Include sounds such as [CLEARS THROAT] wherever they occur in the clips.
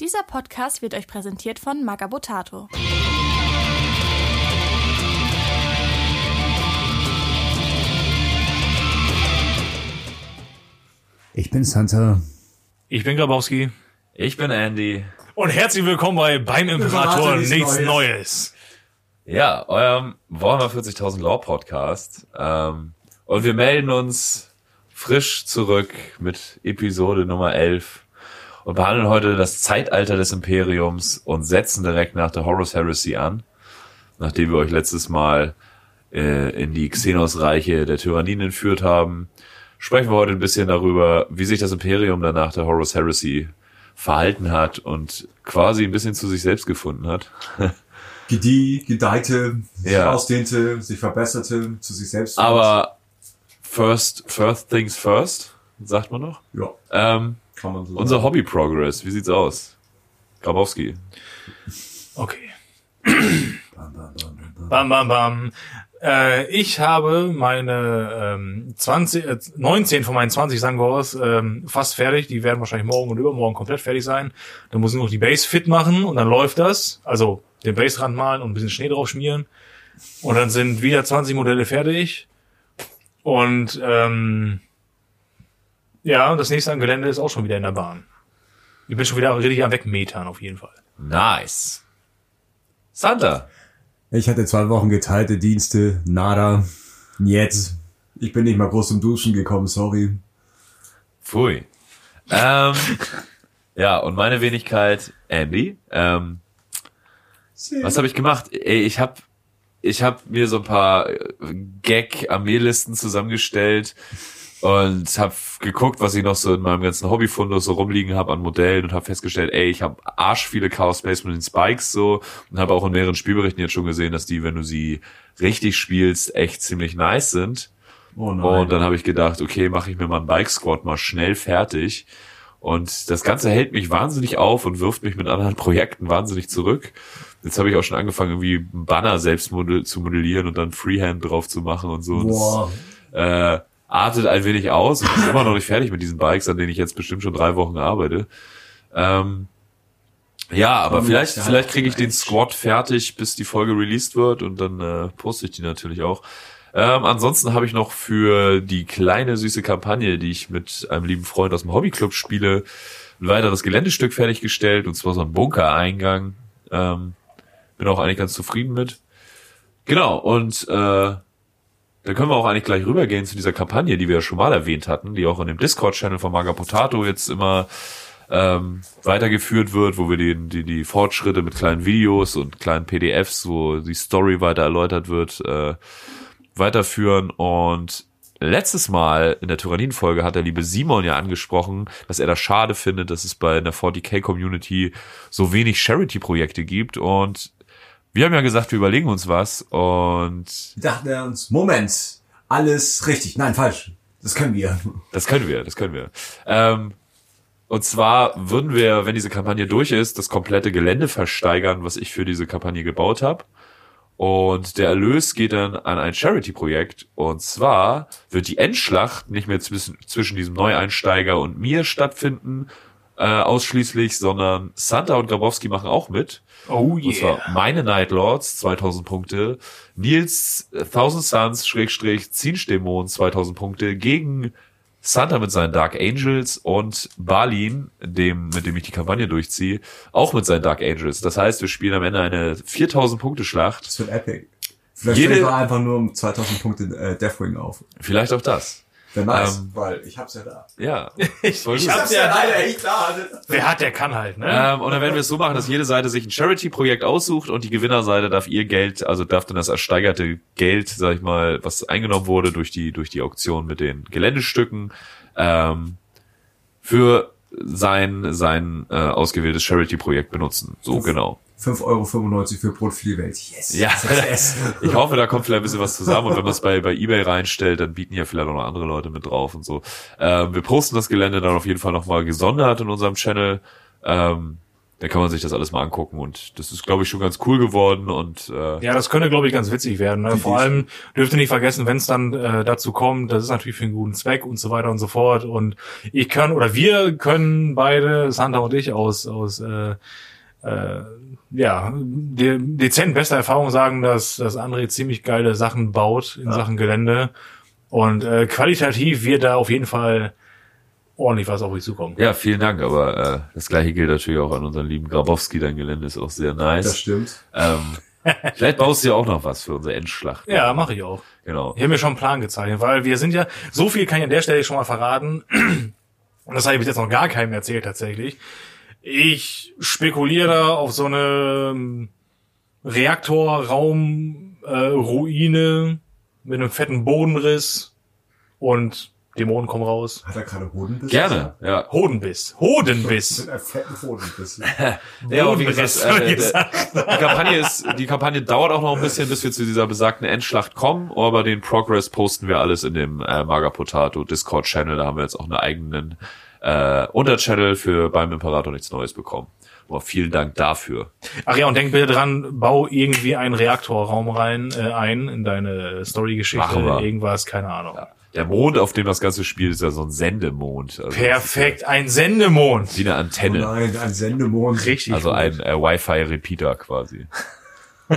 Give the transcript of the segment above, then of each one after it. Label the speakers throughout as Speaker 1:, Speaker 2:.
Speaker 1: Dieser Podcast wird euch präsentiert von Magabotato.
Speaker 2: Ich bin Santa.
Speaker 3: Ich bin Grabowski.
Speaker 4: Ich bin Andy.
Speaker 3: Und herzlich willkommen bei Beim Imperator
Speaker 2: nichts Neues.
Speaker 3: Neues.
Speaker 4: Ja, eurem Warhammer 40.000 Lore Podcast. Ähm, und wir melden uns frisch zurück mit Episode Nummer 11 und behandeln heute das Zeitalter des Imperiums und setzen direkt nach der Horus Heresy an, nachdem wir euch letztes Mal äh, in die Xenos-Reiche der Tyrannien entführt haben. Sprechen wir heute ein bisschen darüber, wie sich das Imperium dann nach der Horus Heresy verhalten hat und quasi ein bisschen zu sich selbst gefunden hat. [LAUGHS]
Speaker 2: Gedieh, gedeihte, sich
Speaker 4: Ja.
Speaker 2: ausdehnte, sich verbesserte, zu sich selbst.
Speaker 4: Aber first, first things first, sagt man noch.
Speaker 2: ja,
Speaker 4: Ähm,
Speaker 2: kann man so
Speaker 4: unser
Speaker 2: sagen.
Speaker 4: Hobby Progress, wie sieht's aus? Grabowski.
Speaker 3: Okay.
Speaker 2: Bam, bam, bam, bam, bam.
Speaker 3: Bam, bam, bam. Äh, ich habe meine ähm, 20, äh, 19 von meinen 20 Sangors ähm, fast fertig. Die werden wahrscheinlich morgen und übermorgen komplett fertig sein. Dann muss ich noch die Base fit machen und dann läuft das. Also den Baserand malen und ein bisschen Schnee drauf schmieren. Und dann sind wieder 20 Modelle fertig. Und ähm, ja, das nächste an Gelände ist auch schon wieder in der Bahn. Ich bin schon wieder richtig am Wegmetern auf jeden Fall.
Speaker 4: Nice. Santa.
Speaker 2: Ich hatte zwei Wochen geteilte Dienste, nada, jetzt. Ich bin nicht mal groß zum Duschen gekommen, sorry.
Speaker 4: Pfui. Ähm, ja, und meine Wenigkeit, Andy. Ähm, was habe ich gemacht? Ey, ich habe ich hab mir so ein paar Gag-Armeelisten zusammengestellt und habe geguckt, was ich noch so in meinem ganzen Hobbyfundus so rumliegen habe an Modellen und habe festgestellt, ey, ich habe arsch viele Chaos Space mit den Spikes so und habe auch in mehreren Spielberichten jetzt schon gesehen, dass die, wenn du sie richtig spielst, echt ziemlich nice sind.
Speaker 2: Oh nein.
Speaker 4: Und dann habe ich gedacht, okay, mache ich mir mal einen Bike Squad mal schnell fertig. Und das Ganze hält mich wahnsinnig auf und wirft mich mit anderen Projekten wahnsinnig zurück. Jetzt habe ich auch schon angefangen, irgendwie einen Banner selbst model zu modellieren und dann Freehand drauf zu machen und so. Und
Speaker 2: Boah.
Speaker 4: Das, äh, artet ein wenig aus. Ich bin immer noch nicht fertig mit diesen Bikes, an denen ich jetzt bestimmt schon drei Wochen arbeite. Ähm, ja, aber vielleicht, vielleicht kriege ich den. Squad fertig, bis die Folge released wird und dann äh, poste ich die natürlich auch. Ähm, ansonsten habe ich noch für die kleine süße Kampagne, die ich mit einem lieben Freund aus dem Hobbyclub spiele, ein weiteres Geländestück fertiggestellt und zwar so ein Bunkereingang. Ähm, bin auch eigentlich ganz zufrieden mit. Genau, und äh, dann können wir auch eigentlich gleich rübergehen zu dieser Kampagne, die wir ja schon mal erwähnt hatten, die auch in dem Discord-Channel von Maga Potato jetzt immer ähm, weitergeführt wird, wo wir die, die, die Fortschritte mit kleinen Videos und kleinen PDFs, wo die Story weiter erläutert wird, äh, weiterführen. Und letztes Mal in der Tyrannin-Folge hat der liebe Simon ja angesprochen, dass er das schade findet, dass es bei einer 40k-Community so wenig Charity-Projekte gibt. Und wir haben ja gesagt, wir überlegen uns was. Und
Speaker 2: dachten wir uns, Moment, alles richtig. Nein, falsch. Das können wir.
Speaker 4: Das können wir, das können wir. Ähm, und zwar würden wir, wenn diese Kampagne durch ist, das komplette Gelände versteigern, was ich für diese Kampagne gebaut habe. Und der Erlös geht dann an ein Charity-Projekt. Und zwar wird die Endschlacht nicht mehr zwischen, zwischen diesem Neueinsteiger und mir stattfinden, äh, ausschließlich, sondern Santa und Grabowski machen auch mit.
Speaker 3: Oh
Speaker 4: Und zwar meine Night Lords, 2000 Punkte, Nils äh, 1000 Suns, Schrägstrich, Zinsdämon, 2000 Punkte, gegen Santa mit seinen Dark Angels und Balin, dem, mit dem ich die Kampagne durchziehe, auch mit seinen Dark Angels. Das heißt, wir spielen am Ende eine 4000 Punkte Schlacht.
Speaker 2: Das wird epic. Vielleicht
Speaker 4: Jede-
Speaker 2: einfach nur um 2000 Punkte äh, Deathwing auf.
Speaker 4: Vielleicht auch das.
Speaker 2: Wäre nice,
Speaker 4: Ähm,
Speaker 2: weil ich hab's ja da.
Speaker 4: Ja.
Speaker 3: Ich, [LAUGHS] ich hab's ja
Speaker 2: leider echt da.
Speaker 3: Wer hat, der kann halt, ne?
Speaker 4: Ähm, und dann werden wir es so machen, dass jede Seite sich ein Charity-Projekt aussucht und die Gewinnerseite darf ihr Geld, also darf dann das ersteigerte Geld, sag ich mal, was eingenommen wurde durch die, durch die Auktion mit den Geländestücken, ähm, für sein, sein äh, ausgewähltes Charity-Projekt benutzen. So, genau.
Speaker 2: 5,95 Euro für Brot für die Welt. Yes.
Speaker 4: Ja,
Speaker 2: Success. [LAUGHS]
Speaker 4: ich hoffe, da kommt vielleicht ein bisschen was zusammen und wenn man es bei, bei Ebay reinstellt, dann bieten ja vielleicht auch noch andere Leute mit drauf und so. Ähm, wir posten das Gelände dann auf jeden Fall nochmal gesondert in unserem Channel. Ähm, da kann man sich das alles mal angucken und das ist, glaube ich, schon ganz cool geworden und äh,
Speaker 3: Ja, das könnte, glaube ich, ganz witzig werden. Ne? Vor allem dürft ihr nicht vergessen, wenn es dann äh, dazu kommt, das ist natürlich für einen guten Zweck und so weiter und so fort. Und ich kann oder wir können beide, Santa und ich, aus aus äh, äh, ja de dezent bester Erfahrung sagen, dass dass André ziemlich geile Sachen baut in Sachen Gelände und äh, qualitativ wird da auf jeden Fall ordentlich was auf euch zukommen.
Speaker 4: ja, vielen Dank, aber äh, das gleiche gilt natürlich auch an unseren lieben Grabowski, dein Gelände ist auch sehr nice.
Speaker 2: Das stimmt.
Speaker 4: Ähm, [LAUGHS] vielleicht baust du ja auch noch was für unsere Endschlacht.
Speaker 3: Ja, mache ich auch.
Speaker 4: Genau.
Speaker 3: Ich habe mir schon einen Plan gezeichnet, weil wir sind ja, so viel kann ich an der Stelle schon mal verraten, [CLEARS THROAT] und das habe ich bis jetzt noch gar keinem erzählt tatsächlich. Ich spekuliere da auf so eine ähm, Reaktorraum äh, Ruine mit einem fetten Bodenriss und Dämonen kommen raus.
Speaker 2: Hat er gerade Hodenbiss?
Speaker 4: Gerne, ja.
Speaker 3: Hodenbiss. Hodenbiss.
Speaker 2: Mit einem fetten Hodenbiss. [LAUGHS]
Speaker 4: Ja, aber wie gesagt, äh, die Kampagne ist, die Kampagne dauert auch noch ein bisschen, bis wir zu dieser besagten Endschlacht kommen, aber den Progress posten wir alles in dem äh, Maga Potato Discord Channel, da haben wir jetzt auch einen eigenen äh, Unterchannel für beim Imperator nichts Neues bekommen. Aber vielen Dank dafür.
Speaker 3: Ach ja, und denk bitte dran, bau irgendwie einen Reaktorraum rein, äh, ein in deine Storygeschichte,
Speaker 4: Machen wir.
Speaker 3: irgendwas, keine Ahnung.
Speaker 4: Der Mond, auf dem das ganze spielt, ist ja so ein Sendemond. Also
Speaker 3: Perfekt, ein Sendemond.
Speaker 4: Wie eine
Speaker 2: Oh
Speaker 4: Antenne.
Speaker 2: nein, ein Sendemond.
Speaker 3: Richtig.
Speaker 4: Also
Speaker 3: gut.
Speaker 4: ein äh, Wi-Fi-Repeater quasi.
Speaker 2: Oh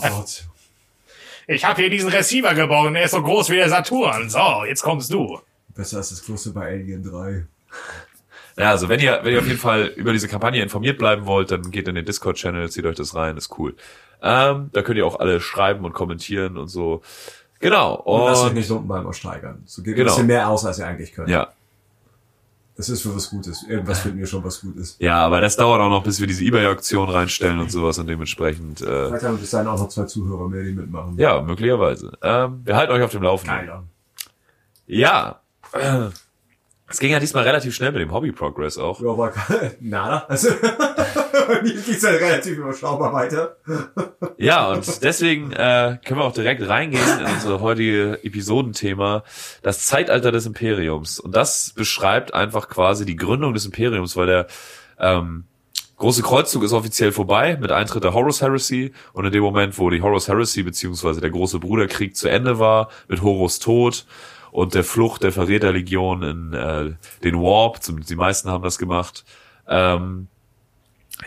Speaker 2: Gott.
Speaker 3: Ich habe hier diesen Receiver gebaut und er ist so groß wie der Saturn. So, jetzt kommst du.
Speaker 2: Besser als das Kloster bei Alien 3.
Speaker 4: Ja, also wenn ihr, wenn ihr auf jeden Fall über diese Kampagne informiert bleiben wollt, dann geht in den Discord-Channel, zieht euch das rein, ist cool. Ähm, da könnt ihr auch alle schreiben und kommentieren und so. Genau.
Speaker 2: Und lasst euch
Speaker 4: Und
Speaker 2: nicht lumpen beim Aussteigern. So geht
Speaker 4: Genau.
Speaker 2: ein bisschen mehr aus, als ihr eigentlich könnt.
Speaker 4: ja,
Speaker 2: Das ist für was Gutes. Irgendwas finden wir schon, was gut ist.
Speaker 4: ja, aber das dauert auch noch, bis wir diese Ebay-Aktion reinstellen und sowas und dementsprechend, äh,
Speaker 2: Vielleicht haben bis dahin auch noch zwei Zuhörer mehr, die mitmachen.
Speaker 4: ja, möglicherweise. Ähm, wir halten euch auf dem Laufenden.
Speaker 2: Keiner.
Speaker 4: Ja. Es ging ja diesmal relativ schnell mit dem Hobby-Progress auch.
Speaker 2: Ja, aber nada. Also, [LAUGHS] geht's ja relativ überschaubar weiter.
Speaker 4: Ja, und deswegen äh, können wir auch direkt reingehen in unser heutige Episodenthema, das Zeitalter des Imperiums. Und das beschreibt einfach quasi die Gründung des Imperiums, weil der ähm, große Kreuzzug ist offiziell vorbei mit Eintritt der Horus Heresy und in dem Moment, wo die Horus Heresy beziehungsweise der große Bruderkrieg zu Ende war, mit Horus Tod und der Flucht der Verräterlegion in äh, den Warp, zumindest die meisten haben das gemacht, ähm,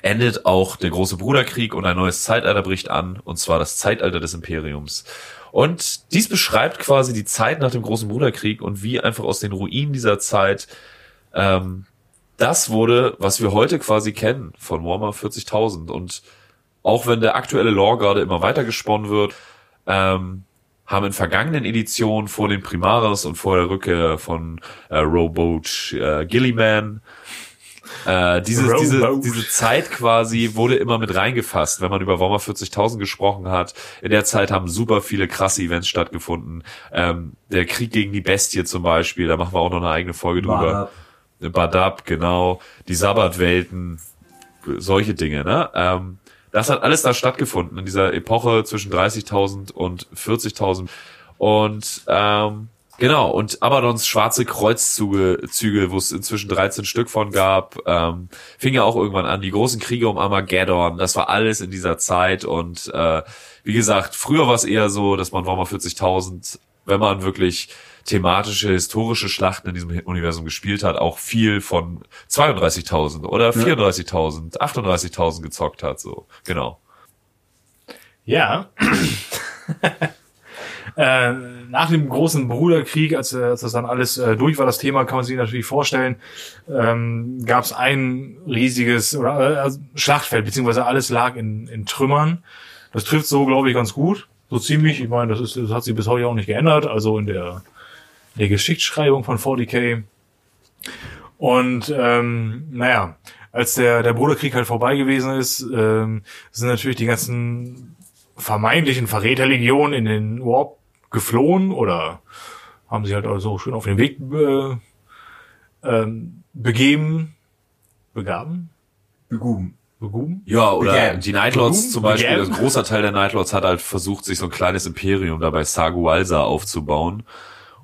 Speaker 4: endet auch der große Bruderkrieg und ein neues Zeitalter bricht an, und zwar das Zeitalter des Imperiums. Und dies beschreibt quasi die Zeit nach dem großen Bruderkrieg und wie einfach aus den Ruinen dieser Zeit ähm, das wurde, was wir heute quasi kennen von Warhammer 40.000. Und auch wenn der aktuelle Lore gerade immer weiter gesponnen wird, ähm, haben in vergangenen Editionen vor den Primaris und vor der Rückkehr von äh, Roboach äh, Gilliman äh, diese, diese, diese Zeit quasi wurde immer mit reingefasst, wenn man über Warhammer 40.000 gesprochen hat. In der Zeit haben super viele krasse Events stattgefunden. Ähm, der Krieg gegen die Bestie zum Beispiel, da machen wir auch noch eine eigene Folge drüber. Badab, genau, die Sabbatwelten, solche Dinge, ne? Ähm, das hat alles da stattgefunden in dieser Epoche zwischen 30.000 und 40.000 und ähm, genau und Abadons schwarze Kreuzzüge, Züge, wo es inzwischen 13 Stück von gab, ähm, fing ja auch irgendwann an. Die großen Kriege um Armageddon, das war alles in dieser Zeit und äh, wie gesagt, früher war es eher so, dass man Warhammer 40.000, wenn man wirklich thematische, historische Schlachten in diesem Universum gespielt hat, auch viel von 32.000 oder 34.000, 38.000 gezockt hat, so, genau.
Speaker 3: Ja. [LAUGHS] äh, nach dem großen Bruderkrieg, als, äh, als das dann alles äh, durch war, das Thema, kann man sich natürlich vorstellen, ähm, gab es ein riesiges oder, äh, also Schlachtfeld, beziehungsweise alles lag in, in Trümmern. Das trifft so, glaube ich, ganz gut. So ziemlich. Ich meine, das, ist, das hat sich bis heute auch nicht geändert. Also in der, der Geschichtsschreibung von 40k. Und ähm, naja, als der, der Bruderkrieg halt vorbei gewesen ist, ähm, sind natürlich die ganzen vermeintlichen Verräterlegionen in den Warp geflohen oder haben sich halt also schön auf den Weg äh, ähm, begeben, begaben,
Speaker 2: Beguben.
Speaker 3: beguben.
Speaker 4: Ja, oder
Speaker 2: Began.
Speaker 4: die Nightlords
Speaker 3: Began.
Speaker 4: zum Beispiel,
Speaker 3: Began.
Speaker 4: ein großer Teil der Nightlords hat halt versucht, sich so ein kleines Imperium dabei Sagualsa aufzubauen.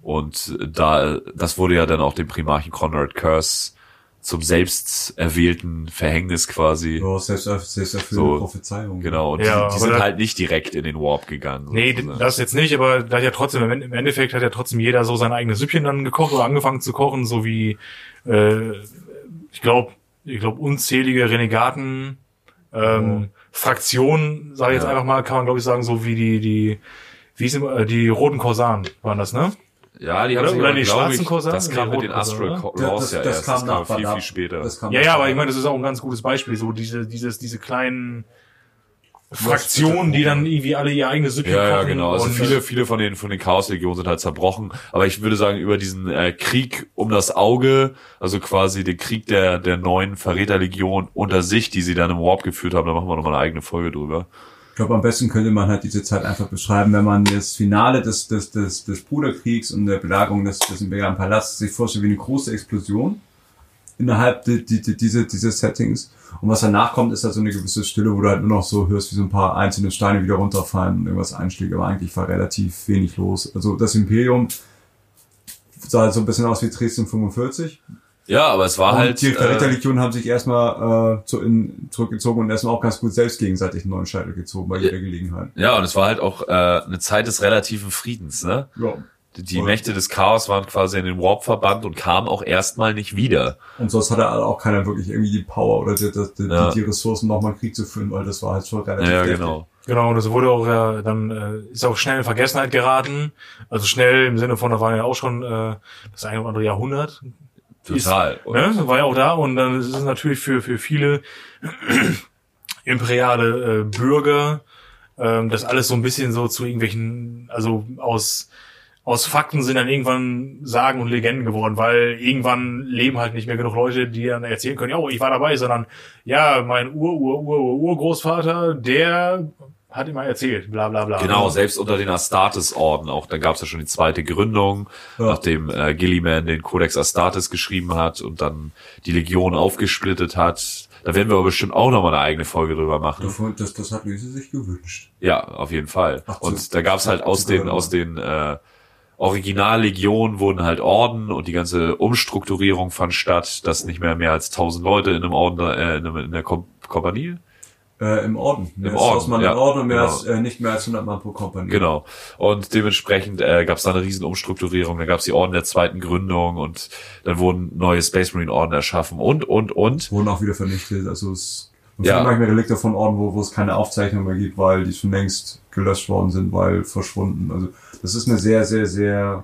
Speaker 4: Und da, das wurde ja dann auch dem Primarchen Conrad Curse zum selbst erwählten Verhängnis quasi.
Speaker 2: Ja, selbst, selbst
Speaker 4: So,
Speaker 2: Prophezeiung.
Speaker 4: Genau, und
Speaker 3: Ja,
Speaker 4: die, die sind
Speaker 3: da-
Speaker 4: halt nicht direkt in den Warp gegangen.
Speaker 3: Nee,
Speaker 4: sozusagen.
Speaker 3: das jetzt nicht, aber da hat ja trotzdem, im Endeffekt hat ja trotzdem jeder so sein eigenes Süppchen dann gekocht oder angefangen zu kochen, so wie, äh, ich glaube, ich glaube, unzählige Renegaten, ähm, Fraktionen, sage ich jetzt
Speaker 4: Ja.
Speaker 3: einfach mal, kann man glaube ich sagen, so wie die, die, wie ist immer, äh, die roten Korsaren waren das, ne?
Speaker 4: Ja, die haben
Speaker 3: Oder-
Speaker 4: sich
Speaker 3: oder
Speaker 4: aber,
Speaker 3: die schwarzen
Speaker 4: ich, das kam mit den Astral Laws ja erst.
Speaker 2: kam
Speaker 4: das kam viel, viel später.
Speaker 3: Ja, ja, aber ich meine, das ist auch ein ganz gutes Beispiel, so diese, dieses, diese kleinen Fraktionen, die dann irgendwie alle ihr eigenes Süppchen
Speaker 4: Ja, ja, genau. Also viele, viele von den von den Chaos-Legionen sind halt zerbrochen. Aber ich würde sagen, über diesen äh, Krieg um das Auge, also quasi den Krieg der der neuen Verräterlegion unter sich, die sie dann im Warp geführt haben, da machen wir noch mal eine eigene Folge drüber.
Speaker 2: Ich glaube, am besten könnte man halt diese Zeit einfach beschreiben, wenn man das Finale des, des, des, des Bruderkriegs und der Belagerung des, des imperialen Palasts sich vorstellt wie eine große Explosion innerhalb die, die, die, diese, dieses Settings. Und was danach kommt, ist halt so eine gewisse Stille, wo du halt nur noch so hörst, wie so ein paar einzelne Steine wieder runterfallen und irgendwas einschlägt, aber eigentlich war relativ wenig los. Also das Imperium sah halt so ein bisschen aus wie Dresden 45.
Speaker 4: Ja, aber es war
Speaker 2: Und
Speaker 4: halt
Speaker 2: die
Speaker 4: äh,
Speaker 2: Verräterlegionen haben sich erstmal äh, zu, in, zurückgezogen und erstmal auch ganz gut selbst gegenseitig einen neuen Scheitel gezogen bei
Speaker 4: Ja.
Speaker 2: jeder Gelegenheit.
Speaker 4: ja, und es war halt auch äh, eine Zeit des relativen Friedens, ne?
Speaker 2: Ja.
Speaker 4: Die, die. Mächte des Chaos waren quasi in den Warp verbannt und kamen auch erstmal nicht wieder.
Speaker 2: Und sonst hatte auch keiner wirklich irgendwie die Power oder die, die, die,
Speaker 4: Ja.
Speaker 2: die Ressourcen, nochmal einen Krieg zu führen, weil das war halt schon relativ
Speaker 4: Ja,
Speaker 2: deftig.
Speaker 4: genau.
Speaker 3: Genau, und es wurde auch ja, dann äh, ist auch schnell in Vergessenheit geraten. Also schnell im Sinne von, da war ja auch schon äh, das eine oder andere Jahrhundert.
Speaker 4: Total. Und-
Speaker 3: Ne, war ja auch da und dann ist es natürlich für für viele [CLEARS THROAT] imperiale äh, Bürger ähm, das alles so ein bisschen so zu irgendwelchen, also aus aus Fakten sind dann irgendwann Sagen und Legenden geworden, weil irgendwann leben halt nicht mehr genug Leute, die dann erzählen können, ja, oh, ich war dabei, sondern ja, mein Ur, Ur, Ur, Ur, Urgroßvater, der hat immer erzählt, bla bla bla.
Speaker 4: Genau, selbst unter den Astartes-Orden auch. Da gab es ja schon die zweite Gründung,
Speaker 2: Ja.
Speaker 4: nachdem äh, Gilliman den Codex Astartes geschrieben hat und dann die Legion aufgesplittet hat. Da werden wir aber bestimmt auch nochmal eine eigene Folge drüber machen.
Speaker 2: Das, das hat Lise sich gewünscht.
Speaker 4: Ja, auf jeden Fall.
Speaker 2: Ach,
Speaker 4: und da gab's halt aus den, aus den äh, Originallegionen wurden halt Orden und die ganze Umstrukturierung fand statt, dass nicht mehr mehr als 1000 Leute in einem Orden, äh, in, einem, in der Kom Kompanie
Speaker 2: Äh, Im Orden. Mehr
Speaker 4: Im Orden,
Speaker 2: 1000 Mann
Speaker 4: ja,
Speaker 2: im Orden und mehr
Speaker 4: genau.
Speaker 2: als, äh, nicht mehr als 100 Mann pro Kompanie.
Speaker 4: Genau. Und dementsprechend äh, gab es da eine riesen Umstrukturierung. Dann gab es die Orden der zweiten Gründung und dann wurden neue Space Marine Orden erschaffen und, und, und.
Speaker 2: Wurden auch wieder vernichtet. Also es man
Speaker 4: Ja.
Speaker 2: manchmal Relikte von Orden, wo, wo es keine Aufzeichnung mehr gibt, weil die schon längst gelöscht worden sind, weil verschwunden. Also das ist eine sehr, sehr, sehr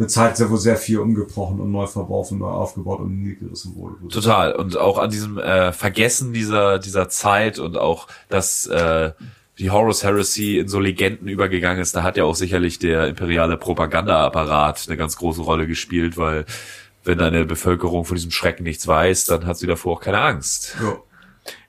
Speaker 2: eine Zeit, wo sehr viel umgebrochen und neu verworfen, neu aufgebaut und niedergerissen wurde.
Speaker 4: Total. Und auch an diesem äh, Vergessen dieser, dieser Zeit und auch, dass äh, die Horus Heresy in so Legenden übergegangen ist, da hat ja auch sicherlich der imperiale Propagandaapparat eine ganz große Rolle gespielt, weil wenn deine Bevölkerung von diesem Schrecken nichts weiß, dann hat sie davor auch keine Angst.
Speaker 2: Ja.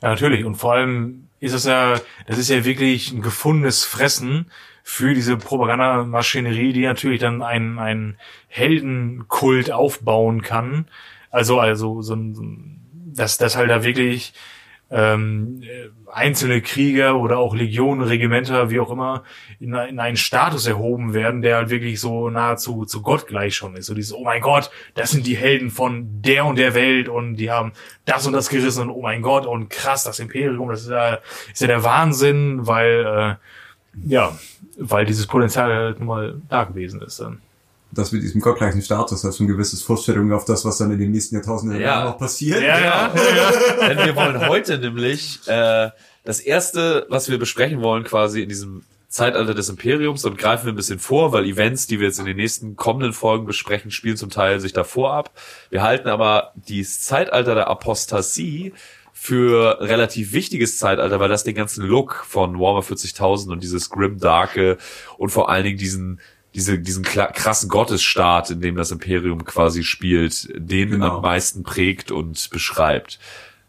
Speaker 3: Ja, natürlich. Und vor allem ist es ja, das ist ja wirklich ein gefundenes Fressen für diese Propagandamaschinerie, die natürlich dann einen, einen Heldenkult aufbauen kann. Also, also, so ein, so ein dass, dass halt da wirklich ähm, äh, einzelne Krieger oder auch Legionen, Regimenter, wie auch immer, in, in einen Status erhoben werden, der halt wirklich so nahezu zu Gott gleich schon ist. So dieses, oh mein Gott, das sind die Helden von der und der Welt und die haben das und das gerissen und oh mein Gott und krass, das Imperium, das ist ja, ist ja der Wahnsinn, weil, äh, ja, weil dieses Potenzial halt nun mal da gewesen ist dann.
Speaker 2: Das mit diesem gottgleichen Status hat schon ein gewisses Vorstellung auf das, was dann in den nächsten Jahrtausenden
Speaker 4: Ja.
Speaker 2: noch passiert.
Speaker 3: Ja, ja. [LAUGHS]
Speaker 4: Denn wir wollen heute nämlich äh, das erste, was wir besprechen wollen, quasi in diesem Zeitalter des Imperiums, dann greifen wir ein bisschen vor, weil Events, die wir jetzt in den nächsten kommenden Folgen besprechen, spielen zum Teil sich davor ab. Wir halten aber dieses Zeitalter der Apostasie für relativ wichtiges Zeitalter, weil das den ganzen Look von Warhammer 40.000 und dieses grim darke und vor allen Dingen diesen diese, diesen krassen Gottesstaat, in dem das Imperium quasi spielt, den
Speaker 2: Genau.
Speaker 4: am meisten prägt und beschreibt.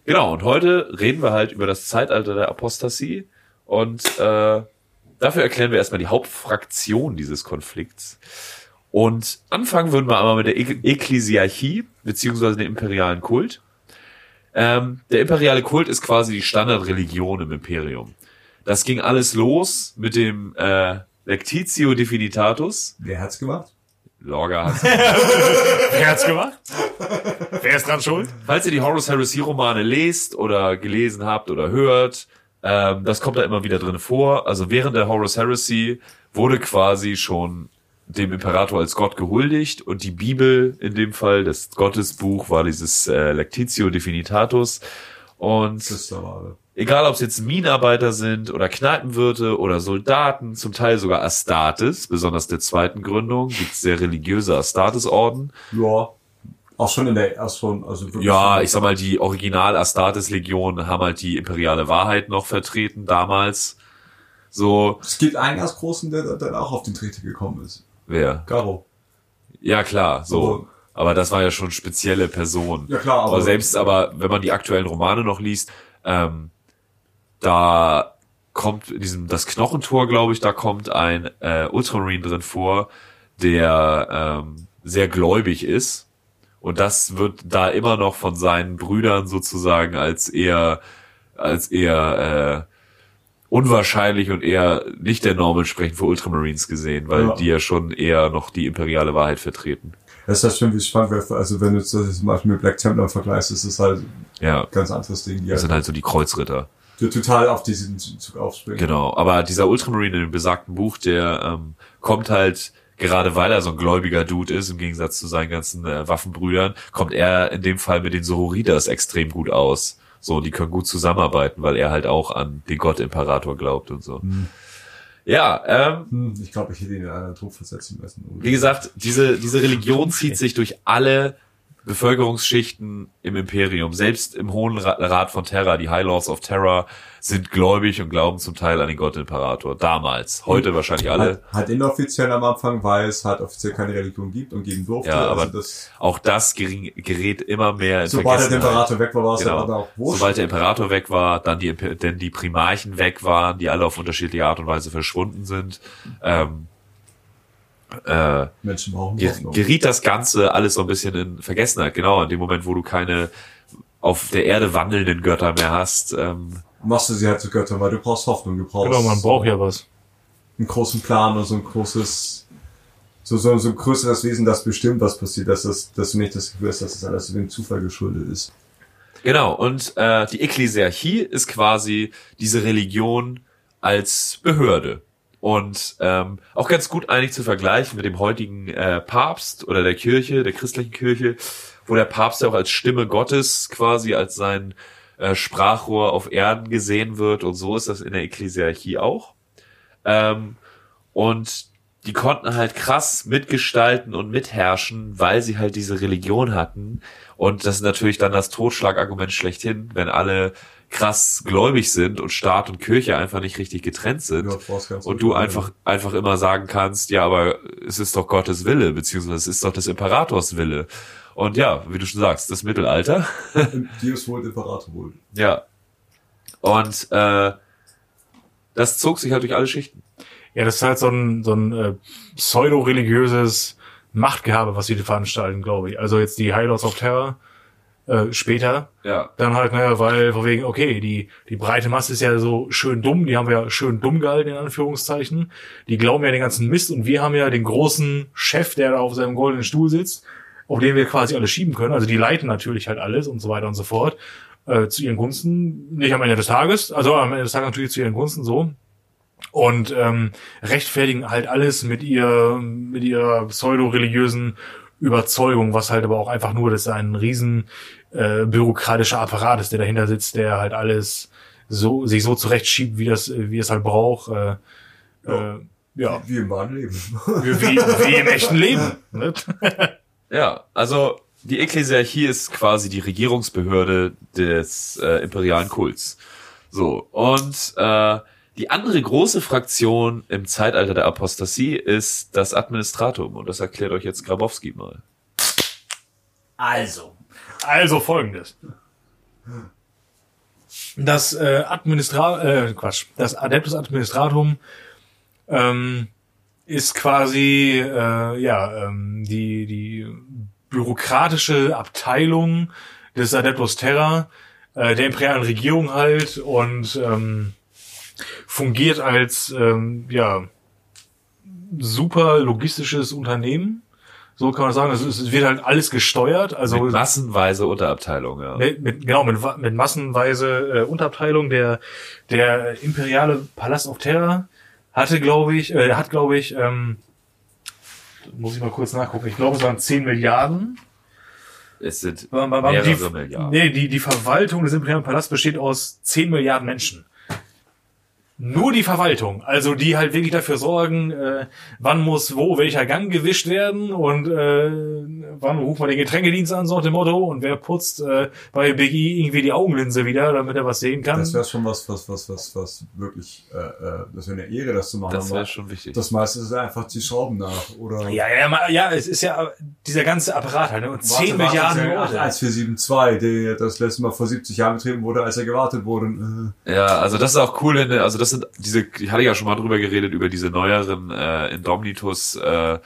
Speaker 4: Genau, und heute reden wir halt über das Zeitalter der Apostasie und äh, dafür erklären wir erstmal die Hauptfraktion dieses Konflikts. Und anfangen würden wir einmal mit der Ek Ekklesiarchie, beziehungsweise dem imperialen Kult. Ähm, der imperiale Kult ist quasi die Standardreligion im Imperium. Das ging alles los mit dem äh, Lectitio Divinitatus.
Speaker 2: Wer hat's gemacht?
Speaker 4: Lorga hat [LAUGHS]
Speaker 3: Wer hat's gemacht? Wer ist dran schuld?
Speaker 4: Falls ihr die Horus Heresy Romane lest oder gelesen habt oder hört, ähm, das kommt da immer wieder drin vor. Also während der Horus Heresy wurde quasi schon dem Imperator als Gott gehuldigt und die Bibel in dem Fall, das Gottesbuch, war dieses äh, Lectitio Divinitatus. Und egal ob es jetzt Minenarbeiter sind oder Kneipenwirte oder Soldaten, zum Teil sogar Astartes, besonders der zweiten Gründung, gibt sehr religiöse Astartes-Orden.
Speaker 2: Ja. Auch schon in der, erst schon, also
Speaker 4: Ja, ich sag mal, die Original Astartes Legion haben halt die imperiale Wahrheit noch vertreten damals. So,
Speaker 2: Es gibt einen ganz großen, der dann auch auf den Trichter gekommen ist.
Speaker 4: Wer?
Speaker 2: Garo.
Speaker 4: Ja, klar, so.
Speaker 2: So.
Speaker 4: Aber das war ja schon spezielle Person.
Speaker 2: Ja, klar, aber-
Speaker 4: aber selbst aber, wenn man die aktuellen Romane noch liest, ähm, da kommt in diesem, das Knochentor, glaube ich, da kommt ein äh, Ultramarine drin vor, der ähm, sehr gläubig ist. Und das wird da immer noch von seinen Brüdern sozusagen als eher, als eher äh, unwahrscheinlich und eher nicht der Norm entsprechend für Ultramarines gesehen, weil
Speaker 2: Ja.
Speaker 4: die ja schon eher noch die imperiale Wahrheit vertreten.
Speaker 2: Das ist ja schon wie spannend, weil- also wenn du das zum Beispiel mit Black Templar vergleichst, ist es halt ein
Speaker 4: Ja,
Speaker 2: ganz anderes Ding, die
Speaker 4: das sind
Speaker 2: halt
Speaker 4: halt so die Kreuzritter.
Speaker 2: die total auf diesen Zug aufspringen.
Speaker 4: Genau, aber dieser Ultramarine in dem besagten Buch, der ähm, kommt halt, gerade weil er so ein gläubiger Dude ist, im Gegensatz zu seinen ganzen äh, Waffenbrüdern, kommt er in dem Fall mit den Sororitas extrem gut aus. So, die können gut zusammenarbeiten, weil er halt auch an den Gott-Imperator glaubt und so. Ja, ähm,
Speaker 2: Hm, ich glaube, ich hätte ihn in einen Druck versetzen müssen.
Speaker 4: wie gesagt, diese, diese Religion zieht sich durch alle Bevölkerungsschichten im Imperium. Selbst im Hohen Ra- Rat von Terra, die High Lords of Terror, sind gläubig und glauben zum Teil an den Gott Imperator. Damals. Heute wahrscheinlich alle.
Speaker 2: Halt, halt inoffiziell am Anfang, weil es halt offiziell keine Religion gibt und geben durfte.
Speaker 4: Ja, aber
Speaker 2: also das,
Speaker 4: auch das gerät immer mehr in
Speaker 2: sobald der. Imperator weg war, war es
Speaker 4: Genau.
Speaker 2: dann aber auch wurscht.
Speaker 4: Sobald der Imperator weg war, dann die, denn die Primarchen weg waren, die alle auf unterschiedliche Art und Weise verschwunden sind, ähm, äh, geriet das Ganze alles so ein bisschen in Vergessenheit. Genau, in dem Moment, wo du keine auf der Erde wandelnden Götter mehr hast. Ähm,
Speaker 2: Machst du sie halt zu Göttern, weil du brauchst Hoffnung, du brauchst
Speaker 3: Genau, man braucht ja was.
Speaker 2: einen großen Plan und so ein großes, so, so, so ein größeres Wesen, das bestimmt, was passiert, dass, das, dass du nicht das Gefühl hast, dass das alles dem Zufall geschuldet ist.
Speaker 4: Genau, und äh, die Ekklesiarchie ist quasi diese Religion als Behörde. Und ähm, auch ganz gut eigentlich zu vergleichen mit dem heutigen äh, Papst oder der Kirche, der christlichen Kirche, wo der Papst ja auch als Stimme Gottes quasi als sein äh, Sprachrohr auf Erden gesehen wird. Und so ist das in der Ekklesiarchie auch. Ähm, und die konnten halt krass mitgestalten und mitherrschen, weil sie halt diese Religion hatten. Und das ist natürlich dann das Totschlagargument schlechthin, wenn alle krass gläubig sind und Staat und Kirche einfach nicht richtig getrennt sind.
Speaker 2: Ja,
Speaker 4: und du einfach, einfach immer sagen kannst, ja, aber es ist doch Gottes Wille, beziehungsweise es ist doch des Imperators Wille. Und ja, wie du schon sagst, das Mittelalter.
Speaker 2: Dios wohl, Imperator wohl. [LAUGHS]
Speaker 4: ja. Und äh, das zog sich halt durch alle Schichten.
Speaker 3: Ja, das ist halt so ein, so ein äh, pseudo-religiöses Machtgehabe, was sie veranstalten, glaube ich. Also jetzt die High Lords of Terror äh, später.
Speaker 4: Ja.
Speaker 3: Dann halt, naja, weil, von wegen, okay, die, die breite Masse ist ja so schön dumm, die haben wir ja schön dumm gehalten, in Anführungszeichen. Die glauben ja den ganzen Mist und wir haben ja den großen Chef, der da auf seinem goldenen Stuhl sitzt, auf den wir quasi alles schieben können. Also die leiten natürlich halt alles und so weiter und so fort. Äh, zu ihren Gunsten, nicht am Ende des Tages, also am Ende des Tages natürlich zu ihren Gunsten so. Und ähm, rechtfertigen halt alles mit ihr, mit ihrer pseudo-religiösen Überzeugung, was halt aber auch einfach nur, dass ein riesen äh, bürokratischer Apparat ist, der dahinter sitzt, der halt alles so sich so zurechtschiebt, wie das, wie es halt braucht. Äh, ja. Äh, ja,
Speaker 2: Wie im wahren Leben.
Speaker 3: wie, wie, wie im echten Leben. Ne? [LAUGHS]
Speaker 4: Ja, also die Ekklesiarchie ist quasi die Regierungsbehörde des äh, imperialen Kults. So, und äh, die andere große Fraktion im Zeitalter der Apostasie ist das Administratum. Und das erklärt euch jetzt Grabowski mal.
Speaker 3: Also. Also folgendes. Das äh, Administra äh, Quatsch, das Adeptus Administratum ähm, ist quasi äh, ja ähm, die die bürokratische Abteilung des Adeptus Terra äh, der imperialen Regierung halt und ähm, fungiert als ähm, ja super logistisches Unternehmen So kann man sagen. Es, wird halt alles gesteuert. Also
Speaker 4: Mit massenweise Unterabteilung, ja.
Speaker 3: mit, genau, mit, mit massenweise äh, Unterabteilung. Der, der imperiale Palast auf Terra hatte, glaube ich, äh, hat, glaube ich, ähm, muss ich mal kurz nachgucken. Ich glaube, es waren 10 Milliarden.
Speaker 4: Es sind
Speaker 3: War- war- war-
Speaker 4: mehrere
Speaker 3: die,
Speaker 4: Milliarden.
Speaker 3: Nee, die, die Verwaltung des imperialen Palasts besteht aus 10 Milliarden Menschen. Nur die Verwaltung, also die halt wirklich dafür sorgen, äh, wann muss wo welcher Gang gewischt werden und äh, wann ruft man den Getränkedienst an, so nach dem Motto, und wer putzt äh, bei Big E irgendwie die Augenlinse wieder, damit er was sehen kann.
Speaker 2: Das wäre schon was, was, was, was, was wirklich, äh, äh, das wäre eine Ehre, das zu machen.
Speaker 4: Das wäre schon wichtig.
Speaker 2: Das meiste ist einfach die Schrauben nach, oder?
Speaker 3: ja, ja, ja, es ist ja dieser ganze Apparat halt, ne? und 10 Milliarden Leute.
Speaker 2: 1472, der das letzte Mal vor 70 Jahren betrieben wurde, als er gewartet wurde. Äh,
Speaker 4: Ja, also das ist auch cool, in, also das sind diese, ich hatte ja schon mal drüber geredet, über diese neueren äh, Indomnitus äh,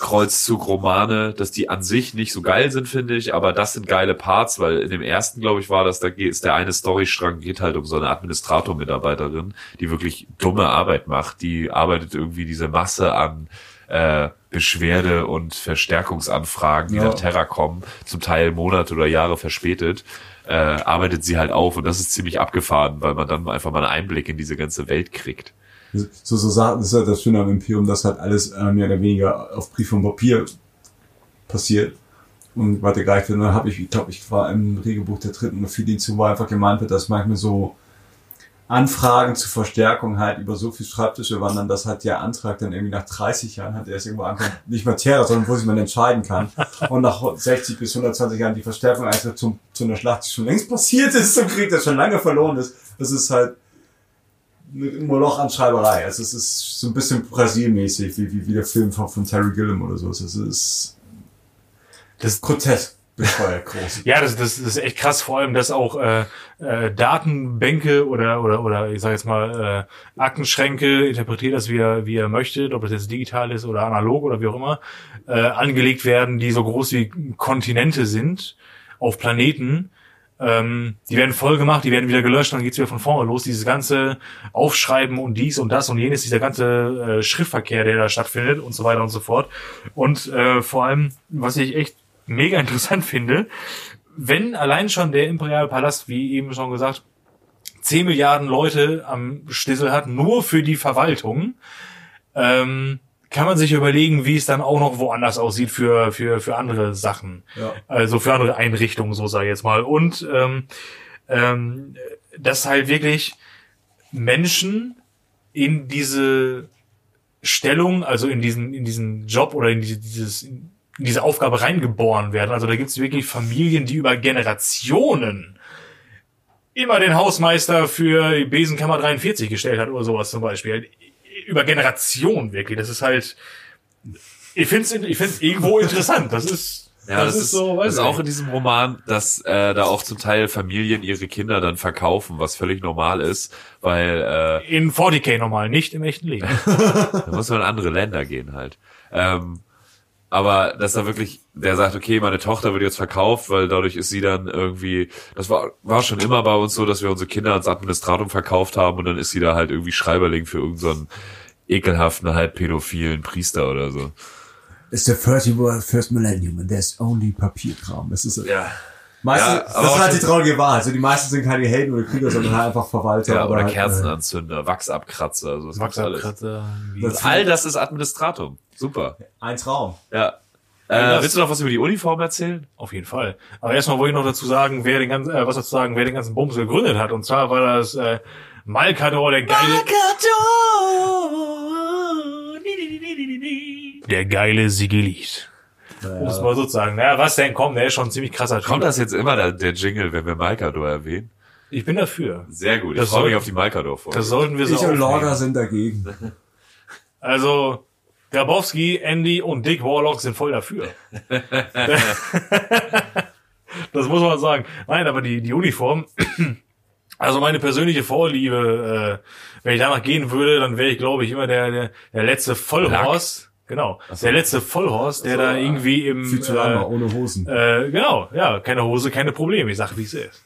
Speaker 4: Kreuzzug-Romane, dass die an sich nicht so geil sind, finde ich, aber das sind geile Parts, weil in dem ersten, glaube ich, war das, da geht, ist der eine Storystrang, geht halt um so eine Administrator-Mitarbeiterin, die wirklich dumme Arbeit macht, die arbeitet irgendwie diese Masse an äh, Beschwerde- und Verstärkungsanfragen, die
Speaker 2: Ja.
Speaker 4: nach Terra kommen, zum Teil Monate oder Jahre verspätet, äh, arbeitet sie halt auf und das ist ziemlich abgefahren, weil man dann einfach mal einen Einblick in diese ganze Welt kriegt.
Speaker 2: so, so das ist halt das Schöne am Imperium, dass halt alles äh, mehr oder weniger auf Brief und Papier passiert und weitergereicht wird. Und dann habe ich, ich glaube, ich war im Regelbuch der dritten oder vierten Edition, wo einfach gemeint wird, dass manchmal so Anfragen zur Verstärkung halt über so viel Schreibtische wandern, dass halt der Antrag dann irgendwie nach 30 Jahren hat er es irgendwo ankommt, nicht mehr Terra, sondern wo sich man entscheiden kann. Und nach 60 bis 120 Jahren die Verstärkung einfach zum, zu einer Schlacht, die schon längst passiert ist, zum Krieg, der schon lange verloren ist. Das ist halt eine Moloch an Schreiberei. Also es ist so ein bisschen Brasil-mäßig, wie, wie, wie der Film von, von Terry Gilliam oder so. Es ist
Speaker 3: Das-
Speaker 2: grotesk bescheuert groß.
Speaker 3: Ja, das, das, das ist echt krass, vor allem, dass auch äh, äh, Datenbänke oder oder oder ich sage jetzt mal äh, Aktenschränke interpretiert das wie er wie er möchte, ob das jetzt digital ist oder analog oder wie auch immer, äh, angelegt werden, die so groß wie Kontinente sind auf Planeten. Ähm, die werden voll gemacht, die werden wieder gelöscht, dann geht's wieder von vorne los. Dieses ganze Aufschreiben und dies und das und jenes, dieser ganze äh, Schriftverkehr, der da stattfindet und so weiter und so fort. Und äh, vor allem, was ich echt mega interessant finde, wenn allein schon der Imperiale Palast, wie eben schon gesagt, 10 Milliarden Leute am Stissel hat, nur für die Verwaltung, ähm, kann man sich überlegen, wie es dann auch noch woanders aussieht für, für, für andere Sachen.
Speaker 2: Ja.
Speaker 3: Also für andere Einrichtungen, so sage ich jetzt mal. Und ähm, ähm, dass halt wirklich Menschen in diese Stellung, also in diesen, in diesen Job oder in diese, dieses, in diese Aufgabe reingeboren werden. Also da gibt es wirklich Familien, die über Generationen immer den Hausmeister für die Besenkammer 43 gestellt hat oder sowas zum Beispiel. Über Generationen wirklich. Das ist halt, ich find's, ich find's irgendwo interessant. Das ist,
Speaker 4: Ja, das, ist,
Speaker 3: so,
Speaker 4: das
Speaker 3: weiß
Speaker 4: ist
Speaker 3: ich
Speaker 4: auch in diesem Roman, dass äh, da auch zum Teil Familien ihre Kinder dann verkaufen, was völlig normal ist, weil äh,
Speaker 3: in 40k normal, nicht im echten Leben. [LAUGHS]
Speaker 4: da muss man in andere Länder gehen halt. Ähm, aber dass da wirklich, der sagt, okay, meine Tochter wird jetzt verkauft, weil dadurch ist sie dann irgendwie, das war, war schon immer bei uns so, dass wir unsere Kinder ans Administratum verkauft haben und dann ist sie da halt irgendwie Schreiberling für irgendeinen so ekelhaften, halb pädophilen Priester oder so.
Speaker 2: It's the 30 first millennium and there's only Papierkram. Es ist
Speaker 4: Ja.
Speaker 2: Meistens,
Speaker 4: Ja,
Speaker 2: das ist halt die traurige Wahrheit. Also die meisten sind keine Helden oder Krieger, sondern halt einfach Verwalter.
Speaker 4: Ja, oder
Speaker 2: halt,
Speaker 4: Kerzenanzünder, Wachsabkratzer, also das alles.
Speaker 3: Wachsabkratzer.
Speaker 2: Das-
Speaker 4: All das ist Administratum. Super.
Speaker 2: Äh, ein Traum.
Speaker 4: Ja. Äh, willst du noch was über die Uniform erzählen?
Speaker 3: Auf jeden Fall. Aber erstmal wollte ich noch dazu sagen, wer den ganzen, äh, was dazu sagen, wer den ganzen Bums gegründet hat. Und zwar war das äh, Malkador, der geile. Der geile Sigilit. Um es mal so zu sagen. Naja, was denn? Komm, der ist schon ein ziemlich krasser Typ.
Speaker 4: Kommt das jetzt immer der, der Jingle, wenn wir Malkador erwähnen?
Speaker 3: Ich bin dafür.
Speaker 4: Sehr gut. Ich
Speaker 3: Das
Speaker 4: freue mich auf die Malkador-Folge.
Speaker 3: Das sollten wir so
Speaker 2: Ich und Lorga sind dagegen. [LAUGHS]
Speaker 3: Also, Grabowski, Andy und Dick Warlock sind voll dafür. [LAUGHS] das muss man sagen. Nein, aber die, die Uniform, [CLEARS THROAT] also meine persönliche Vorliebe, äh, wenn ich danach gehen würde, dann wäre ich, glaube ich, immer der, der, der letzte Vollhorst. Genau. Der letzte Vollhorst, der da irgendwie im,
Speaker 2: Viel zu lange, ohne Hosen.
Speaker 3: äh, genau, ja, keine Hose, keine Probleme. Ich sage, wie es ist.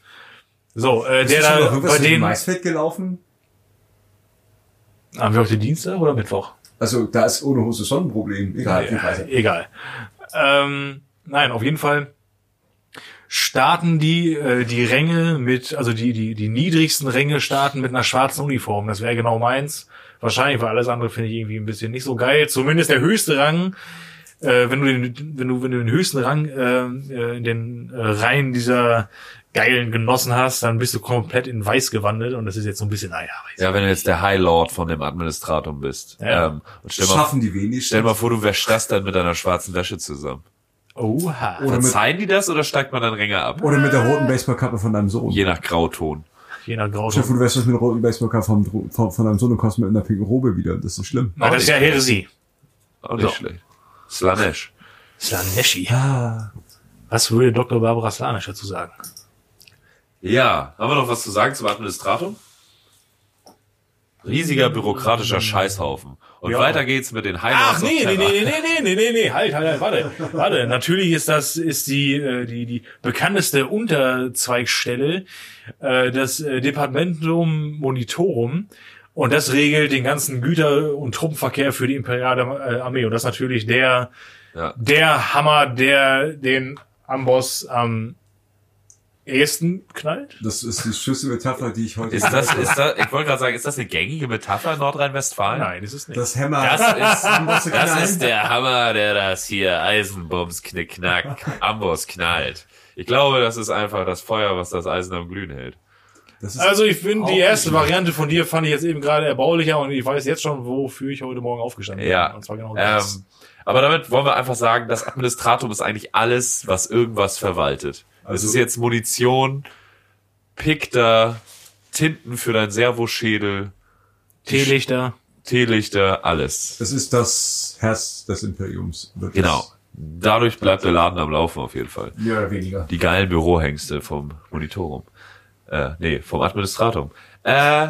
Speaker 3: So, äh, der
Speaker 2: Ist noch
Speaker 3: da, bei denen,
Speaker 2: Maisfeld gelaufen?
Speaker 3: haben wir heute Dienstag oder Mittwoch?
Speaker 2: Äh, Also da ist ohne Hose schon ein Problem. Egal,
Speaker 3: Ja, egal. Ähm, nein, auf jeden Fall starten die äh, die Ränge mit, also die die die niedrigsten Ränge starten mit einer schwarzen Uniform. Das wäre genau meins. Wahrscheinlich, weil alles andere finde ich irgendwie ein bisschen nicht so geil. Zumindest der höchste Rang, äh, wenn du den wenn du wenn du den höchsten Rang äh, äh, in den äh, Reihen dieser geilen Genossen hast, dann bist du komplett in Weiß gewandelt und das ist jetzt so ein bisschen, naja, weiß
Speaker 4: Ja, wenn du jetzt der High Lord von dem Administrator bist.
Speaker 3: Ja.
Speaker 4: Ähm, und stell mal,
Speaker 2: Schaffen die wenigsten.
Speaker 4: stell mal vor, du wäschst das dann mit deiner schwarzen Wäsche zusammen.
Speaker 3: Oha.
Speaker 2: Oder mit,
Speaker 4: Verzeihen die das oder steigt man dann Ränge ab?
Speaker 2: oder mit der roten Baseballkappe von deinem Sohn.
Speaker 4: Je nach Grauton.
Speaker 3: Je nach
Speaker 2: Stell dir
Speaker 3: Grauton.
Speaker 2: vor, du wärst das mit roten Baseballkappe vom, von, von deinem Sohn und kommst mit einer pinken Robe wieder. Das ist schlimm.
Speaker 3: Na, das ist ja Heresie.
Speaker 4: Auch nicht
Speaker 3: So.
Speaker 4: schlecht. Slanesh.
Speaker 3: Slaneschi.
Speaker 2: Ja.
Speaker 3: Was würde Dr. Barbara Slanisch dazu sagen?
Speaker 4: Ja, haben wir noch was zu sagen zum Administratum? Riesiger bürokratischer Scheißhaufen. Und
Speaker 3: Ja.
Speaker 4: weiter geht's mit den High
Speaker 3: Ach nee, nee, nee, nee, nee, nee, nee, nee, halt, halt, halt, warte, warte. Natürlich ist das, ist die, äh, die, die bekannteste Unterzweigstelle, äh, das äh, Departmentum Monitorum. Und das regelt den ganzen Güter- und Truppenverkehr für die imperiale äh, Armee. Und das ist natürlich der,
Speaker 4: Ja.
Speaker 3: der Hammer, der den Amboss am ehesten knallt.
Speaker 2: Das ist die schönste Metapher, die ich heute
Speaker 4: Ist das, ist das, ich wollte gerade sagen, ist das eine gängige Metapher in Nordrhein-Westfalen?
Speaker 3: Nein, ist es nicht.
Speaker 2: Das Hammer.
Speaker 4: Das ist, das
Speaker 2: knallen.
Speaker 4: ist der Hammer, der das hier Eisenbums, Knickknack, Amboss knallt. Ich glaube, das ist einfach das Feuer, was das Eisen am Glühen hält.
Speaker 3: Also ich finde, die erste Variante von dir fand ich jetzt eben gerade erbaulicher und ich weiß jetzt schon, wofür ich heute Morgen aufgestanden
Speaker 4: Ja.
Speaker 3: bin. Und zwar genau das.
Speaker 4: Ähm, aber damit wollen wir einfach sagen, das Administratum ist eigentlich alles, was irgendwas verwaltet. Es
Speaker 2: Also-
Speaker 4: ist jetzt Munition, Pikter, Tinten für dein Servoschädel,
Speaker 3: Teelichter.
Speaker 4: Teelichter, alles.
Speaker 2: Das ist das Herz des Imperiums. Wirklich.
Speaker 4: Genau. Dadurch bleibt der Laden am Laufen auf jeden Fall.
Speaker 2: Mehr oder weniger.
Speaker 4: Die geilen Bürohengste vom Monitorum. Äh, nee, vom Administratum. Äh,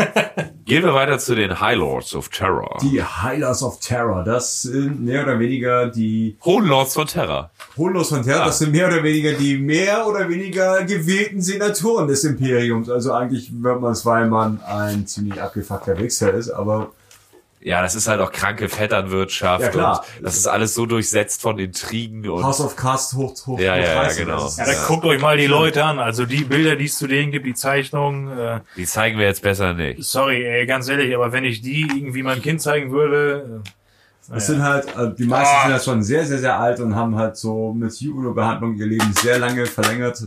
Speaker 4: gehen wir weiter zu den High Lords of Terror.
Speaker 2: Die Heilers of Terror, das sind mehr oder weniger die
Speaker 4: Hohen Lords von Terror.
Speaker 2: Holos von Terror, das sind mehr oder weniger die mehr oder weniger gewählten Senatoren des Imperiums. Also eigentlich wird man es, weil man ein ziemlich abgefuckter Wichser ist, aber
Speaker 4: Ja, das ist halt auch kranke Vetternwirtschaft
Speaker 2: Ja, klar.
Speaker 4: und das ist alles so durchsetzt von Intrigen und
Speaker 2: House of Cards hoch, hoch,
Speaker 4: Ja,
Speaker 2: hoch
Speaker 4: ja, ja,
Speaker 2: 30,
Speaker 4: genau.
Speaker 3: Ja, da
Speaker 4: Ja.
Speaker 3: guckt euch mal die Leute an. Also die Bilder, die es zu denen gibt, die Zeichnungen. Äh,
Speaker 4: die zeigen wir jetzt besser nicht.
Speaker 3: sorry, ey, ganz ehrlich, aber wenn ich die irgendwie meinem Kind zeigen würde, äh,
Speaker 2: Das sind halt, äh, die meisten sind ja schon sehr, sehr, sehr alt und haben halt so mit Juno-Behandlung ihr Leben sehr lange verlängert,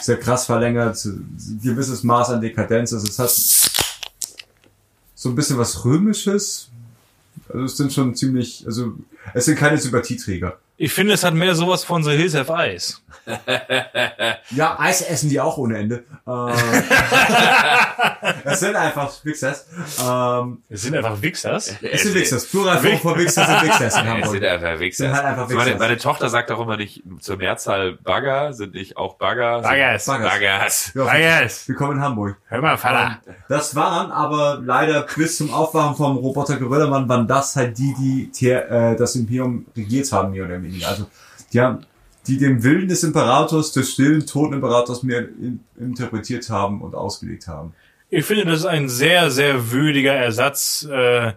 Speaker 2: sehr krass verlängert, ein gewisses Maß an Dekadenz. Also es hat so ein bisschen was Römisches. Also es sind schon ziemlich, also es sind keine Sympathieträger.
Speaker 3: Ich finde, es hat mehr sowas von The Hills Have Eyes. [LAUGHS]
Speaker 2: Ja, Eis essen die auch ohne Ende. [LAUGHS] Ähm, es sind einfach Wichsers. Ähm,
Speaker 3: Es sind einfach Wichsers.
Speaker 2: es sind Wichsers. Plural von von Wichsers sind Wichsers in [LAUGHS]
Speaker 4: Es
Speaker 2: Hamburg.
Speaker 4: sind einfach Wichser.
Speaker 2: Sind halt einfach
Speaker 4: meine,
Speaker 2: Wichser.
Speaker 4: meine Tochter sagt auch immer nicht zur Mehrzahl Bagger, sind nicht auch Bagger?
Speaker 3: Baggers.
Speaker 2: Baggers.
Speaker 4: Baggers.
Speaker 2: Ja,
Speaker 3: Baggers.
Speaker 2: Willkommen in Hamburg.
Speaker 3: Hör mal, Vater.
Speaker 2: Das waren aber leider bis zum Aufwachen vom Roboter Gorillamann waren das halt die, die äh, das Imperium regiert haben, mehr oder weniger. Also die haben, die den Willen des Imperators, des stillen, toten Imperators mehr in, interpretiert haben und ausgelegt haben.
Speaker 3: Ich finde, das ist ein sehr, sehr würdiger Ersatz äh,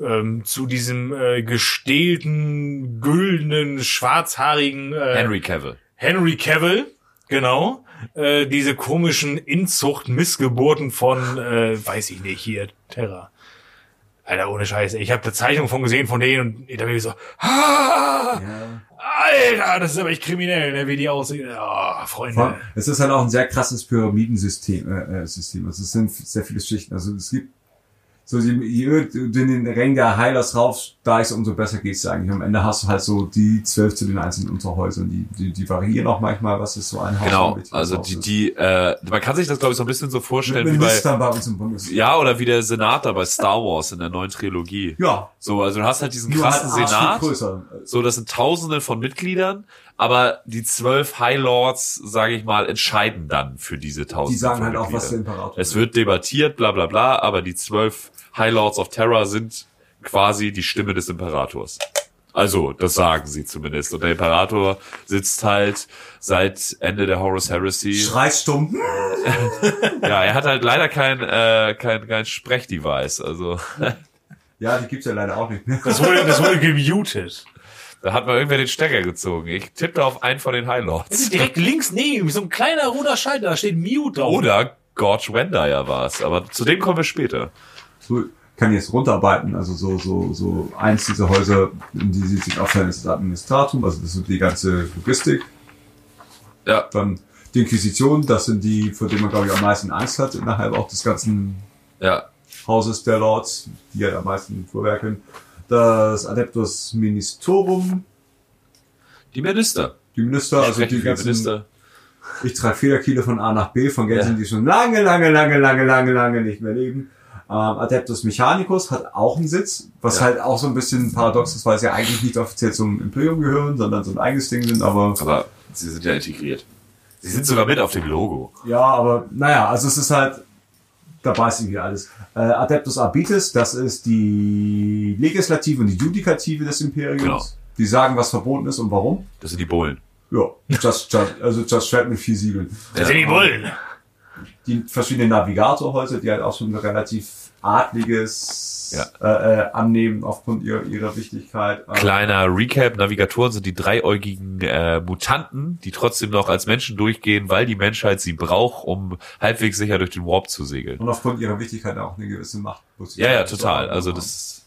Speaker 3: ähm, zu diesem äh, gestählten, güldenen, schwarzhaarigen äh,
Speaker 4: Henry Cavill.
Speaker 3: Henry Cavill, genau. Äh, diese komischen Inzucht-Missgeburten von, äh, weiß ich nicht, hier, Terra. Alter, ohne Scheiße. Ich habe eine Zeichnung von gesehen von denen und ich dachte mir so, ah,
Speaker 2: Ja.
Speaker 3: Alter, das ist aber echt kriminell, ne, wie die aussehen. Ah, Freunde.
Speaker 2: Es ist halt auch ein sehr krasses Pyramidensystem. Äh, äh, System. Also es sind sehr viele Schichten. Also es gibt so je, je höher du in den Rängen der Heilers raufsteigst, umso besser geht's dir eigentlich. Am Ende hast du halt so die zwölf zu den einzelnen Unterhäusern. Die, die, die variieren auch manchmal, was ist so ein Haus.
Speaker 4: Genau, also
Speaker 2: Haus
Speaker 4: die, die, äh, man kann sich das glaube ich so ein bisschen so vorstellen
Speaker 2: mit
Speaker 4: wie bei,
Speaker 2: bei uns im
Speaker 4: ja, oder wie der Senator bei Star Wars in der neuen Trilogie.
Speaker 2: Ja,
Speaker 4: So, also du hast halt diesen
Speaker 2: nur
Speaker 4: krassen
Speaker 2: halt
Speaker 4: Senat. So, das sind Tausende von Mitgliedern, aber die zwölf High Lords, sage ich mal, entscheiden dann für diese Tausende
Speaker 2: Die sagen halt auch, was der. Imperator
Speaker 4: Es wird debattiert, bla bla bla, aber die zwölf High Lords of Terror sind quasi die Stimme des Imperators. Also, das sagen sie zumindest. Und der Imperator sitzt halt seit Ende der Horus Heresy.
Speaker 2: Schreit stumm. [LAUGHS]
Speaker 4: Ja, er hat halt leider kein, äh, kein, kein Sprechdevice. Also,
Speaker 2: Ja, die gibt's ja leider auch nicht mehr. [LAUGHS]
Speaker 3: Das wurde, das wurde gemutet.
Speaker 4: Da hat mal irgendwer den Stecker gezogen. Ich tippte auf einen von den High
Speaker 3: Das
Speaker 4: Lords.
Speaker 3: ist direkt links neben, so ein kleiner roter Schalter, da steht Mute drauf.
Speaker 4: Oder Gorge Wendaya war es. Aber zu dem kommen wir später.
Speaker 2: Kann jetzt runterarbeiten. Also so, so, so eins dieser Häuser, in die sie sich aufteilen, ist das Administratum, also das ist die ganze Logistik.
Speaker 4: Ja.
Speaker 2: Dann die Inquisition, das sind die, vor denen man glaube ich am meisten Angst hat innerhalb auch des ganzen
Speaker 4: Ja.
Speaker 2: Hauses der Lords, die halt am meisten vorwerken. Das Adeptus Ministorum,
Speaker 4: Die Minister.
Speaker 2: die Minister, also die ganzen,
Speaker 4: Minister.
Speaker 2: ich trage Federkiele von A nach B, von Gänsen,
Speaker 4: Ja.
Speaker 2: die schon lange, lange, lange, lange, lange, lange nicht mehr leben. Ähm, Adeptus Mechanicus hat auch einen Sitz, was
Speaker 4: Ja.
Speaker 2: halt auch so ein bisschen paradox ist, weil sie ja eigentlich nicht offiziell zum Imperium gehören, sondern so ein eigenes Ding sind, aber
Speaker 4: Aber sie sind ja integriert. Sie sind sogar mit auf dem Logo.
Speaker 2: ja, aber naja, also es ist halt, dabei ist irgendwie alles. Äh, Adeptus Arbites, das ist die Legislative und die Judikative des Imperiums.
Speaker 4: Genau.
Speaker 2: Die sagen, was verboten ist und warum.
Speaker 4: Das sind die Bullen.
Speaker 2: Ja, just, just, also just Shred mit vier Siegeln.
Speaker 3: Das sind die Bullen.
Speaker 2: die verschiedenen Navigatorhäuser, die halt auch schon relativ adliges
Speaker 4: Ja.
Speaker 2: äh, äh, annehmen aufgrund ihrer, ihrer Wichtigkeit. Ähm,
Speaker 4: Kleiner Recap, Navigatoren sind die dreiäugigen äh, Mutanten, die trotzdem noch als Menschen durchgehen, weil die Menschheit sie braucht, um halbwegs sicher durch den Warp zu segeln.
Speaker 2: Und aufgrund ihrer Wichtigkeit auch eine gewisse Macht.
Speaker 4: Ja, ja, total. Also das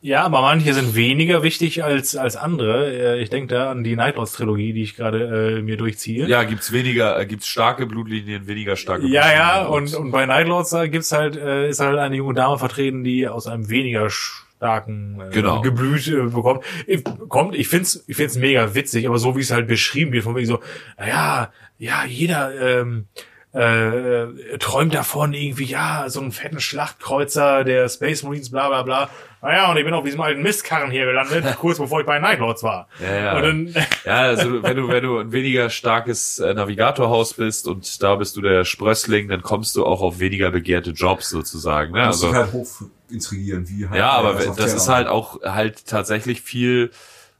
Speaker 3: Ja, aber manche sind weniger wichtig als, als andere. Äh, Ich denke da an die Nightlords-Trilogie, die ich gerade äh, mir durchziehe.
Speaker 4: ja, gibt's weniger, äh, gibt's starke Blutlinien, weniger starke
Speaker 3: Ja, ja,
Speaker 4: Blutlinien.
Speaker 3: und, und bei Nightlords da gibt's halt, äh, ist halt eine junge Dame vertreten, die aus einem weniger starken äh,
Speaker 4: Genau.
Speaker 3: Geblüt äh, bekommt. Ich, kommt, ich find's, ich find's mega witzig, aber so wie es halt beschrieben wird, von wegen so, naja, ja, jeder ähm, äh, träumt davon irgendwie, ja, so einen fetten Schlachtkreuzer der Space Marines, bla bla bla. Naja, und ich bin auf diesem alten Mistkarren hier gelandet, [LAUGHS] kurz bevor ich bei Nightlords war.
Speaker 4: Ja, ja.
Speaker 3: Und dann, [LAUGHS]
Speaker 4: Ja, also wenn du, wenn du ein weniger starkes äh, Navigatorhaus bist und da bist du der Sprössling, dann kommst du auch auf weniger begehrte Jobs sozusagen. Ne? Also,
Speaker 2: sich halt hoch intrigieren, wie halt.
Speaker 4: ja, aber
Speaker 2: das
Speaker 4: das ist halt auch halt tatsächlich viel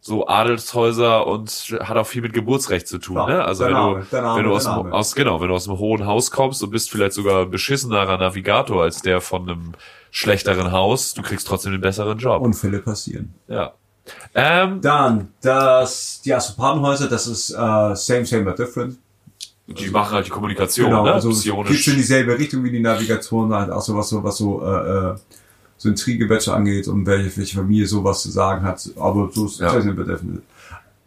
Speaker 4: so Adelshäuser und hat auch viel mit Geburtsrecht zu tun.
Speaker 2: Klar,
Speaker 4: Ne? Also
Speaker 2: der
Speaker 4: wenn
Speaker 2: Name,
Speaker 4: du,
Speaker 2: Name,
Speaker 4: wenn du aus, aus genau, wenn du aus einem hohen Haus kommst und bist vielleicht sogar ein beschissenerer Navigator als der von einem schlechteren Haus, du kriegst trotzdem den besseren Job.
Speaker 2: Unfälle passieren.
Speaker 4: ja. Ähm,
Speaker 2: Dann, das, die Astropatenhäuser, das ist äh, same, same, but different.
Speaker 4: die machen halt die Kommunikation,
Speaker 2: Genau,
Speaker 4: ne?
Speaker 2: also
Speaker 4: Psionisch.
Speaker 2: geht's in dieselbe Richtung wie die Navigatoren, halt auch so was so, was so, äh, äh, so Intrigebätsche angeht und welche, welche Familie sowas zu sagen hat, aber so ist
Speaker 4: Ja.
Speaker 2: same, but different.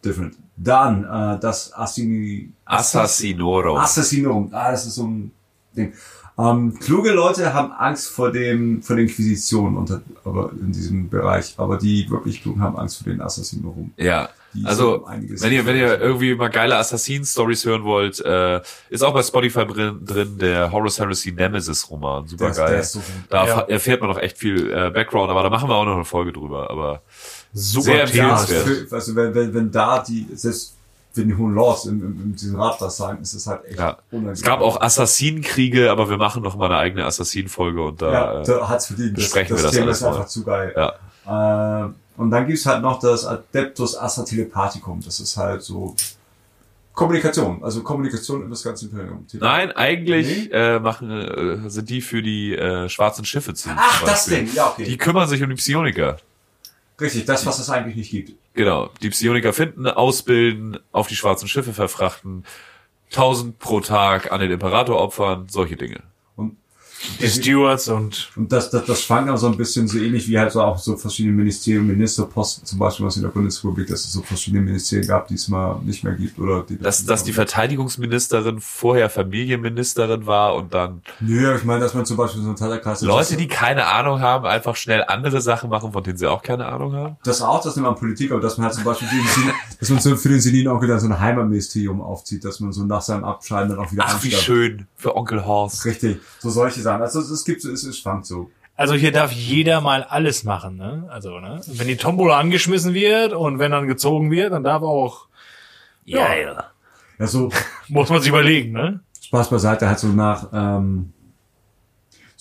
Speaker 2: different. Dann, äh, das Assini,
Speaker 4: Assassinorum.
Speaker 2: Assassinorum, ah, das ist so ein Ding. Ähm, kluge Leute haben Angst vor dem, vor der Inquisition unter, aber in diesem Bereich, aber die wirklich klugen haben Angst vor den Assassinorum.
Speaker 4: Ja.
Speaker 2: Die
Speaker 4: Also, wenn ihr, wenn ihr irgendwie mal geile Assassin-Stories hören wollt, äh, ist auch bei Spotify drin, drin der Horus Heresy Nemesis-Roman. Super geil.
Speaker 2: so
Speaker 4: da
Speaker 3: Ja.
Speaker 4: erf- erfährt man noch echt viel äh, Background, aber da machen wir auch noch eine Folge drüber. Aber
Speaker 3: super
Speaker 4: Sehr.
Speaker 2: Ja,
Speaker 4: empfehlenswert.
Speaker 2: für, also wenn, wenn, wenn da die, selbst wenn die Hohen Lords in, in, in diesem Rat was sagen, ist es halt echt
Speaker 4: ja,
Speaker 2: unangenehm.
Speaker 4: es gab auch Assassinenkriege, aber wir machen noch mal eine eigene Assassin-Folge und da,
Speaker 2: ja,
Speaker 4: äh,
Speaker 2: da hat's verdient. Das,
Speaker 4: besprechen
Speaker 2: das
Speaker 4: wir das
Speaker 2: Thema ist einfach
Speaker 4: mal.
Speaker 2: zu geil.
Speaker 4: ja.
Speaker 2: Äh, und dann gibt's halt noch das Adeptus Astra Telepathicum. Das ist halt so Kommunikation, also Kommunikation in das ganze Imperium.
Speaker 4: Nein, eigentlich
Speaker 2: Nee?
Speaker 4: äh, machen äh, sind die für die äh, schwarzen Schiffe zu.
Speaker 2: Ach, das. Ding, ja, okay.
Speaker 4: Die kümmern sich um die Psioniker.
Speaker 2: Richtig, das, was es eigentlich nicht gibt.
Speaker 4: Genau, die Psioniker finden, ausbilden, auf die schwarzen Schiffe verfrachten, 1000 pro Tag an den Imperator opfern, solche Dinge.
Speaker 3: Die Stewards und
Speaker 2: Und das, das, das schwankt auch so ein bisschen so ähnlich wie halt so auch so verschiedene Ministerien, Ministerposten, zum Beispiel was in der Bundesrepublik, dass es so verschiedene Ministerien gab, die es mal nicht mehr gibt, oder die,
Speaker 4: Dass, dass die Verteidigungsministerin vorher Familienministerin war und dann
Speaker 2: Nö, ich meine, dass man zum Beispiel so einen Teilerkreis
Speaker 4: Leute, die keine Ahnung haben, einfach schnell andere Sachen machen, von denen sie auch keine Ahnung haben.
Speaker 2: das auch, das nennt man Politik, aber dass man halt zum Beispiel für den, [LAUGHS] dass man so für den Senil-Onkel dann so ein Heimatministerium aufzieht, dass man so nach seinem Abscheiden dann auch wieder
Speaker 4: Ach, wie
Speaker 2: anstellt.
Speaker 4: schön für Onkel Horst.
Speaker 2: Richtig, so solche Sachen. Also es, gibt, es, es schwankt so.
Speaker 3: Also hier darf jeder mal alles machen, ne? Also, ne? Wenn die Tombola angeschmissen wird und wenn dann gezogen wird, dann darf auch, ja,
Speaker 4: ja.
Speaker 2: Ja, so [LAUGHS]
Speaker 3: muss man sich überlegen, ne?
Speaker 2: Spaß beiseite, halt so nach ähm,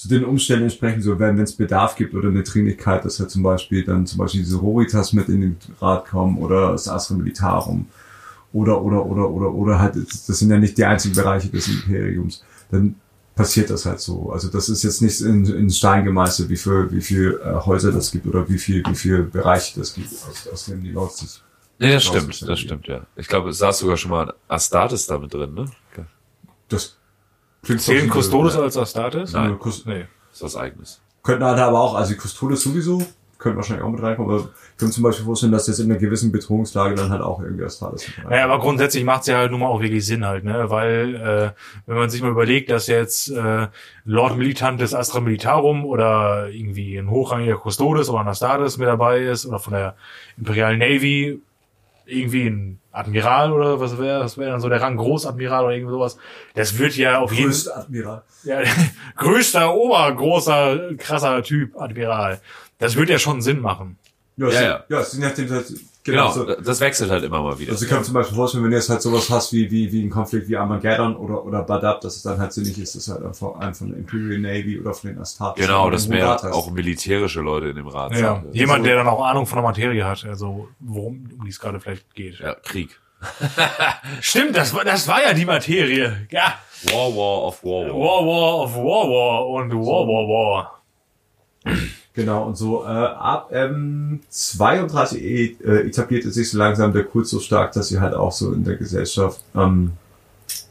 Speaker 2: zu den Umständen entsprechend, so wenn es Bedarf gibt oder eine Dringlichkeit, dass halt zum Beispiel dann zum Beispiel diese Roritas mit in den Rat kommen oder das Astra Militarum oder oder oder oder oder halt, das sind ja nicht die einzigen Bereiche des Imperiums. Dann passiert das halt so. Also das ist jetzt nicht in, in Stein gemeißelt, wie viel, wie viel äh, Häuser das gibt oder wie viel, wie viel Bereiche das gibt, aus, aus denen die Leute sich.
Speaker 4: Nee, das stimmt, das stimmt, ja. Ich glaube, es saß sogar schon mal Astartes damit drin, ne?
Speaker 2: Das klingt
Speaker 3: Zählen. Custodes als Astartes?
Speaker 2: Nein. Cus-
Speaker 3: Nee.
Speaker 4: ist was eigenes.
Speaker 2: Könnten halt aber auch, also Custodes sowieso, könnten wahrscheinlich auch mit reinkommen, aber ich könnte zum Beispiel vorstellen, dass jetzt in einer gewissen Bedrohungslage dann halt auch irgendwie mit reinkommt.
Speaker 3: Naja, aber grundsätzlich macht's ja halt nun mal auch wirklich Sinn halt, ne? Weil, äh, wenn man sich mal überlegt, dass jetzt äh, Lord Militantes Astra Militarum oder irgendwie ein hochrangiger Custodes oder ein Astartes mit dabei ist oder von der Imperial Navy irgendwie ein Admiral oder was wäre, was wäre dann so der Rang Großadmiral oder irgendwie sowas. Das wird ja auf jeden
Speaker 2: Größte Admiral.
Speaker 3: ja, [LAUGHS] größter, obergroßer, krasser Typ Admiral. Das wird ja schon Sinn machen.
Speaker 2: Ja,
Speaker 4: Ja,
Speaker 2: ja,
Speaker 4: ja.
Speaker 2: ja. ja es sind ja dem halt,
Speaker 4: Genau,
Speaker 2: genau. so.
Speaker 4: das wechselt halt immer mal wieder.
Speaker 2: Also ich kann zum Beispiel vorstellen, wenn du jetzt halt sowas hast wie, wie, wie ein Konflikt wie Armageddon oder, oder Badab, dass es dann halt sinnig ist, dass halt einfach einen von der Imperial Navy oder von den Astartes.
Speaker 4: genau, dass mehr
Speaker 2: hast.
Speaker 4: auch militärische Leute in dem Rat
Speaker 3: Ja,
Speaker 4: sind.
Speaker 3: jemand, der dann auch Ahnung von der Materie hat, also worum um die es gerade vielleicht geht.
Speaker 4: Ja, Krieg. [LAUGHS]
Speaker 3: Stimmt, das war, das war ja die Materie. Ja.
Speaker 4: War, War of War. War.
Speaker 3: War War of War War und War War War. [CLEARS THROAT]
Speaker 2: Genau, und so äh, ab ähm, 32 e- äh, etablierte sich so langsam der Kult so stark, dass sie halt auch so in der Gesellschaft ähm,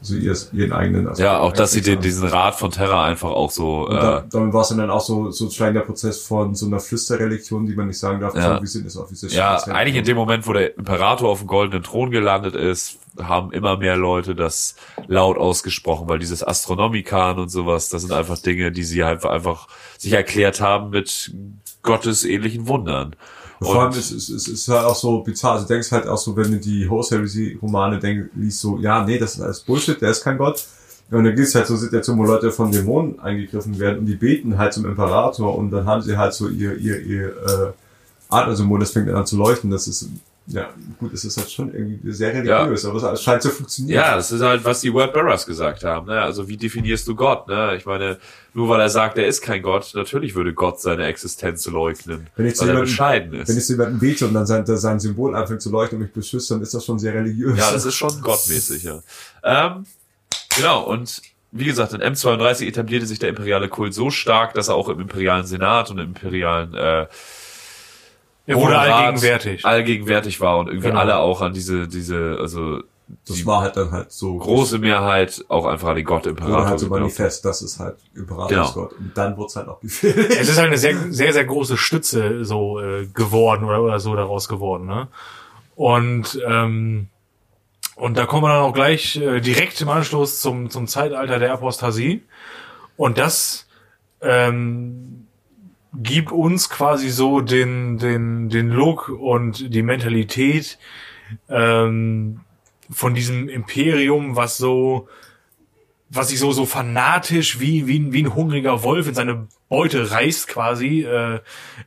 Speaker 2: so ihr, ihren eigenen Aspekt
Speaker 4: Ja, auch dass sie den, diesen Rat von Terra einfach auch so,
Speaker 2: Und
Speaker 4: äh,
Speaker 2: da, damit war es dann auch so sozusagen der Prozess von so einer Flüsterreligion, die man nicht sagen darf,
Speaker 4: Ja.
Speaker 2: so wie sind es offiziell.
Speaker 4: ja, eigentlich in dem Moment, wo der Imperator auf dem goldenen Thron gelandet ist, haben immer mehr Leute das laut ausgesprochen, weil dieses Astronomikan und sowas, das sind einfach Dinge, die sie halt einfach sich erklärt haben mit gottesähnlichen Wundern.
Speaker 2: Vor allem ist es ist, ist halt auch so bizarr. Also du denkst halt auch so, wenn du die Horse Heresy Romane denkst, liest so, ja, nee, das ist alles Bullshit, der ist kein Gott. Und dann gibt's halt so Situationen, wo Leute von Dämonen eingegriffen werden und die beten halt zum Imperator und dann haben sie halt so ihr, ihr, ihr äh, Adlersymbol, das fängt dann an zu leuchten. Das ist, ja, gut, es ist halt schon irgendwie sehr religiös, aber es scheint zu funktionieren.
Speaker 4: Ja, das ist halt, was die Word Bearers gesagt haben. Ne? Also wie definierst du Gott? Ne? Ich meine, nur weil er sagt, er ist kein Gott, natürlich würde Gott seine Existenz leugnen,
Speaker 2: Wenn ich zu
Speaker 4: weil er
Speaker 2: jemandem-
Speaker 4: bescheiden
Speaker 2: Wenn
Speaker 4: ist.
Speaker 2: ich zu jemandem bete und dann sein, sein Symbol anfängt zu leuchten und mich beschützt, dann ist das schon sehr religiös.
Speaker 4: Ja, das ist schon gottmäßig, ja. Ähm, genau, und wie gesagt, in M32 etablierte sich der imperiale Kult so stark, dass er auch im imperialen Senat und im imperialen äh,
Speaker 3: Er wurde
Speaker 4: Hohen Rat
Speaker 3: allgegenwärtig.
Speaker 4: allgegenwärtig war und irgendwie
Speaker 3: Genau.
Speaker 4: alle auch an diese, diese, also
Speaker 2: das
Speaker 4: die
Speaker 2: war halt dann halt so
Speaker 4: große Mehrheit auch einfach an den Gott
Speaker 2: Oder
Speaker 4: Imperator
Speaker 2: halt so manifest, das ist halt Imperator
Speaker 4: Genau.
Speaker 2: ist Gott. Und dann wird's halt auch gefährlich.
Speaker 3: Es ist halt eine sehr, [LAUGHS] sehr, sehr große Stütze so äh, geworden oder, oder so daraus geworden. Ne? Und ähm, und da kommen wir dann auch gleich äh, direkt im Anschluss zum, zum Zeitalter der Apostasie. Und das ähm, gibt uns quasi so den, den, den Look und die Mentalität ähm, von diesem Imperium, was so was sich so so fanatisch wie wie ein, wie ein hungriger Wolf in seine Beute reißt quasi, äh,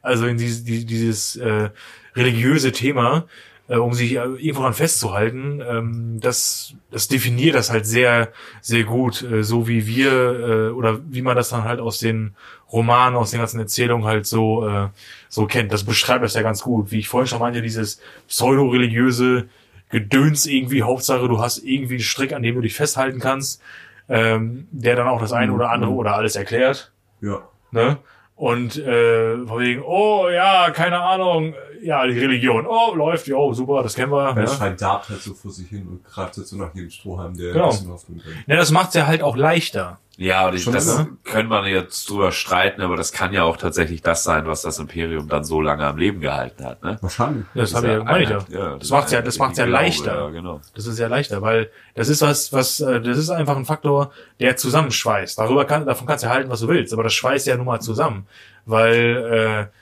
Speaker 3: also in dieses, die- dieses äh, religiöse Thema, äh, um sich äh, irgendwo dran festzuhalten, ähm, das das definiert das halt sehr sehr gut, äh, so wie wir äh, oder wie man das dann halt aus den Romanen, aus den ganzen Erzählungen halt so äh, so kennt. Das beschreibt das ja ganz gut, wie ich vorhin schon meinte, dieses pseudo-religiöse Gedöns irgendwie, Hauptsache du hast irgendwie einen Strick, an dem du dich festhalten kannst, ähm, der dann auch das eine oder andere oder alles erklärt,
Speaker 2: Ja.
Speaker 3: ne? Und äh, von wegen, oh ja, keine Ahnung, ja, die Religion, oh, läuft, jo, super, das kennen wir.
Speaker 2: Der
Speaker 3: Ne?
Speaker 2: Schein darbt halt so vor sich hin und greift halt so nach jedem Strohhalm, der
Speaker 3: Genau.
Speaker 2: ein bisschen Hoffnung bringt.
Speaker 3: Ja, das macht's ja halt auch leichter.
Speaker 4: Ja, aber
Speaker 2: Schon
Speaker 4: das
Speaker 2: immer.
Speaker 4: können wir jetzt drüber streiten, aber das kann ja auch tatsächlich das sein, was das Imperium dann so lange am Leben gehalten hat. Ne?
Speaker 2: Wahrscheinlich.
Speaker 3: Das habe ich ja, meine ich ja. Das macht's ja, das macht's ja leichter.
Speaker 4: Ja, genau.
Speaker 3: Das ist ja leichter, weil das ist was, was, äh, das ist einfach ein Faktor, der zusammenschweißt. Darüber kann, davon kannst du halten, was du willst, aber das schweißt ja nun mal zusammen, weil äh,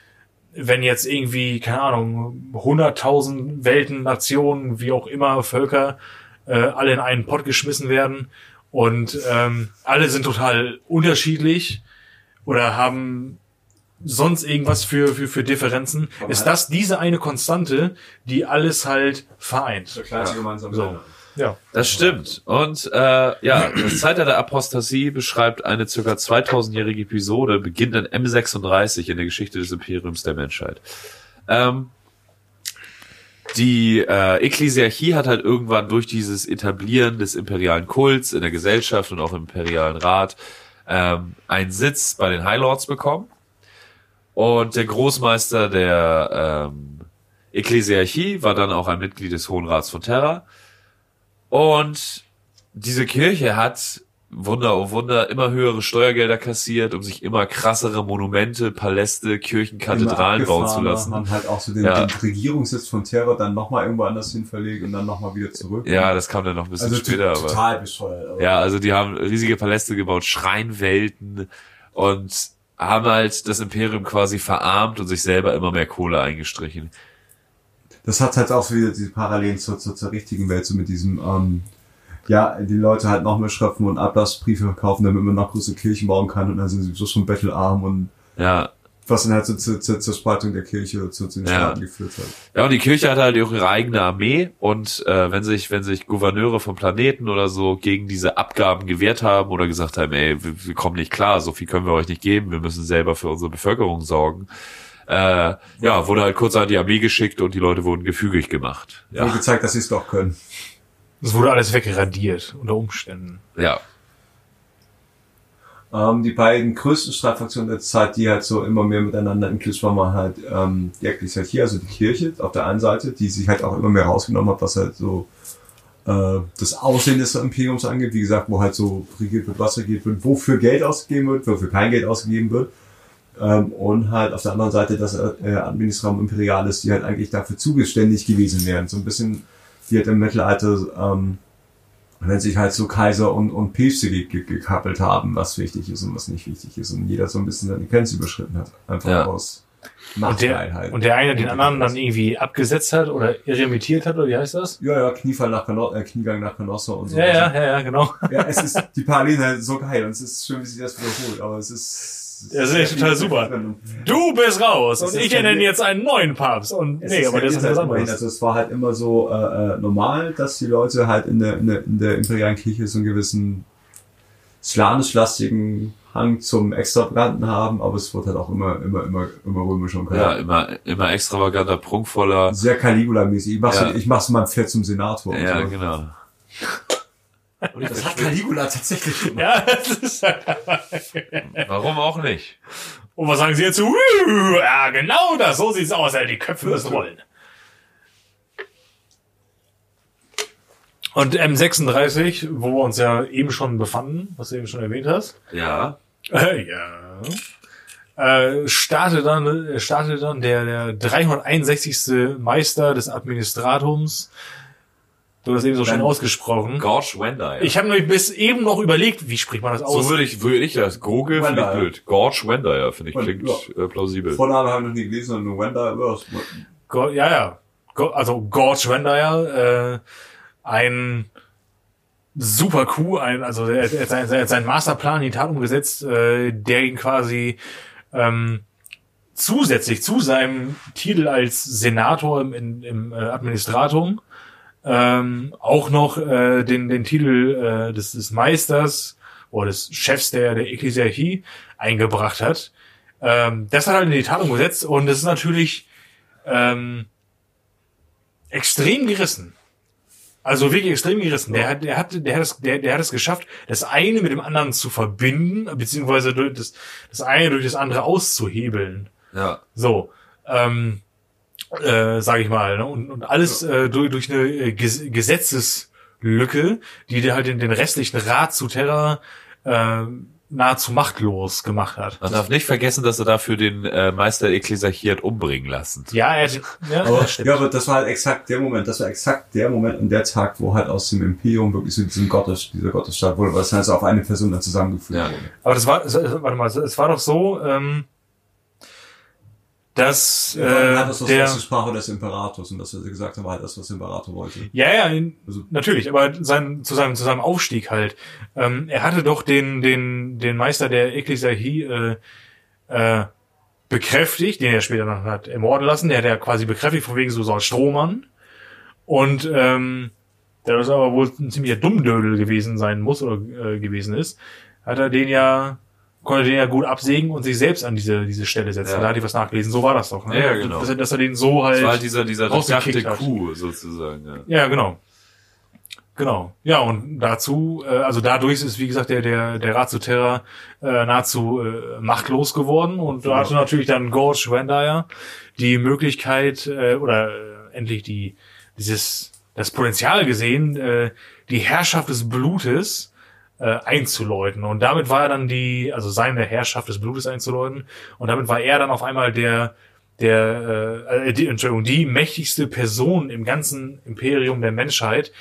Speaker 3: wenn jetzt irgendwie keine Ahnung 100.000 Welten, Nationen, wie auch immer Völker äh, alle in einen Pott geschmissen werden und ähm, alle sind total unterschiedlich oder haben sonst irgendwas für für für Differenzen, ist das diese eine Konstante, die alles halt vereint.
Speaker 2: kleinste gemeinsame
Speaker 3: So. Ja.
Speaker 4: Das stimmt. Und äh, ja, das Zeitalter der Apostasie beschreibt eine circa 2000-jährige Episode, beginnt in M36 in der Geschichte des Imperiums der Menschheit. Ähm, die äh, Ekklesiarchie hat halt irgendwann durch dieses Etablieren des imperialen Kults in der Gesellschaft und auch im imperialen Rat ähm, einen Sitz bei den High Lords bekommen. Und der Großmeister der ähm, Ekklesiarchie war dann auch ein Mitglied des Hohen Rats von Terra. Und diese Kirche hat Wunder, oh Wunder, immer höhere Steuergelder kassiert, um sich immer krassere Monumente, Paläste, Kirchen, Kathedralen bauen zu lassen.
Speaker 2: Man halt auch so den,
Speaker 4: Ja.
Speaker 2: den Regierungssitz von Terror dann nochmal irgendwo anders hin verlegt und dann nochmal wieder zurück.
Speaker 4: Ja, das kam dann noch ein bisschen
Speaker 2: also
Speaker 4: später, aber.
Speaker 2: total bescheuert. Aber
Speaker 4: Ja, also die haben riesige Paläste gebaut, Schreinwelten und haben halt das Imperium quasi verarmt und sich selber immer mehr Kohle eingestrichen.
Speaker 2: Das hat halt auch so wieder diese Parallelen zur, zur, zur richtigen Welt, so mit diesem, ähm, ja, die Leute halt noch mehr schröpfen und Ablassbriefe verkaufen, damit man noch größere Kirchen bauen kann und dann sind sie so schon bettelarm und
Speaker 4: Ja,
Speaker 2: was dann halt so zur, zur, zur Spaltung der Kirche, zu, zu den
Speaker 4: Ja.
Speaker 2: Staaten geführt hat.
Speaker 4: Ja, und die Kirche hatte halt auch ihre eigene Armee und äh, wenn sich, wenn sich Gouverneure vom Planeten oder so gegen diese Abgaben gewehrt haben oder gesagt haben, ey, wir, wir kommen nicht klar, so viel können wir euch nicht geben, wir müssen selber für unsere Bevölkerung sorgen, äh, ja, wurde halt kurz an die Armee geschickt und die Leute wurden gefügig gemacht.
Speaker 2: Ja.
Speaker 4: Ja,
Speaker 2: gezeigt, dass sie es doch können.
Speaker 3: Es wurde alles wegradiert unter Umständen.
Speaker 4: ja,
Speaker 2: Ähm, die beiden größten Streitfraktionen der Zeit, die halt so immer mehr miteinander im Klitsch waren, waren halt ähm, die Ekklesiarchie, also die Kirche auf der einen Seite, die sich halt auch immer mehr rausgenommen hat, was halt so äh, das Aussehen des Imperiums angeht. Wie gesagt, wo halt so regiert wird, was regiert wird, wofür Geld ausgegeben wird, wofür kein Geld ausgegeben wird. Ähm, und halt auf der anderen Seite das äh, Administratum Imperialis, die halt eigentlich dafür zugeständig gewesen wären. So ein bisschen, die halt im Mittelalter ähm, wenn sich halt so Kaiser und, und Päpste ge ge gekappelt haben, was wichtig ist und was nicht wichtig ist und jeder so ein bisschen seine Grenze überschritten hat. Einfach
Speaker 4: Ja.
Speaker 2: aus
Speaker 3: Und der, und der eine den anderen dann irgendwie abgesetzt hat oder irremitiert hat, oder wie heißt das?
Speaker 2: ja, ja, Kniefall nach Canossa, äh, Kniegang nach Canossa und so.
Speaker 3: Ja, ja, ja, ja, genau.
Speaker 2: ja, es ist, die Parallelen halt so geil und es ist schön, wie sich das wiederholt, aber es ist...
Speaker 3: Das ist echt total super. Du bist raus und ich ernenne jetzt einen neuen Papst. Und
Speaker 2: Es
Speaker 3: nee,
Speaker 2: ist
Speaker 3: aber das ist
Speaker 2: halt
Speaker 3: was anderes.
Speaker 2: Also es war halt immer so äh, äh, normal, dass die Leute halt in der, in der, in der imperialen Kirche so einen gewissen slanisch-lastigen Hang zum Extravaganten haben, aber es wurde halt auch immer, immer, immer, immer römisch und
Speaker 4: ja, immer, immer extravaganter, prunkvoller.
Speaker 2: sehr Caligula-mäßig. Ich mach's,
Speaker 4: Ja.
Speaker 2: ich mach's mal Pferd zum Senator.
Speaker 4: Ja,
Speaker 2: so.
Speaker 4: genau. Und ich
Speaker 2: Das hat Caligula tatsächlich gemacht.
Speaker 3: Ja, das ist
Speaker 4: Warum auch nicht?
Speaker 3: Und was sagen Sie jetzt? Ja, genau das. So sieht's aus. Ey. Die Köpfe müssen rollen. Und M36, wo wir uns ja eben schon befanden, was du eben schon erwähnt hast,
Speaker 4: Ja.
Speaker 3: äh, ja, äh, startet dann, äh, startet dann der, der 361. Meister des Administratums. Du hast eben so schön ausgesprochen.
Speaker 4: Gorge Wendell.
Speaker 3: Ich habe mir bis eben noch überlegt, wie spricht man das aus?
Speaker 4: so würde ich, würde ich das. Google finde ich blöd. Gorge Wendell finde ich
Speaker 2: Und-
Speaker 4: klingt äh, plausibel.
Speaker 2: Vorname habe ich noch nie gelesen, sondern nur Wenda. Ja,
Speaker 3: ja, ja. Go also Gorge Wendyer, äh, ein super Coup, ein, also er, er, hat sein- er hat seinen Masterplan in die Tat umgesetzt, äh, der ihn quasi ähm, zusätzlich zu seinem Titel als Senator im, im, im äh, Administratum ähm, auch noch äh, den, den Titel äh, des, des Meisters oder des Chefs der, der Ekklesiarchie eingebracht hat. Ähm, das hat er halt in die Tat umgesetzt und das ist natürlich ähm, extrem gerissen. Also wirklich extrem gerissen. Der hat, der hat, der hat es, der, der hat es geschafft, das eine mit dem anderen zu verbinden, beziehungsweise durch das, das eine durch das andere auszuhebeln.
Speaker 4: Ja.
Speaker 3: So, ähm, äh, sag ich mal, ne? und, und alles äh, durch, durch eine äh, Ges Gesetzeslücke, die dir halt den, den restlichen Rat zu Terra äh, nahezu machtlos gemacht hat.
Speaker 4: Man darf nicht vergessen, dass er dafür den äh, Meister Ekklesiarchie hat umbringen lassen.
Speaker 3: Ja, er ja,
Speaker 2: Aber, ja, aber das war halt exakt der Moment, das war exakt der Moment und der Tag, wo halt aus dem Imperium wirklich so diesem Gottes, dieser Gottesstaat wurde, weil es halt so auf eine Person dann zusammengeführt
Speaker 4: Ja.
Speaker 2: wurde.
Speaker 3: Aber das war, es- warte mal, es war doch so, ähm, dass
Speaker 2: Ja, dann hat
Speaker 3: äh,
Speaker 2: das was
Speaker 3: der,
Speaker 2: der Sprache des Imperators und das, was er gesagt hat, war halt das, was der Imperator wollte.
Speaker 3: ja, ja, in-
Speaker 2: Also-
Speaker 3: natürlich, aber sein, zu seinem, zu seinem Aufstieg halt. Ähm, er hatte doch den, den, den Meister der Ekklesiarchie äh, äh, bekräftigt, den er später noch hat ermorden lassen. Der hat ja quasi bekräftigt, von wegen so soll Strohmann. Und ähm, der das aber wohl ein ziemlicher Dummdödel gewesen sein muss oder äh, gewesen ist, hat er den ja konnte den ja gut absägen und sich selbst an diese diese Stelle setzen.
Speaker 4: Ja.
Speaker 3: Da hatte ich was nachgelesen. So war das doch. Ne?
Speaker 4: Ja, genau.
Speaker 3: Dass er, dass er den so halt,
Speaker 4: Das war halt dieser, dieser durchdachte. Coup sozusagen. Ja.
Speaker 3: ja genau. Genau. Ja, und dazu, äh, also dadurch ist, wie gesagt, der, der, der Rat zu Terra äh, nahezu äh, machtlos geworden und da hatte natürlich dann Gorge Wendier die Möglichkeit äh, oder äh, endlich die dieses das Potenzial gesehen, äh, die Herrschaft des Blutes äh, einzuläuten. Und damit war er dann die, also seine Herrschaft des Blutes einzuläuten. Und damit war er dann auf einmal der, der, äh, die, Entschuldigung, die mächtigste Person im ganzen Imperium der Menschheit,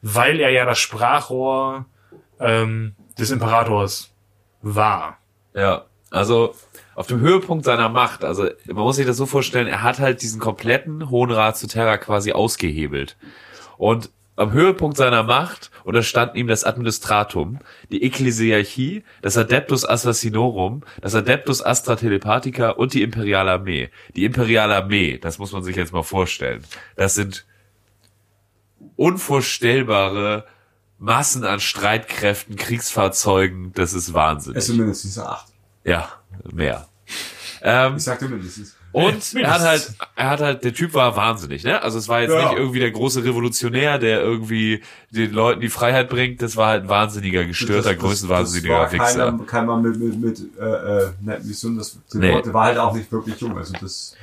Speaker 3: weil er ja das Sprachrohr ähm, des Imperators war.
Speaker 4: Ja, also auf dem Höhepunkt seiner Macht, also man muss sich das so vorstellen, er hat halt diesen kompletten Hohen Rat zu Terra quasi ausgehebelt. Und am Höhepunkt seiner Macht unterstanden ihm das Administratum, die Ekklesiarchie, das Adeptus Assassinorum, das Adeptus Astra Telepathica und die Imperiale Armee. Die Imperiale Armee, das muss man sich jetzt mal vorstellen, das sind unvorstellbare Massen an Streitkräften, Kriegsfahrzeugen, das ist Wahnsinn.
Speaker 2: Es sind mindestens acht.
Speaker 4: Ja, mehr. Ähm,
Speaker 2: Ich sagte mindestens.
Speaker 4: Und er hat halt, er hat halt, der Typ war wahnsinnig, ne? Also es war jetzt
Speaker 2: Ja.
Speaker 4: nicht irgendwie der große Revolutionär, der irgendwie den Leuten die Freiheit bringt. Das war halt ein wahnsinniger, gestörter, größenwahnsinniger
Speaker 2: das war
Speaker 4: Wichser.
Speaker 2: keiner, kein Mann mit, mit, mit äh, äh, netten Visionen. Das
Speaker 4: Nee.
Speaker 2: War halt auch nicht wirklich jung. Also das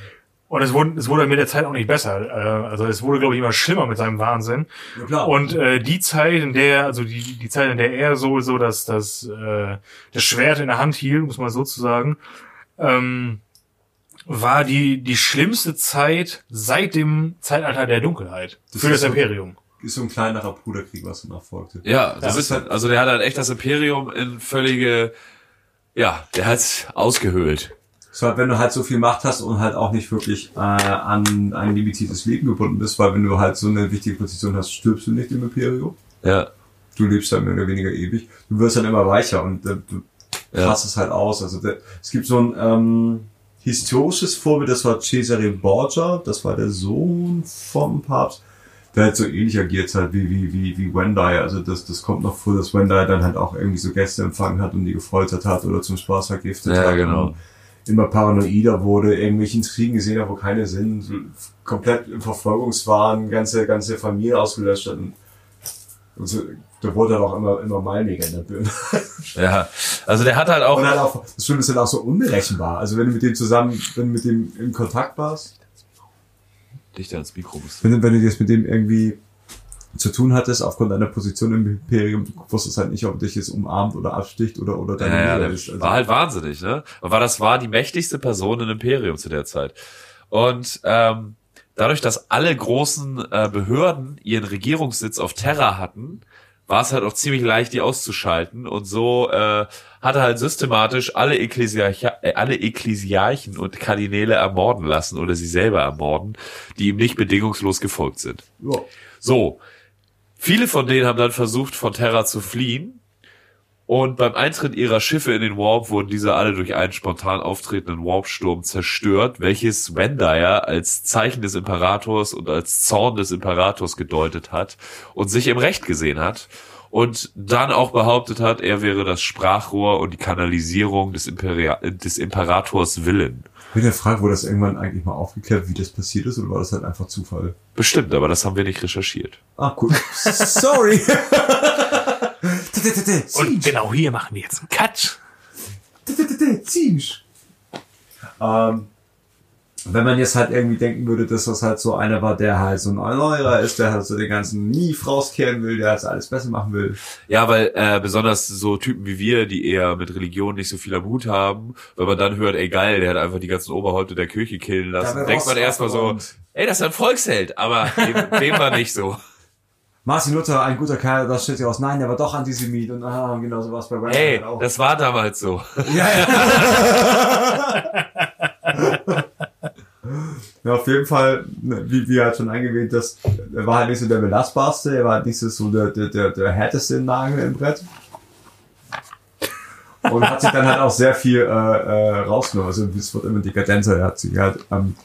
Speaker 3: Und es wurde, es wurde mit der Zeit auch nicht besser. Äh, also es wurde, glaube ich, immer schlimmer mit seinem Wahnsinn.
Speaker 2: ja, klar.
Speaker 3: Und äh, die Zeit, in der, also die, die Zeit, in der er so, so das, das, äh, das Schwert in der Hand hielt, muss man so zu sagen, ähm, war die, die schlimmste Zeit seit dem Zeitalter der Dunkelheit
Speaker 2: Das
Speaker 3: für das
Speaker 2: so-
Speaker 3: Imperium.
Speaker 2: ist so ein kleinerer Bruderkrieg, was danach folgte.
Speaker 4: Ja, das
Speaker 2: Ja.
Speaker 4: ist halt, also der hat halt echt das Imperium in völlige, ja, der hat's ausgehöhlt.
Speaker 2: So halt, wenn du halt so viel Macht hast und halt auch nicht wirklich äh, an ein limitiertes Leben gebunden bist, weil wenn du halt so eine wichtige Position hast, stirbst du nicht im Imperium.
Speaker 4: Ja,
Speaker 2: Du lebst dann mehr oder weniger ewig. Du wirst dann immer weicher und äh, du
Speaker 4: Ja.
Speaker 2: passt es halt aus. Also der, es gibt so ein ähm, historisches Vorbild, das war Cesare Borgia, das war der Sohn vom Papst. Der halt so ähnlich agiert halt wie, wie, wie, wie Wendier. Also das, das kommt noch vor, dass Wendier dann halt auch irgendwie so Gäste empfangen hat und die gefoltert hat oder zum Spaß vergiftet
Speaker 4: Ja,
Speaker 2: hat.
Speaker 4: genau.
Speaker 2: Und immer paranoider wurde, irgendwelche Intrigen gesehen hat, wo keine sind, komplett im Verfolgungswahn, ganze, ganze Familie ausgelöscht hat. Und, und so, da wurde dann auch immer, immer malmiger in der Birne. [LAUGHS]
Speaker 4: ja. Also der hat halt auch,
Speaker 2: Und halt auch, das Schlimme ist dann auch so unberechenbar. Also wenn du mit dem zusammen, wenn du mit dem in Kontakt warst,
Speaker 4: dichter ins Mikro bist.
Speaker 2: wenn, du- wenn du jetzt mit dem irgendwie zu tun hattest, aufgrund deiner Position im Imperium, du wusstest halt nicht, ob dich jetzt umarmt oder absticht oder, oder deine
Speaker 4: Ja, ja, der
Speaker 2: ist. Also,
Speaker 4: war halt wahnsinnig, ne? Und war das war die mächtigste Person im Imperium zu der Zeit. Und ähm, dadurch, dass alle großen äh, Behörden ihren Regierungssitz auf Terra hatten, war es halt auch ziemlich leicht, die auszuschalten. Und so äh, hat er halt systematisch alle, Ekklesiarcha äh, alle Ekklesiarchen und Kardinäle ermorden lassen oder sie selber ermorden, die ihm nicht bedingungslos gefolgt sind.
Speaker 2: ja.
Speaker 4: So, viele von denen haben dann versucht, von Terra zu fliehen. Und beim Eintritt ihrer Schiffe in den Warp wurden diese alle durch einen spontan auftretenden Warpsturm zerstört, welches Wendier als Zeichen des Imperators und als Zorn des Imperators gedeutet hat und sich im Recht gesehen hat und dann auch behauptet hat, er wäre das Sprachrohr und die Kanalisierung des, Imperia des Imperators Willen.
Speaker 2: Ich bin der Frage, wurde das irgendwann eigentlich mal aufgeklärt, wie das passiert ist, oder war das halt einfach Zufall?
Speaker 4: Bestimmt, aber das haben wir nicht recherchiert.
Speaker 2: Ah, cool. Sorry. [LAUGHS]
Speaker 3: Und genau hier machen wir jetzt einen Cut.
Speaker 2: Ziemlich. Ähm, wenn man jetzt halt irgendwie denken würde, dass das halt so einer war, der halt so ein Erneuerer ist, der halt so den ganzen Mief rauskehren will, der halt alles besser machen will.
Speaker 4: Ja, weil äh, besonders so Typen wie wir, die eher mit Religion nicht so viel am Hut haben, wenn man dann hört, ey geil, der hat einfach die ganzen Oberhäupter der Kirche killen lassen, denkt man erstmal so, ey, das ist ein Volksheld, aber dem, dem war nicht so. [LAUGHS]
Speaker 2: Martin Luther, ein guter Kerl, das steht ja aus. Nein, der war doch Antisemit und ah, genau so was bei Ryan
Speaker 4: Hey,
Speaker 2: halt auch.
Speaker 4: das war damals so.
Speaker 2: ja, ja. [LAUGHS] ja, auf jeden Fall, ne, wie, wie halt schon eingewähnt, das, er war halt nicht so der belastbarste, er war halt nicht so der, der, der, der härteste Nagel im Brett. Und hat sich dann halt auch sehr viel äh, äh, rausgenommen. Also es wird immer dekadenter. Er hat sich halt, ähm,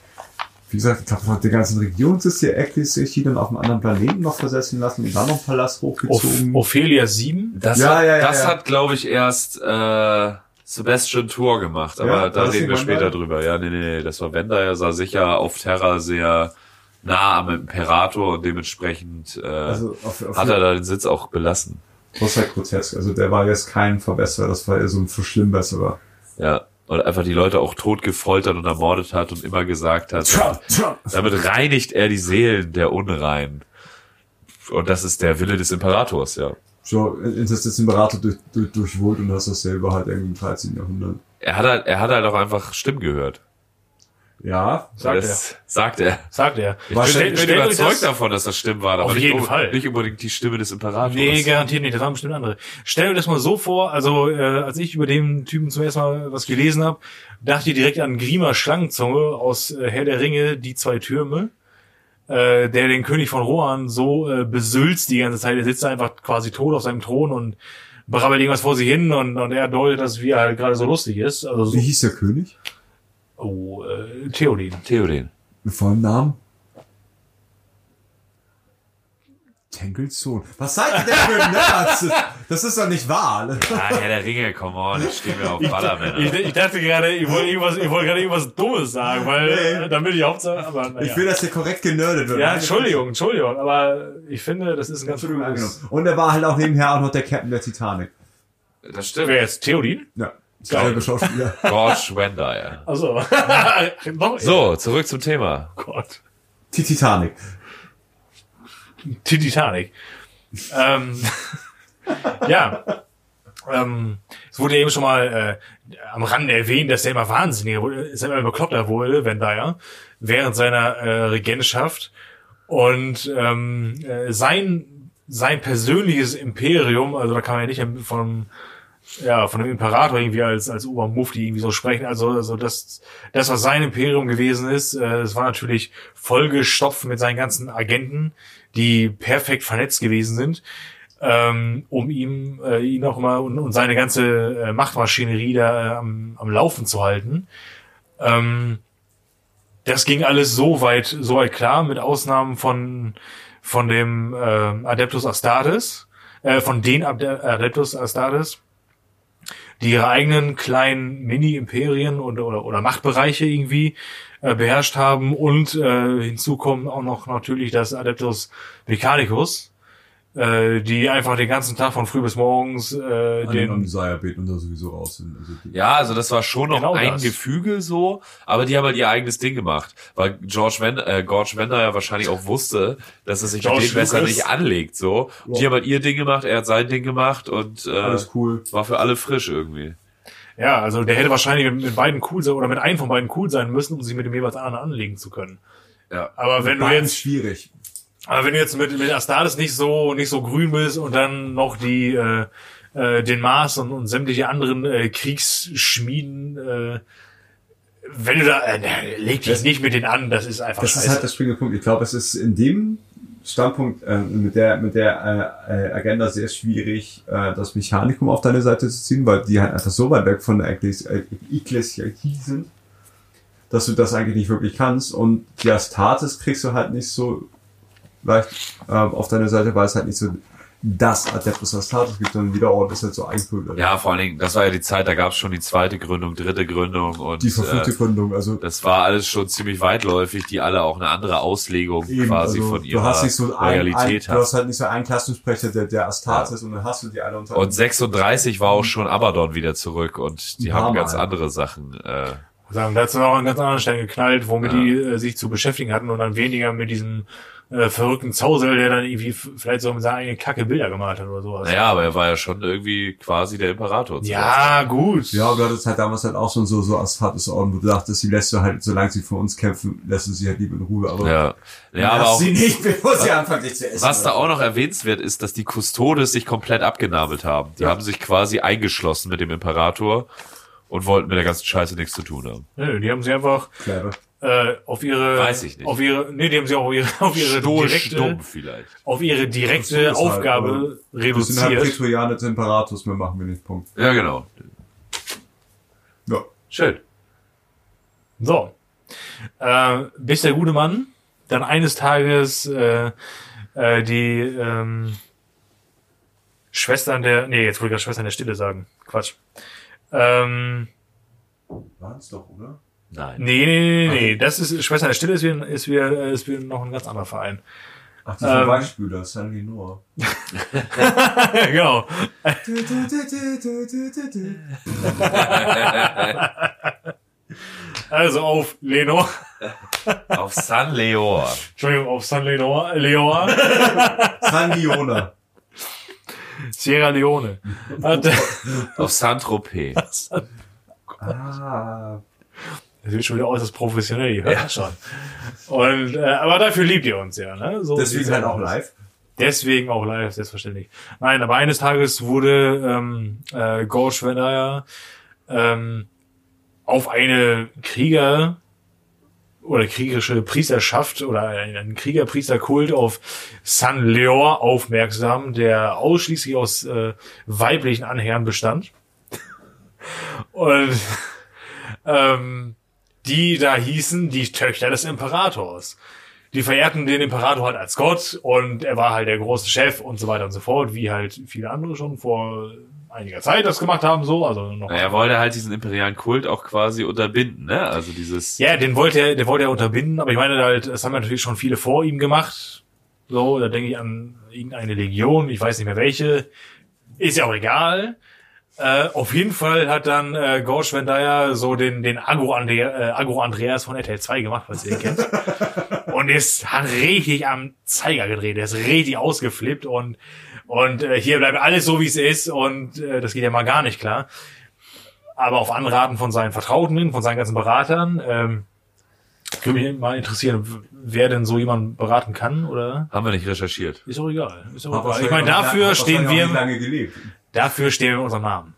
Speaker 2: wie gesagt, ich glaube, von der ganzen Region ist hier dann auf einem anderen Planeten noch versetzen lassen und dann noch einen Palast hochgezogen.
Speaker 3: Ophelia 7.
Speaker 4: Das,
Speaker 2: Ja,
Speaker 4: hat,
Speaker 2: ja, ja,
Speaker 4: das
Speaker 2: ja.
Speaker 4: hat, glaube ich, erst äh, Sebastian Tour gemacht, aber
Speaker 2: Ja,
Speaker 4: da reden wir später
Speaker 2: Wendell?
Speaker 4: drüber. Ja, nee, nee, nee, das war Wender, er sah sicher auf Terra sehr nah am Imperator und dementsprechend äh,
Speaker 2: Also auf, auf
Speaker 4: hat er da den Sitz auch belassen.
Speaker 2: Das war grotesk. Also der war jetzt kein Verbesserer, das war eher so ein Verschlimmbesserer.
Speaker 4: Ja. Und einfach die Leute auch tot gefoltert und ermordet hat und immer gesagt hat,
Speaker 2: Tja, tja.
Speaker 4: damit reinigt er die Seelen der Unreinen. Und das ist der Wille des Imperators, ja.
Speaker 2: So, das ist Imperator durch, durch, durchwohlt und hast das selber halt irgendwie im 13. Jahrhundert.
Speaker 4: Er hat halt, er hat halt auch einfach Stimmen gehört.
Speaker 2: Ja,
Speaker 3: Sagt
Speaker 4: das sagt er.
Speaker 3: Sagt er.
Speaker 4: Ich bin, bin überzeugt
Speaker 3: das-
Speaker 4: davon, dass das Stimmen war, aber
Speaker 3: Auf
Speaker 4: nicht,
Speaker 3: jeden Fall.
Speaker 4: nicht unbedingt die Stimme des Imperators.
Speaker 3: Nee, garantiert nicht. Das waren bestimmt andere. Stell dir das mal so vor, also äh, als ich über den Typen zum ersten Mal was gelesen habe, dachte ich direkt an Grima Schlangenzunge aus äh, Herr der Ringe, die zwei Türme, äh, der den König von Rohan so äh, besülzt die ganze Zeit. Er sitzt da einfach quasi tot auf seinem Thron und brabbelt irgendwas vor sich hin und, und er deutet das, wie er halt gerade so lustig ist. Also so,
Speaker 2: wie hieß der König?
Speaker 3: Oh, äh, Theoden.
Speaker 4: Theoden.
Speaker 2: Mit vollen Namen? Sohn. Was seid ihr denn für ein Nerds? Das ist doch nicht wahr.
Speaker 4: Ah, Herr der Ringe, come on, ich stehe mir auf Ballermänner.
Speaker 3: Ich, ich dachte gerade, ich wollte irgendwas, ich wollte gerade irgendwas Dummes sagen, weil
Speaker 2: Nee.
Speaker 3: äh, damit ich Hauptsache, aber naja.
Speaker 2: Ich will, dass der korrekt genördet wird.
Speaker 3: Ja, Entschuldigung, Entschuldigung, aber ich finde, das ist ein ganz
Speaker 2: Entschuldigung,
Speaker 3: cooles...
Speaker 2: Und er war halt auch nebenher auch noch der Captain der Titanic.
Speaker 4: Das stimmt.
Speaker 3: Wer jetzt? Theodin?
Speaker 2: Ja. Selbe Schauspieler.
Speaker 4: George Wendyer.
Speaker 3: Also, [LAUGHS]
Speaker 4: So, zurück zum Thema.
Speaker 3: Oh Gott.
Speaker 2: Die Titanic.
Speaker 3: Die Titanic. ähm, [LAUGHS] ja. Ähm, es wurde eben schon mal äh, am Rande erwähnt, dass er immer wahnsinniger wurde, dass er immer bekloppter wurde, Van Dyer, während seiner äh, Regentschaft. Und ähm, äh, sein, sein persönliches Imperium, also da kann man ja nicht von, ja, von dem Imperator irgendwie als, als Obermufti irgendwie so sprechen. Also, also das, das, was sein Imperium gewesen ist, äh, es war natürlich vollgestopft mit seinen ganzen Agenten, die perfekt vernetzt gewesen sind, ähm, um ihm, äh, ihn auch immer und, und seine ganze äh, Machtmaschinerie da äh, am, am Laufen zu halten. Ähm, das ging alles so weit, so weit klar, mit Ausnahmen von, von dem äh, Adeptus Astartes, äh, von den Ade Adeptus Astartes, die ihre eigenen kleinen Mini-Imperien und, oder, oder Machtbereiche irgendwie äh, beherrscht haben. Und äh, hinzu kommen auch noch natürlich das Adeptus Mechanicus, äh, die einfach den ganzen Tag von früh bis morgens äh,
Speaker 2: An den Messiah beten und da sowieso raus sind. Also die-
Speaker 4: Ja, also das war schon noch
Speaker 3: Genau
Speaker 4: ein
Speaker 3: das.
Speaker 4: Gefüge so, aber die haben halt ihr eigenes Ding gemacht, weil George Wend äh, George Wender ja wahrscheinlich auch wusste, dass er sich
Speaker 3: George
Speaker 4: mit denen besser nicht anlegt so.
Speaker 2: Ja.
Speaker 4: Die haben halt ihr Ding gemacht, er hat sein Ding gemacht und äh,
Speaker 2: Alles cool.
Speaker 4: war für alle frisch irgendwie.
Speaker 3: Ja, also der hätte wahrscheinlich mit, beiden cool sein oder mit einem von beiden cool sein müssen, um sich mit dem jeweils anderen anlegen zu können.
Speaker 4: Ja.
Speaker 3: Aber wenn du jetzt,
Speaker 2: schwierig.
Speaker 3: Aber wenn du jetzt mit, mit Astartes nicht so nicht so grün bist und dann noch die äh, äh, den Mars und, und sämtliche anderen äh, Kriegsschmieden, äh, wenn du da äh, leg dich
Speaker 2: Das-
Speaker 3: nicht mit denen an, das ist einfach
Speaker 2: Das
Speaker 3: scheiße.
Speaker 2: ist halt der springende Punkt. Ich glaube, es ist in dem Standpunkt äh, mit der mit der äh, Agenda sehr schwierig, äh, das Mechanikum auf deine Seite zu ziehen, weil die halt einfach so weit weg von der Ekklesi- äh, Ekklesiarchie sind, dass du das eigentlich nicht wirklich kannst. Und die Astartes kriegst du halt nicht so leicht äh, auf deine Seite, weil es halt nicht so das Adeptus Astartes gibt, sondern jeder Ort ist halt so eingefügt.
Speaker 4: Ja, vor allen Dingen, das war ja die Zeit, da gab es schon die zweite Gründung, dritte Gründung und
Speaker 2: Die verfluchte
Speaker 4: äh,
Speaker 2: Gründung, also
Speaker 4: das war alles schon ziemlich weitläufig, die alle auch eine andere Auslegung
Speaker 2: Eben,
Speaker 4: quasi
Speaker 2: also
Speaker 4: von
Speaker 2: du
Speaker 4: ihrer
Speaker 2: hast nicht so ein, ein, du hast halt nicht so einen Klassensprecher der, der Astartes und dann hast du die alle unter
Speaker 4: Und 36 war auch schon Abaddon wieder zurück und die
Speaker 2: Ein
Speaker 4: haben ganz
Speaker 2: Mal.
Speaker 4: andere Sachen. Äh,
Speaker 3: sagen. Da hat es noch an ganz anderen Stellen geknallt, womit
Speaker 4: Ja.
Speaker 3: die äh, sich zu beschäftigen hatten und dann weniger mit diesem äh, verrückten Zausel, der dann irgendwie vielleicht so mit seiner eigenen Kacke Bilder gemalt hat oder sowas.
Speaker 4: naja, aber er war ja schon irgendwie quasi der Imperator.
Speaker 3: Ja, gut.
Speaker 2: Ja, aber hattest halt damals halt auch schon so, so Astartes Orden, wo du dachtest, die lässt du halt, solange sie für uns kämpfen, lässt du sie halt lieber in Ruhe, aber
Speaker 4: Ja, ja aber auch,
Speaker 2: sie nicht, [LAUGHS] bevor sie anfangen, dich zu essen.
Speaker 4: was da auch noch erwähnenswert ist, dass die Custodes sich komplett abgenabelt haben. Die
Speaker 2: Ja.
Speaker 4: haben sich quasi eingeschlossen mit dem Imperator und wollten mit der ganzen Scheiße nichts zu tun haben.
Speaker 3: Nö, die haben sie einfach
Speaker 2: Clever.
Speaker 3: Äh, auf ihre
Speaker 4: Weiß ich nicht.
Speaker 3: auf ihre nee, die haben sie auch auf ihre [LAUGHS] auf ihre
Speaker 4: Stoisch
Speaker 3: direkte
Speaker 4: vielleicht.
Speaker 3: auf ihre direkte
Speaker 2: Das halt,
Speaker 3: Aufgabe
Speaker 2: sind halt
Speaker 3: reduziert.
Speaker 2: Prätorianer des Imperators, mehr machen wir nicht, Punkt.
Speaker 4: Ja, genau.
Speaker 2: Ja.
Speaker 4: Schön.
Speaker 3: So. Äh, bis der gute Mann dann eines Tages äh, äh, die ähm, Schwestern der nee, jetzt wollte ich gerade Schwestern der Stille sagen. Quatsch. Ähm,
Speaker 2: Waren's doch, oder?
Speaker 4: Nein.
Speaker 3: Nee, nee, nee, nee, nee. Das ist, Schwester der Stille ist wieder, ist wieder, ist wieder noch ein ganz anderer Verein.
Speaker 2: Ach, die ähm, Beispieler, San Lenore. [LAUGHS]
Speaker 3: genau. also auf Lenore.
Speaker 4: auf San Leor.
Speaker 3: Entschuldigung, auf San Lenore. Leor.
Speaker 2: San Leone.
Speaker 3: Sierra Leone.
Speaker 4: auf Saint-Tropez.
Speaker 2: ah.
Speaker 3: Das wird schon wieder äußerst professionell, ihr hört ja. schon. Und, äh, aber dafür liebt ihr uns ja, ne?
Speaker 2: So Deswegen halt auch live.
Speaker 3: Deswegen auch live, selbstverständlich. Nein, aber eines Tages wurde ähm, äh, Gorsch Venaya ähm, auf eine Krieger oder kriegerische Priesterschaft oder einen Kriegerpriesterkult auf San Leor aufmerksam, der ausschließlich aus äh, weiblichen Anhängern bestand. [LAUGHS] Und ähm, die da hießen die Töchter des Imperators. Die verehrten den Imperator halt als Gott und er war halt der große Chef und so weiter und so fort, wie halt viele andere schon vor einiger Zeit das gemacht haben, so, also noch.
Speaker 4: Er wollte halt diesen imperialen Kult auch quasi unterbinden, ne? Also dieses.
Speaker 3: Ja, den wollte er, den wollte er unterbinden, aber ich meine halt, das haben natürlich schon viele vor ihm gemacht. So, da denke ich an irgendeine Legion, ich weiß nicht mehr welche. Ist ja auch egal. Äh, auf jeden Fall hat dann äh, Gorsch Vendaya so den, den Agro, Andre, äh, Agro Andreas von RTL 2 gemacht, falls ihr den kennt. [LAUGHS] und ist hat richtig am Zeiger gedreht. Er ist richtig ausgeflippt und, und äh, hier bleibt alles so, wie es ist und äh, das geht ja mal gar nicht klar. Aber auf Anraten von seinen Vertrauten, von seinen ganzen Beratern, ähm, würde mich mal interessieren, wer denn so jemand beraten kann, oder?
Speaker 4: Haben wir nicht recherchiert.
Speaker 3: Ist auch egal. Ist auch egal. Ich meine, dafür stehen wir.
Speaker 2: Lange gelebt.
Speaker 3: Dafür stehen wir unserem Namen.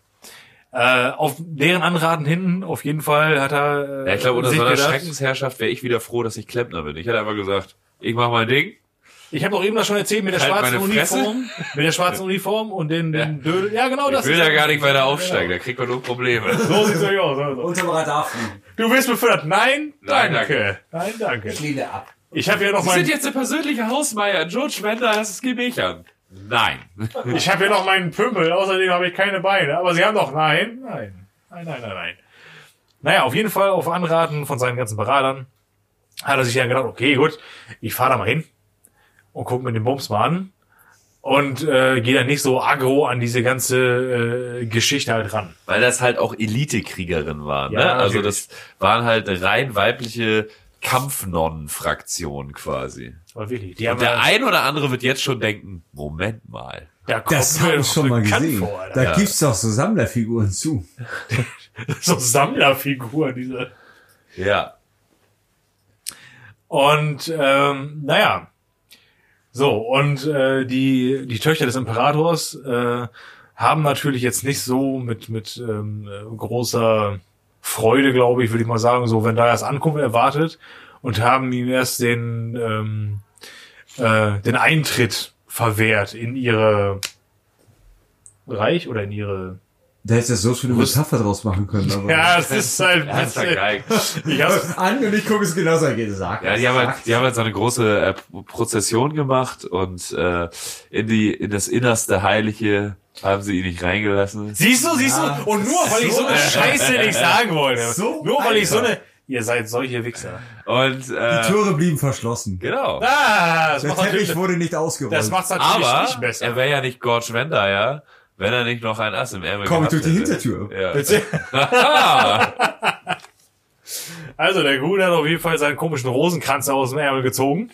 Speaker 3: Äh, auf deren Anraten hin, auf jeden Fall hat er.
Speaker 4: Äh, ja, ich glaube, unter so einer Schreckensherrschaft wäre ich wieder froh, dass ich Klempner bin. Ich hätte einfach gesagt, ich mache mein Ding.
Speaker 3: Ich habe doch eben das schon erzählt mit der halt schwarzen Uniform, mit der schwarzen Uniform und den, den ja. Dödel. Ja, genau das.
Speaker 4: Ich will da gar nicht weiter aufsteigen, da kriegt man nur Probleme.
Speaker 3: So sieht's euch aus. Also.
Speaker 2: Unterm Radar fliegen.
Speaker 3: Du wirst befördert. Nein,
Speaker 4: Nein,
Speaker 3: danke.
Speaker 4: danke.
Speaker 3: Nein, danke.
Speaker 2: Ich lehne ab.
Speaker 3: Ich habe ja noch
Speaker 4: Sie
Speaker 3: mein,
Speaker 4: sind jetzt der persönliche Hausmeier. George Wender, das ist gemächern. Nein.
Speaker 3: ich habe ja noch meinen Pümpel, außerdem habe ich keine Beine. Aber Sie haben doch nein, nein, nein, nein, nein, nein. Naja, auf jeden Fall auf Anraten von seinen ganzen Beratern hat er sich dann gedacht, okay, gut, ich fahre da mal hin und guck mir den Bums mal an und äh, gehe dann nicht so aggro an diese ganze äh, Geschichte halt ran.
Speaker 4: Weil das halt auch Elite-Kriegerinnen waren.
Speaker 3: Ja,
Speaker 4: ne? Also
Speaker 3: natürlich.
Speaker 4: das waren halt rein weibliche Kampfnonnen-Fraktion quasi.
Speaker 3: Aber wirklich, die haben
Speaker 4: Und der
Speaker 3: ja-
Speaker 4: ein oder andere wird jetzt schon denken, Moment mal.
Speaker 3: da kommt
Speaker 2: Das habe
Speaker 3: doch
Speaker 2: ich schon mal gesehen.
Speaker 3: Vor,
Speaker 2: da
Speaker 4: Ja.
Speaker 2: gibt's doch so Sammlerfiguren zu. [LAUGHS]
Speaker 3: so Sammlerfiguren, diese.
Speaker 4: Ja.
Speaker 3: Und ähm, naja, so und äh, die die Töchter des Imperators äh, haben natürlich jetzt nicht so mit mit ähm, äh, großer Freude, glaube ich, würde ich mal sagen, so wenn da erst Ankunft erwartet und haben ihm erst den ähm, äh, den Eintritt verwehrt in ihre Reich oder in ihre
Speaker 2: Da hättest du so schöne
Speaker 3: Rüst-
Speaker 2: Metapher draus machen können. Aber
Speaker 3: ja, es ist halt
Speaker 4: Er hat's vergeigt.
Speaker 3: ich hab's,
Speaker 2: An und ich gucke es genauso gesagt.
Speaker 4: Ja, die haben halt, die haben halt so eine große äh, Prozession gemacht und äh, in die in das innerste Heilige haben sie ihn nicht reingelassen.
Speaker 3: Siehst du, siehst
Speaker 2: Ja,
Speaker 3: du? Und nur weil ich so eine
Speaker 2: so-
Speaker 3: Scheiße nicht sagen wollte.
Speaker 2: So,
Speaker 3: nur weil ich so
Speaker 2: Alter.
Speaker 3: eine. Ihr seid solche Wichser.
Speaker 4: Und
Speaker 2: Die
Speaker 4: äh,
Speaker 2: Türe blieben verschlossen.
Speaker 4: genau.
Speaker 3: Ah, das
Speaker 2: Der Teppich wurde nicht ausgerollt.
Speaker 3: das macht's natürlich
Speaker 4: Aber
Speaker 3: nicht besser.
Speaker 4: er wäre ja nicht Gorge Wender, ja, wenn er nicht noch ein Ass im Ärmel
Speaker 2: Komm durch die. Hintertür.
Speaker 4: Ja.
Speaker 3: Bitte? [LAUGHS] Also der Gute hat auf jeden Fall seinen komischen Rosenkranz aus dem Ärmel gezogen.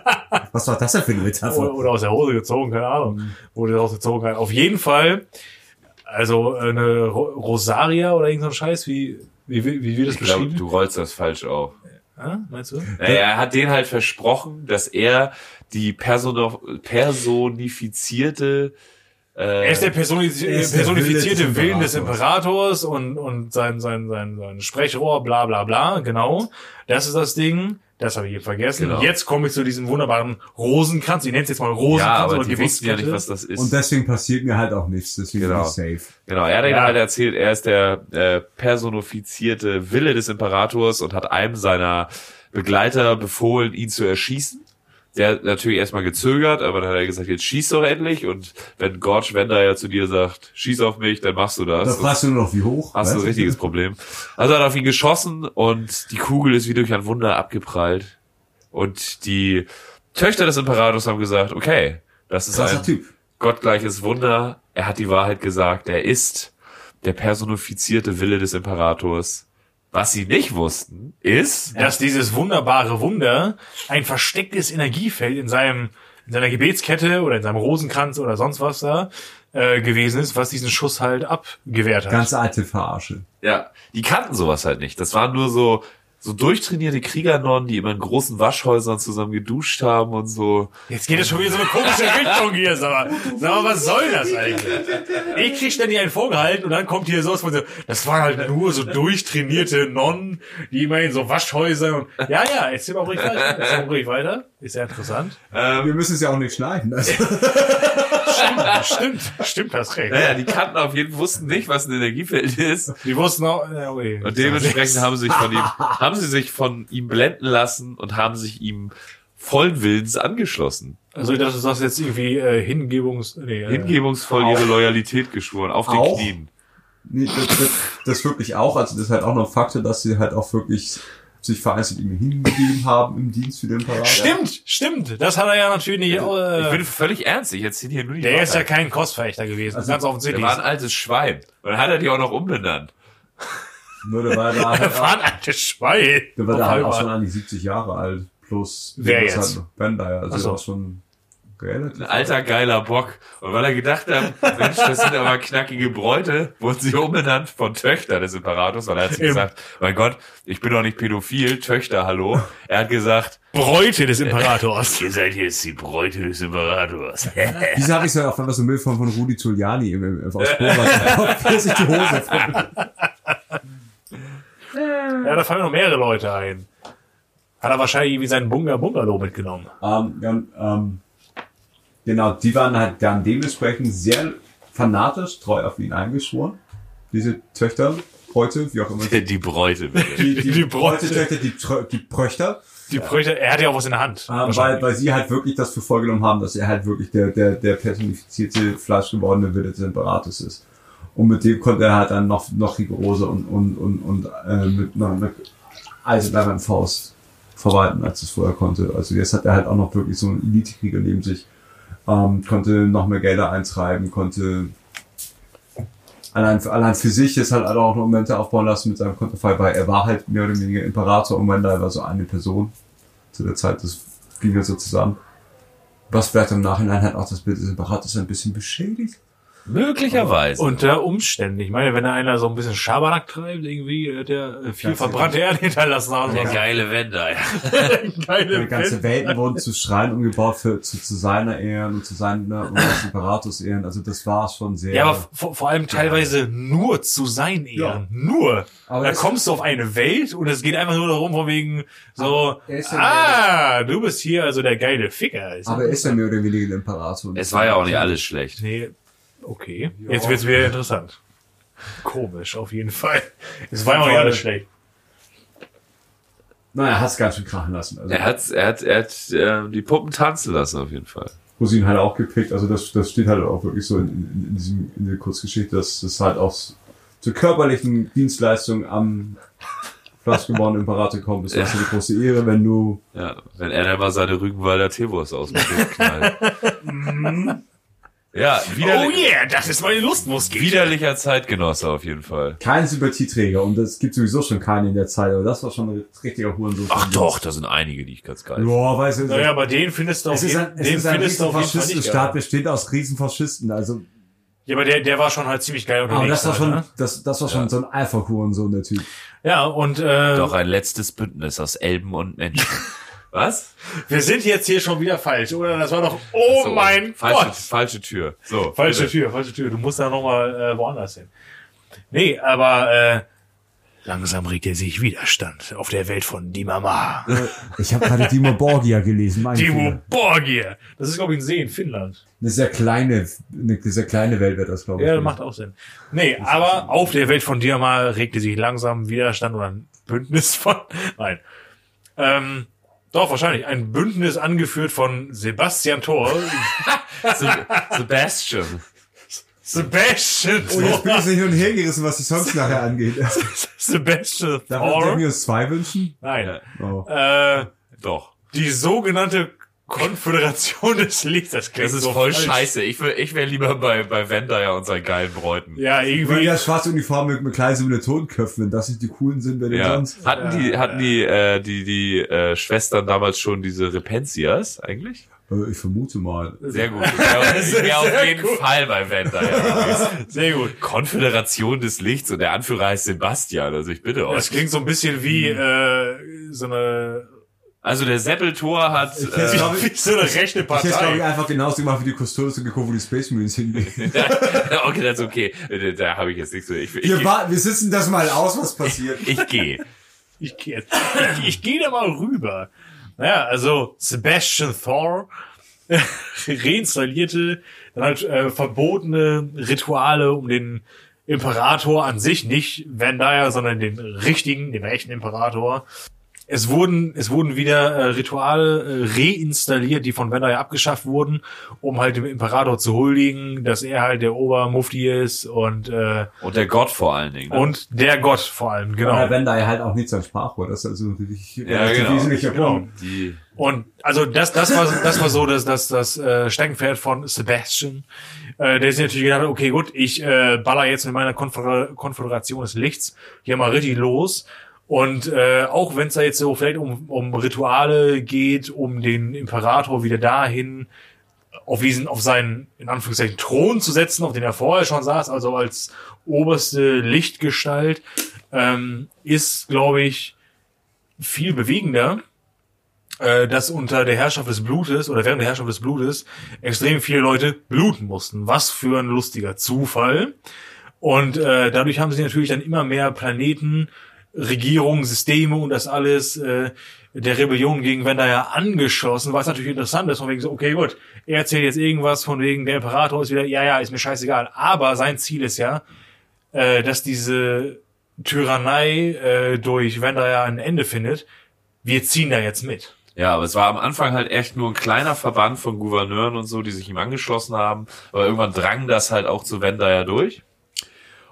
Speaker 3: [LAUGHS]
Speaker 2: Was war das denn für eine Metapher?
Speaker 3: oder aus der Hose gezogen, keine Ahnung. Wo der rausgezogen hat. Auf jeden Fall, also eine Ro Rosaria oder irgend so ein Scheiß, wie, wie, wie, wie wird das
Speaker 4: ich
Speaker 3: beschrieben?
Speaker 4: du rollst das falsch auf.
Speaker 3: Ah, meinst du?
Speaker 4: Naja, er hat denen halt versprochen, dass er die Persono personifizierte äh,
Speaker 3: Er ist der
Speaker 2: Er
Speaker 3: personifizierte Willen des
Speaker 2: Imperators.
Speaker 3: Imperators und, und sein, sein, sein, sein Sprechrohr, bla bla bla, genau. Das ist das Ding. Das habe ich hier vergessen.
Speaker 4: Genau.
Speaker 3: Jetzt komme ich zu diesem wunderbaren Rosenkranz. Ich nenne es jetzt mal Rosenkranz
Speaker 4: ja, aber
Speaker 3: oder
Speaker 4: die wussten ja nicht, was das ist.
Speaker 2: Und deswegen passiert mir halt auch nichts, deswegen
Speaker 4: Genau.
Speaker 2: bin ich safe.
Speaker 4: Genau, er hat
Speaker 3: Ja.
Speaker 4: halt erzählt, er ist der äh, personifizierte Wille des Imperators und hat einem seiner Begleiter befohlen, ihn zu erschießen. Der hat natürlich erstmal gezögert, aber dann hat er gesagt, jetzt schieß doch endlich. Und wenn Gorge Wender ja zu dir sagt, schieß auf mich, dann machst du
Speaker 2: Da
Speaker 4: das.
Speaker 2: fragst du nur noch, wie hoch.
Speaker 4: Hast du ein richtiges Problem. Also hat er auf ihn geschossen und die Kugel ist wie durch ein Wunder abgeprallt. Und die Töchter des Imperators haben gesagt, okay, das ist
Speaker 2: Krasser
Speaker 4: ein
Speaker 2: Typ.
Speaker 4: gottgleiches Wunder. Er hat die Wahrheit gesagt. Er ist der personifizierte Wille des Imperators. Was sie nicht wussten, ist,
Speaker 3: dass dieses wunderbare Wunder ein verstecktes Energiefeld in seinem in seiner Gebetskette oder in seinem Rosenkranz oder sonst was da äh, gewesen ist, was diesen Schuss halt abgewehrt hat.
Speaker 2: Ganz alte Verarsche.
Speaker 4: ja, die kannten sowas halt nicht. Das waren nur so, so durchtrainierte Kriegernonnen, die immer in großen Waschhäusern zusammen geduscht haben und so.
Speaker 3: Jetzt geht es schon wieder so eine komische Richtung hier, sag mal. Sag mal, was soll das eigentlich? Ich krieg ständig einen vorgehalten und dann kommt hier sowas von so, das waren halt nur so durchtrainierte Nonnen, die immer in so Waschhäusern und, ja, ja, erzähl mal ruhig weiter, erzähl mal ruhig weiter. Ist ja interessant.
Speaker 2: Wir müssen es ja auch nicht schneiden. Also. [LAUGHS]
Speaker 3: Stimmt, stimmt, hast recht.
Speaker 4: Naja, die kannten auf jeden Fall, wussten nicht, was ein Energiefeld ist.
Speaker 3: Die wussten auch, ja, okay.
Speaker 4: Und dementsprechend haben sie sich von ihm, haben sie sich von ihm blenden lassen und haben sich ihm vollen Willens angeschlossen.
Speaker 3: Also ich dachte, du sagst jetzt irgendwie äh, Hingebungs... Nee, äh,
Speaker 4: Hingebungsvoll ihre Loyalität geschworen, auf den
Speaker 2: Auch?
Speaker 4: Knien.
Speaker 2: Nee, das, das, das wirklich auch. Also das ist halt auch noch ein Faktor, dass sie halt auch wirklich sich vereinzelt ihm hingegeben haben im Dienst für den Imperator. [LAUGHS]
Speaker 3: Stimmt, stimmt. Das hat er ja natürlich nicht...
Speaker 4: Ich
Speaker 3: Äh,
Speaker 4: bin völlig ernst, ich erzähle hier nur die
Speaker 3: der ist ja
Speaker 4: Wahrheit.
Speaker 3: kein Kostverächter gewesen,
Speaker 2: Also,
Speaker 3: ganz
Speaker 4: Der
Speaker 3: offensichtlich.
Speaker 4: war ein altes Schwein. Und dann hat er die auch noch umbenannt.
Speaker 2: Nur der war [LAUGHS] da halt
Speaker 3: Der war
Speaker 2: auch,
Speaker 3: ein altes Schwein.
Speaker 2: der war da halt auch schon an die 70 Jahre alt. Plus
Speaker 3: Wer
Speaker 2: das
Speaker 3: jetzt?
Speaker 2: Halt noch Bender, ja. Also
Speaker 3: so.
Speaker 2: der war schon relativ
Speaker 4: Ein alter geiler Bock. Und weil er gedacht hat, Mensch, das sind aber knackige Bräute, wurden sie umbenannt von Töchter des Imperators, weil er hat sich
Speaker 3: Im-
Speaker 4: gesagt, mein Gott, ich bin doch nicht pädophil, Töchter, hallo. Er hat gesagt,
Speaker 3: Bräute des Imperators. [LAUGHS]
Speaker 4: ihr seid jetzt die Bräute des Imperators.
Speaker 2: Wieso habe ich so auf einmal so ein Bild von, von Rudi Giuliani im, im, aus Vorrat, wie er sich die Hose
Speaker 3: ja, da fallen noch mehrere Leute ein. Hat er wahrscheinlich irgendwie seinen Bunga Bungalow mitgenommen.
Speaker 2: Ähm, ja, und, ähm, genau, die waren halt dann dementsprechend sehr fanatisch treu auf ihn eingeschworen. Diese Töchter, heute, wie auch immer. Die, [LAUGHS]
Speaker 4: Die Bräute. bitte.
Speaker 2: die,
Speaker 3: Die Bräute.
Speaker 2: Töchter, die, die Pröchter.
Speaker 3: Die Bräute, er hat ja auch was in der Hand.
Speaker 2: Ähm, weil, weil sie halt wirklich das für voll genommen haben, dass er halt wirklich der, der, der personifizierte, fleischgewordene Wille des Imperators ist. Und mit dem konnte er halt dann noch, noch rigoroser und, und, und, und äh, mit einer mit eisernen Faust verwalten, als es vorher konnte. Also jetzt hat er halt auch noch wirklich so einen Elitekrieger neben sich, ähm, konnte noch mehr Gelder eintreiben, konnte allein, allein für sich jetzt halt auch noch Momente aufbauen lassen mit seinem Konterfei, weil er war halt mehr oder weniger Imperator und Wendell war so eine Person zu der Zeit, das ging ja so zusammen. Was vielleicht im Nachhinein halt auch das Bild des Imperators ein bisschen beschädigt.
Speaker 4: Möglicherweise.
Speaker 3: Unter Umständen. Ich meine, wenn da einer so ein bisschen Schabernack treibt, irgendwie, hat der äh, viel
Speaker 2: Ganz
Speaker 3: verbrannte Erde hinterlassen. Also
Speaker 4: der geile Wender. Ja. [LAUGHS]
Speaker 3: geile
Speaker 2: Die ganze
Speaker 3: Welt.
Speaker 2: Welten wurden zu Schreien umgebaut für, zu, zu seiner Ehren und zu seiner und des Imperators Ehren. Also das war schon sehr.
Speaker 3: Ja, aber vor, vor allem teilweise nur zu sein Ehren.
Speaker 2: Ja.
Speaker 3: Nur.
Speaker 2: Aber
Speaker 3: da kommst du auf eine Welt und es geht einfach nur darum, von wegen so,
Speaker 2: er ist ja
Speaker 3: ah, du bist hier also der geile Ficker. Ist ja-
Speaker 2: aber er ist ja mehr oder weniger der Imperator.
Speaker 4: Es war ja auch nicht alles schlecht.
Speaker 3: Nee, okay. Jetzt wird's wieder interessant. Komisch, auf jeden Fall. Es war ja auch nicht alles schlecht.
Speaker 2: Nein, er hat es ganz schön krachen lassen. Also
Speaker 4: Er hat, er hat, er hat äh, die Puppen tanzen lassen auf jeden Fall.
Speaker 2: Rosin halt auch gepickt. Also das, das steht halt auch wirklich so in, in, in, diesem, in der Kurzgeschichte, dass das halt auch zur körperlichen Dienstleistung am fleischgeborenen Imperator kommt. Das ist
Speaker 4: Ja.
Speaker 2: eine große Ehre, wenn du
Speaker 4: Ja, wenn er dann mal seine Rügenwalder Teewurst aus dem Tisch knallt. [LAUGHS] ja,
Speaker 3: Oh
Speaker 4: widerlich,
Speaker 3: yeah, das ist meine Lustmuskel.
Speaker 4: widerlicher Zeitgenosse auf jeden Fall.
Speaker 2: kein Sympathieträger und es gibt sowieso schon keinen in der Zeit, aber das war schon ein richtiger Hurensohn.
Speaker 4: Ach doch, da sind einige, die ich ganz geil finde.
Speaker 2: Ja, weißt du,
Speaker 3: Naja, aber den findest du auf
Speaker 2: es ist
Speaker 3: jeden,
Speaker 2: ein, es
Speaker 3: den
Speaker 2: ist ein
Speaker 3: findest du auf jeden Fall nicht
Speaker 2: Riesenfaschistenstaat,
Speaker 3: geil.
Speaker 2: besteht aus Riesenfaschisten, also,
Speaker 3: Ja, aber der, der war schon halt ziemlich geil unterwegs.
Speaker 2: aber das war schon,
Speaker 3: halt, ne?
Speaker 2: das, das war schon so ein Alpha-Hurensohn, der Typ.
Speaker 3: Ja, und äh,
Speaker 4: Doch ein letztes Bündnis aus Elben und Menschen. [LAUGHS] Was?
Speaker 3: wir sind jetzt hier schon wieder falsch, oder? Das war doch, oh
Speaker 4: So,
Speaker 3: mein
Speaker 4: falsche,
Speaker 3: Gott.
Speaker 4: Falsche Tür. So.
Speaker 3: Falsche
Speaker 4: bitte.
Speaker 3: Tür, falsche Tür. Du musst da nochmal äh, woanders hin. Nee, aber äh, langsam regt er sich Widerstand auf der Welt von Dimama.
Speaker 2: Ich habe gerade Dimo Borgia gelesen, mein
Speaker 3: Dimo
Speaker 2: Fehler.
Speaker 3: Borgir. Das ist, glaube ich, ein See in Finnland.
Speaker 2: Eine sehr kleine, eine sehr kleine Welt wird das, glaube ich.
Speaker 3: Ja, macht auch Sinn. Nee, aber auf der Welt von Dimama regte sich langsam Widerstand oder ein Bündnis von. [LAUGHS] Nein. Ähm, Doch, wahrscheinlich. Ein Bündnis angeführt von Sebastian Thor. [LAUGHS]
Speaker 4: Se- Sebastian.
Speaker 3: Sebastian
Speaker 2: Und jetzt bin
Speaker 3: Thor.
Speaker 2: ich so hin und her gerissen, was die Songs nachher angeht. [LAUGHS]
Speaker 3: Sebastian
Speaker 2: Darf darf ich
Speaker 3: Thor.
Speaker 2: mir uns zwei wünschen?
Speaker 3: Nein.
Speaker 2: Oh.
Speaker 3: Äh,
Speaker 4: Doch.
Speaker 3: die sogenannte Konföderation des Lichts. Das klingt
Speaker 4: Das ist
Speaker 3: so
Speaker 4: voll
Speaker 3: falsch.
Speaker 4: scheiße. Ich, wär- ich wäre lieber bei, bei Vendaya und seinen geilen Bräuten.
Speaker 3: Ja, irgendwie.
Speaker 2: ja schwarze Uniform mit, mit kleinen Simulatorenköpfen, wenn das nicht die coolen sind, wenn
Speaker 4: Ja.
Speaker 2: sonst.
Speaker 4: Hatten die, hatten die, äh, die, die äh, Schwestern damals schon diese Repensias eigentlich?
Speaker 2: Äh, ich vermute mal.
Speaker 4: Sehr gut. Ich wäre [LAUGHS] auf
Speaker 3: Sehr
Speaker 4: jeden
Speaker 3: gut.
Speaker 4: Fall bei Vendaya.
Speaker 3: Sehr gut.
Speaker 4: Konföderation des Lichts und der Anführer heißt Sebastian. Also ich bitte
Speaker 3: Das
Speaker 4: euch.
Speaker 3: klingt so ein bisschen wie äh, so eine
Speaker 4: Also der Seppeltor hat
Speaker 2: Ich
Speaker 4: äh,
Speaker 2: glaub,
Speaker 3: wie so eine rechte
Speaker 2: Ich hätte, glaube ich,
Speaker 3: Partei.
Speaker 2: einfach genauso gemacht wie die Custodes und geguckt, wo die Space Marines hingehen. [LAUGHS]
Speaker 4: okay, das ist okay. Da, da habe ich jetzt nichts. Ich, ich,
Speaker 2: Wir,
Speaker 4: ich,
Speaker 2: warten, wir sitzen das mal aus, was passiert.
Speaker 4: ich gehe.
Speaker 3: Ich gehe jetzt. Ich, ich gehe da mal rüber. Naja, also Sebastian Thor [LAUGHS] reinstallierte dann halt äh, verbotene Rituale um den Imperator an sich, nicht Vandaya, sondern den richtigen, den echten Imperator. Es wurden, es wurden wieder äh, Rituale äh, reinstalliert, die von Vandaya abgeschafft wurden, um halt dem Imperator zu huldigen, dass er halt der Obermufti ist und äh,
Speaker 4: Und der Gott vor allen Dingen. Ne?
Speaker 3: und der Gott vor allem, genau.
Speaker 2: Wenn da ja halt auch nicht sein Sprachrohr, das ist also ein richtig
Speaker 4: Ja, genau.
Speaker 2: wesentlicher
Speaker 3: Genau.
Speaker 2: Punkt.
Speaker 4: Die,
Speaker 3: Und also das, das war, das war so das, das, das äh, Steckenpferd von Sebastian. Äh, der sich natürlich gedacht hat, okay, gut, ich äh, baller jetzt mit meiner Konfer Konföderation des Lichts hier mal richtig los. Und äh, auch wenn es da jetzt so vielleicht um, um Rituale geht, um den Imperator wieder dahin auf diesen, auf seinen, in Anführungszeichen, Thron zu setzen, auf den er vorher schon saß, also als oberste Lichtgestalt, ähm, ist, glaube ich, viel bewegender äh, dass unter der Herrschaft des Blutes oder während der Herrschaft des Blutes extrem viele Leute bluten mussten. Was für ein lustiger Zufall. Und äh, dadurch haben sie natürlich dann immer mehr Planeten, Regierungen, Systeme und das alles äh, der Rebellion gegen Vendaya angeschossen, was natürlich interessant ist, von wegen so, okay, gut, er erzählt jetzt irgendwas von wegen, der Imperator ist wieder, ja, ja, ist mir scheißegal. Aber sein Ziel ist ja, äh, dass diese Tyrannei äh, durch Vendaya ein Ende findet. Wir ziehen da jetzt mit.
Speaker 4: ja, aber es war am Anfang halt echt nur ein kleiner Verband von Gouverneuren und so, die sich ihm angeschlossen haben. Aber irgendwann drang das halt auch zu Vendaya durch.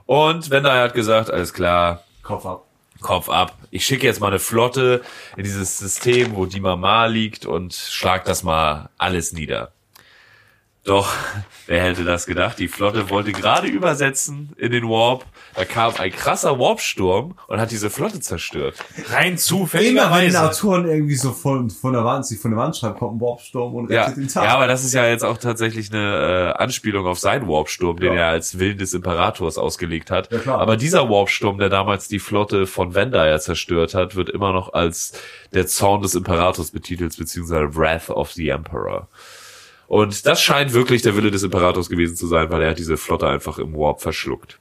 Speaker 4: Und Vendaya hat gesagt, alles klar,
Speaker 2: Kopf ab.
Speaker 4: Kopf ab. Ich schicke jetzt mal eine Flotte in dieses System, wo die Mama liegt und schlag das mal alles nieder. Doch, wer hätte das gedacht? Die Flotte wollte gerade übersetzen in den Warp. Da kam ein krasser Warpsturm und hat diese Flotte zerstört.
Speaker 3: Rein
Speaker 2: Immer wenn die. Autoren irgendwie so von, von der Wand, sich von der Wand schreiben, kommt ein Warpsturm und
Speaker 4: Ja,
Speaker 2: rettet den Tag.
Speaker 4: ja, aber das ist ja jetzt auch tatsächlich eine äh, Anspielung auf seinen Warpsturm, den
Speaker 2: Ja.
Speaker 4: er als Willen des Imperators ausgelegt hat.
Speaker 2: Ja, klar.
Speaker 4: aber dieser Warpsturm, der damals die Flotte von Vendaya zerstört hat, wird immer noch als der Zorn des Imperators betitelt, beziehungsweise Wrath of the Emperor. Und das scheint wirklich der Wille des Imperators gewesen zu sein, weil er hat diese Flotte einfach im Warp verschluckt.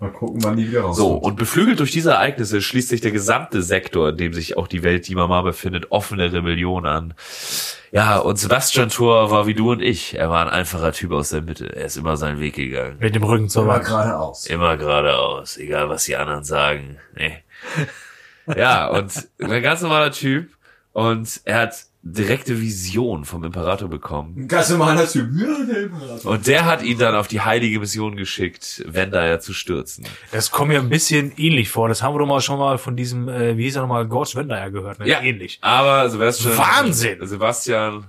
Speaker 2: Mal gucken, wann die wieder rauskommt.
Speaker 4: So, und beflügelt durch diese Ereignisse schließt sich der gesamte Sektor, in dem sich auch die Welt, die Mama befindet, offene Rebellion an. Ja, und Sebastian Thor war wie du und ich. Er war ein einfacher Typ aus der Mitte. Er ist immer seinen Weg gegangen.
Speaker 3: Mit dem Rücken zur Wand.
Speaker 2: geradeaus.
Speaker 4: Immer geradeaus, egal was die anderen sagen. Nee. Ja, und ein ganz normaler Typ. Und er hat direkte Vision vom Imperator bekommen.
Speaker 2: Ein ganz normaler Typ. Ja, der Imperator.
Speaker 4: Und der hat ihn dann auf die heilige Mission geschickt, Vendaya zu stürzen.
Speaker 3: Das kommt mir ein bisschen ähnlich vor. Das haben wir doch mal schon mal von diesem, äh, wie hieß er nochmal, George Vendaya gehört. Ne?
Speaker 4: Ja.
Speaker 3: Ähnlich.
Speaker 4: Aber Sebastian.
Speaker 3: Wahnsinn!
Speaker 4: Sebastian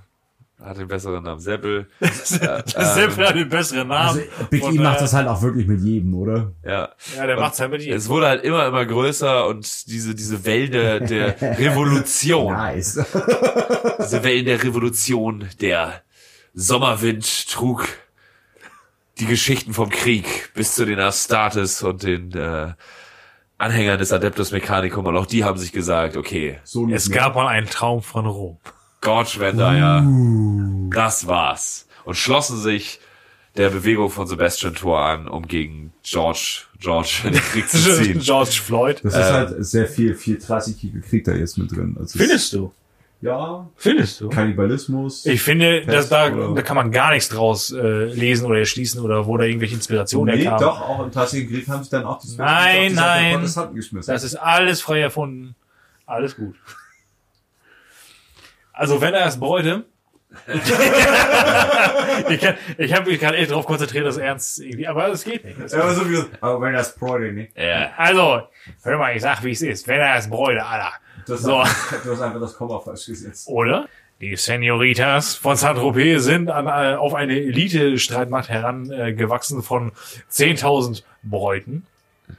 Speaker 4: hat den besseren Namen. Seppel. [LAUGHS]
Speaker 3: Das Seppel hat den besseren Namen.
Speaker 2: Also, Big E macht das halt auch wirklich mit jedem, oder?
Speaker 4: Ja.
Speaker 3: Ja, der macht's halt mit ihm.
Speaker 4: Es wurde halt immer, immer größer und diese, diese Wälder der [LAUGHS] Revolution,
Speaker 2: Nice. [LAUGHS]
Speaker 4: diese Wellen der Revolution, der Sommerwind trug die Geschichten vom Krieg bis zu den Astartes und den äh, Anhängern des Adeptus Mechanicum und auch die haben sich gesagt, okay,
Speaker 2: So
Speaker 3: Es
Speaker 2: mehr.
Speaker 3: gab mal einen Traum von Rom.
Speaker 4: Gott Vendaya, das war's. Und schlossen sich der Bewegung von Sebastian Thor an, um gegen George, George in den Krieg [LAUGHS] zu ziehen.
Speaker 3: George Floyd.
Speaker 2: Das ist halt sehr viel, viel 30-jähriger Krieg da jetzt mit drin. Also es-
Speaker 3: Findest du?
Speaker 2: Ja.
Speaker 3: Findest du?
Speaker 2: Kannibalismus.
Speaker 3: Ich finde, dass da,
Speaker 2: oder-
Speaker 3: da kann man gar nichts draus äh, lesen oder erschließen oder wo da irgendwelche Inspirationen
Speaker 2: nee,
Speaker 3: herkamen.
Speaker 2: doch, auch im tatsächlichen Krieg haben sich dann auch die
Speaker 3: Nein, nein.
Speaker 2: Protestanten geschmissen.
Speaker 3: Das ist alles frei erfunden. Alles gut. Also wenn er es Bräute. [LAUGHS] ich kann, ich habe mich gerade echt darauf konzentriert, das ernst irgendwie, aber es geht nicht. Das
Speaker 2: Ja, aber wenn das Freude nicht.
Speaker 3: ja. Also, hör mal, ich sag, wie es ist. Wenn er es Bräute, Alter.
Speaker 2: Du hast,
Speaker 3: So.
Speaker 2: einfach, du hast einfach das Komma falsch gesetzt.
Speaker 3: Oder? Die Senioritas von Saint-Tropez sind an, äh, auf eine Elite-Streitmacht herangewachsen von 10.000 Bräuten.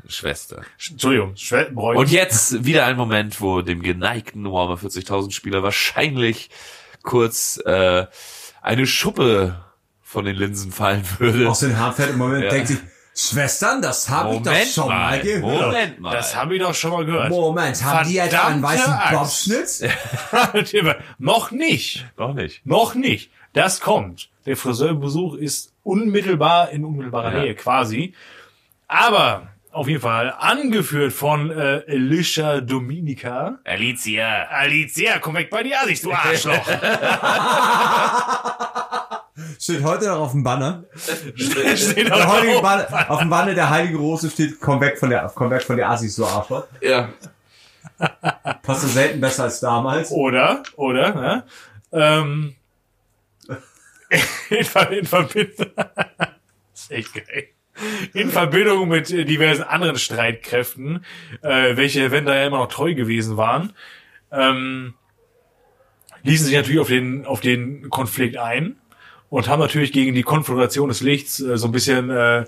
Speaker 4: Schwester.
Speaker 3: Sch- Entschuldigung, Schwe-.
Speaker 4: Und jetzt wieder ein Moment, wo dem geneigten Warhammer 40.000 Spieler wahrscheinlich kurz äh, eine Schuppe von den Linsen fallen würde.
Speaker 2: Aus den Haaren fällt im Moment,
Speaker 4: Ja.
Speaker 2: denkt sich, Schwestern, das habe ich doch schon mal,
Speaker 4: mal,
Speaker 2: gehört.
Speaker 4: Moment mal.
Speaker 3: Das habe ich doch schon mal gehört.
Speaker 2: Moment, haben die jetzt einen
Speaker 3: Verdammte
Speaker 2: weißen
Speaker 3: Axt.
Speaker 2: Bobschnitt? [LAUGHS]
Speaker 3: Noch nicht.
Speaker 4: Noch nicht.
Speaker 3: Noch nicht. Das kommt. Der Friseurbesuch ist unmittelbar in unmittelbarer
Speaker 4: Ja.
Speaker 3: Nähe quasi. Aber auf jeden Fall angeführt von äh, Alicia Dominica.
Speaker 4: Alicia.
Speaker 3: Alicia, komm weg bei dir, Asis, du Arschloch. [LAUGHS]
Speaker 2: Steht heute noch auf dem Banner.
Speaker 3: Steht
Speaker 2: Der
Speaker 3: da
Speaker 2: heutige
Speaker 3: drauf.
Speaker 2: Banner auf dem Banner der Heiligen Rose steht, komm weg von der, komm weg von der Assis, so Arschloch.
Speaker 4: Ja. [LAUGHS]
Speaker 2: Passt so selten besser als damals.
Speaker 3: Oder, oder, ne? Ähm, [LAUGHS] in, Ver in Verbindung, das ist echt geil. In Verbindung mit äh, diversen anderen Streitkräften, äh, welche, wenn da ja immer noch treu gewesen waren, ähm, ließen sich natürlich auf den, auf den Konflikt ein und haben natürlich gegen die Konfrontation des Lichts äh, so ein bisschen äh,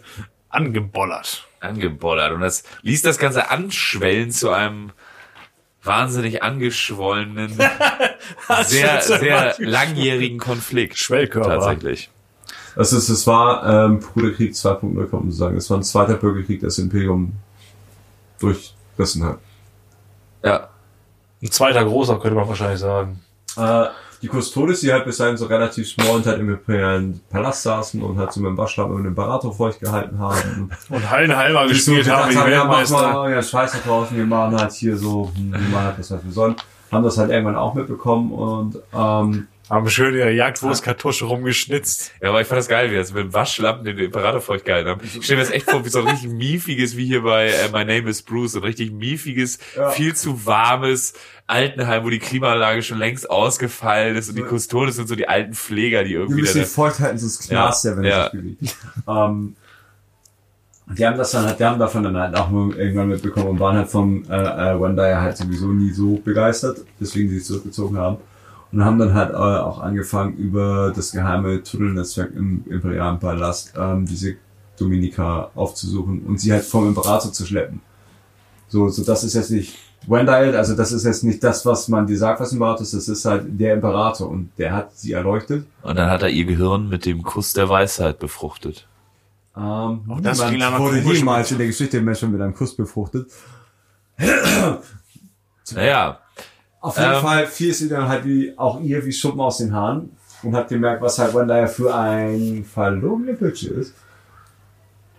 Speaker 3: angebollert.
Speaker 4: Angebollert. Und das ließ das Ganze anschwellen zu einem wahnsinnig angeschwollenen, [LAUGHS] sehr, sehr langjährigen Konflikt.
Speaker 3: Schwellkörper.
Speaker 4: Tatsächlich.
Speaker 2: Das ist, es war ähm, Bruderkrieg 2.0, kann man so sagen. Es war ein zweiter Bürgerkrieg, das Imperium durchrissen hat.
Speaker 4: Ja.
Speaker 3: Ein zweiter großer, könnte man wahrscheinlich sagen.
Speaker 2: Äh, die Custodes, die halt bis dahin so relativ small und halt im imperialen Palast saßen und halt so mit dem Waschlappen und dem Imperator feucht gehalten haben.
Speaker 3: Und Hallenhalmer gespielt haben, die
Speaker 2: ja, mach
Speaker 3: Weltmeister.
Speaker 2: mal, ja, Scheiße draußen, wir machen halt hier so, hm, wir machen halt das, was wir sollen. Haben das halt irgendwann auch mitbekommen und ähm,
Speaker 3: Haben schön ihre Jagdwurstkartusche rumgeschnitzt.
Speaker 4: Ja, aber ich fand das geil, wie das mit dem Waschlappen den Imperator feucht gehalten haben. Ich stelle mir das echt vor, wie so ein richtig miefiges, wie hier bei äh, My Name is Bruce, so ein richtig miefiges,
Speaker 2: Ja.
Speaker 4: viel zu warmes Altenheim, wo die Klimaanlage schon längst ausgefallen ist und die
Speaker 2: Ja.
Speaker 4: Kustodes sind so die alten Pfleger, die irgendwie
Speaker 2: müssen die
Speaker 4: da,
Speaker 2: feucht halten, sonst knarzt
Speaker 4: Ja,
Speaker 2: der, wenn
Speaker 4: ja.
Speaker 2: sich bewegt. ähm, die haben das dann halt, die haben davon dann halt auch nur irgendwann mitbekommen und waren halt vom äh, äh, One Dyer halt sowieso nie so begeistert, deswegen sie sich zurückgezogen haben. Und haben dann halt äh, auch angefangen, über das geheime Tunnelnetzwerk im imperialen Palast ähm, diese Dominika aufzusuchen und sie halt vom Imperator zu schleppen. So, so das ist jetzt nicht Wendell, also das ist jetzt nicht das, was man dir sagt, was Imperator ist, das ist halt der Imperator und der hat sie erleuchtet.
Speaker 4: und dann hat er ihr Gehirn mit dem Kuss der Weisheit befruchtet.
Speaker 2: Ähm,
Speaker 3: Auch das
Speaker 2: wurde jemals in der Geschichte der Menschen mit einem Kuss befruchtet.
Speaker 4: Naja,
Speaker 2: Auf jeden
Speaker 4: Ähm.
Speaker 2: Fall fiel sie dann halt wie, auch ihr wie Schuppen aus den Haaren und hat gemerkt, was halt Wendell für ein verlogene Bitch ist.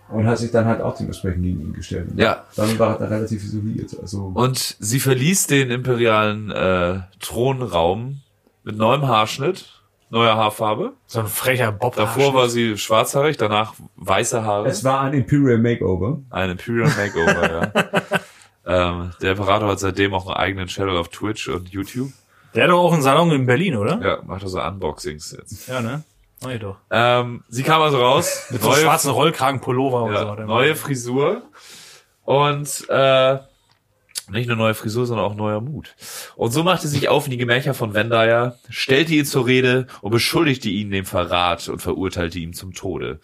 Speaker 2: Und hat sich dann halt auch dementsprechend gegen ihn gestellt. Und
Speaker 4: Ja.
Speaker 2: Dann war er relativ isoliert. Also,
Speaker 4: und sie verließ den imperialen äh, Thronraum mit neuem Haarschnitt, neuer Haarfarbe.
Speaker 3: So ein frecher Bob.
Speaker 4: Davor war sie schwarzhaarig, danach weiße Haare.
Speaker 2: es war ein Imperial Makeover.
Speaker 4: Ein Imperial Makeover, ja. [LAUGHS] Ähm, der Imperator hat seitdem auch einen eigenen Channel auf Twitch und YouTube.
Speaker 3: Der hat doch auch einen Salon in Berlin, oder?
Speaker 4: Ja, macht also Unboxings jetzt.
Speaker 3: Ja, ne? Mach ich doch.
Speaker 4: Ähm, sie kam also raus. [LAUGHS]
Speaker 3: Mit so einem schwarzen Rollkragenpullover und so.
Speaker 4: ja,
Speaker 3: hat er
Speaker 4: neue. Frisur. Und äh, nicht nur neue Frisur, sondern auch neuer Mut. Und so machte sie sich auf in die Gemächer von Vendaya, stellte ihn zur Rede und beschuldigte ihn dem Verrat und verurteilte ihn zum Tode.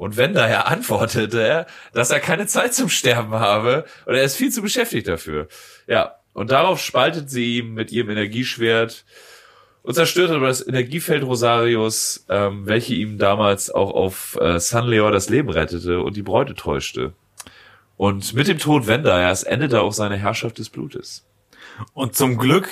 Speaker 4: Und Vendaya antwortete, dass er keine Zeit zum Sterben habe und er ist viel zu beschäftigt dafür. Ja, und darauf spaltet sie ihm mit ihrem Energieschwert und zerstörte aber das Energiefeld Rosarius, ähm, welche ihm damals auch auf äh, Sunleor das Leben rettete und die Bräute täuschte. Und mit dem Tod Vendayas endete auch seine Herrschaft des Blutes.
Speaker 3: Und zum Glück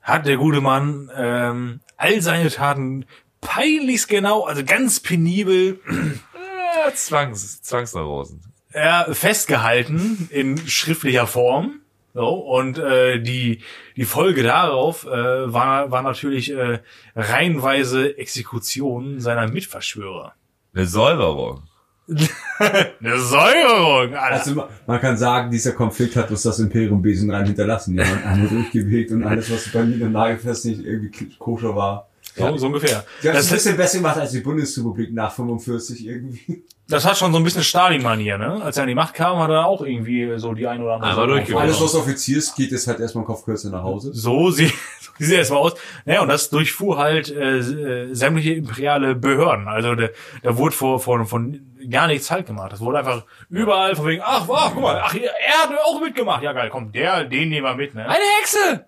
Speaker 3: hat der gute Mann ähm, all seine Taten peinlichst genau, also ganz penibel
Speaker 4: Ja, Zwangs, Zwangsneurosen.
Speaker 3: ja, festgehalten in schriftlicher Form. So, und äh, die, die Folge darauf äh, war, war natürlich äh, reihenweise Exekutionen seiner Mitverschwörer.
Speaker 4: Eine Säuberung. [LAUGHS]
Speaker 3: Eine Säuerung, Alter.
Speaker 2: Also ma- man kann sagen, dieser Konflikt hat uns das Imperium Besenrein hinterlassen. Die haben einmal durchgewegt und alles, was bei mir nagelfest nicht irgendwie koscher war.
Speaker 3: So, so ungefähr.
Speaker 2: Die haben es
Speaker 3: Das,
Speaker 2: ein bisschen besser gemacht als die Bundesrepublik nach 45 irgendwie.
Speaker 3: das hat schon so ein bisschen Stalin-Manier, ne? Als er an die Macht kam, hat er auch irgendwie so die ein oder andere. Sache
Speaker 4: durchgewunken.
Speaker 2: Alles, was Offiziers geht, ist halt erstmal Kopfkürze nach Hause.
Speaker 3: So sieht, [LAUGHS] so sieht er erstmal aus. Naja, und das durchfuhr halt äh, äh, sämtliche imperiale Behörden. Also da, da wurde vor, vor, von gar nichts halt gemacht. Das wurde einfach überall von wegen, ach, wow, guck mal, ach, er hat auch mitgemacht. Ja geil, komm, der, den nehmen wir mit, ne?
Speaker 4: Eine Hexe!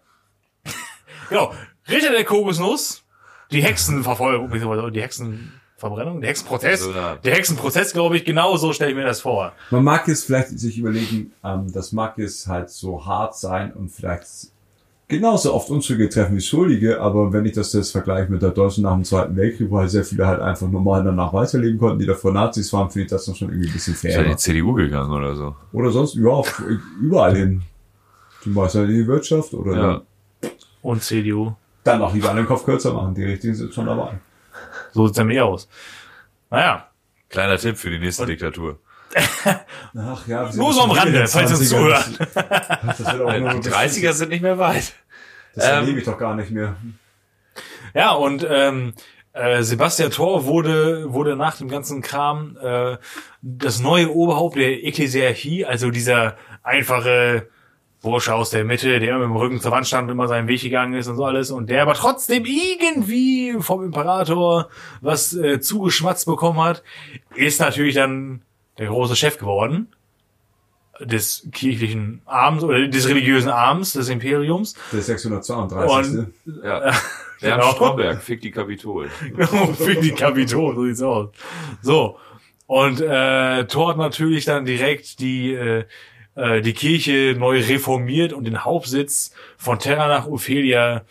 Speaker 4: [LAUGHS]
Speaker 3: Genau. Ritter der Kokosnuss, die Hexenverfolgung, die Hexenverbrennung, der Hexenprozess.
Speaker 4: So, ja.
Speaker 3: Der Hexenprozess, glaube ich, genau so stelle ich mir das vor.
Speaker 2: Man mag jetzt vielleicht sich überlegen, ähm, das mag jetzt halt so hart sein und vielleicht genauso oft Unschuldige treffen wie Schuldige, aber wenn ich das jetzt vergleiche mit der Deutschen nach dem Zweiten Weltkrieg, wo halt sehr viele halt einfach normal danach weiterleben konnten, die davor Nazis waren, finde ich das dann schon irgendwie ein bisschen
Speaker 4: Ist ja in
Speaker 2: fair.
Speaker 4: die CDU gegangen oder so.
Speaker 2: Oder sonst, ja, überall hin. Die meisten in die Wirtschaft oder
Speaker 4: Ja.
Speaker 3: Und CDU.
Speaker 2: Dann auch lieber einen Kopf kürzer machen. Die richtigen sind schon dabei.
Speaker 3: So sieht's nämlich aus. Naja.
Speaker 4: Kleiner Tipp für die nächste Diktatur. [LAUGHS]
Speaker 2: Ach ja, wir sind
Speaker 3: Nur so am Rande,
Speaker 2: den
Speaker 3: falls uns
Speaker 2: 20ern.
Speaker 3: zuhört. [LAUGHS]
Speaker 2: Nur
Speaker 4: Die 30er sind nicht mehr weit.
Speaker 2: Das
Speaker 4: Ähm,
Speaker 2: erlebe ich doch gar nicht mehr.
Speaker 3: Ja, und ähm, äh, Sebastian Thor wurde, wurde nach dem ganzen Kram äh, das neue Oberhaupt der Ekklesiarchie, also dieser einfache Bursche aus der Mitte, der immer mit dem Rücken zur Wand stand und immer seinen Weg gegangen ist und so alles, und der aber trotzdem irgendwie vom Imperator was äh, zugeschmatzt bekommen hat, ist natürlich dann der große Chef geworden des kirchlichen Arms oder des religiösen Arms des Imperiums.
Speaker 2: Der 632.
Speaker 4: Ja. [LAUGHS] Der
Speaker 3: Genau.
Speaker 4: Stromberg, fick die Kapitol. [LAUGHS]
Speaker 3: für die Kapitol, so sieht's aus. So. Und äh, Thor hat natürlich dann direkt die, äh, äh, die Kirche neu reformiert und den Hauptsitz von Terra nach Ophelia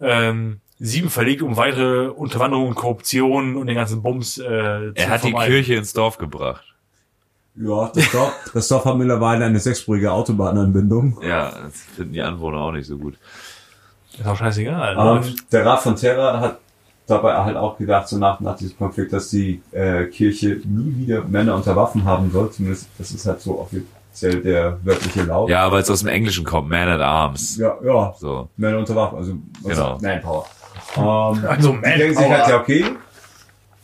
Speaker 3: ähm, sieben verlegt, um weitere Unterwanderung und Korruption und den ganzen Bums äh, zu
Speaker 4: Er hat die
Speaker 3: vermeiden.
Speaker 4: Kirche ins Dorf gebracht.
Speaker 2: Ja, das Dorf, das Dorf hat mittlerweile eine sechsspurige Autobahnanbindung.
Speaker 4: Ja, das finden die Anwohner auch nicht so gut.
Speaker 3: Ist auch scheißegal.
Speaker 2: Ähm,
Speaker 3: läuft.
Speaker 2: der Rat von Terra hat dabei halt auch gedacht, so nach, nach diesem Konflikt, dass die äh, Kirche nie wieder Männer unter Waffen haben soll. Zumindest, das ist halt so offiziell der wörtliche Laut.
Speaker 4: Ja, weil es aus dem Englischen kommt, Man at Arms.
Speaker 2: ja, ja
Speaker 4: So.
Speaker 2: Männer unter Waffen, also, also
Speaker 4: Genau.
Speaker 2: Manpower. [LAUGHS] Ähm,
Speaker 3: Also
Speaker 2: die denken sich
Speaker 3: Manpower.
Speaker 2: halt, ja, okay,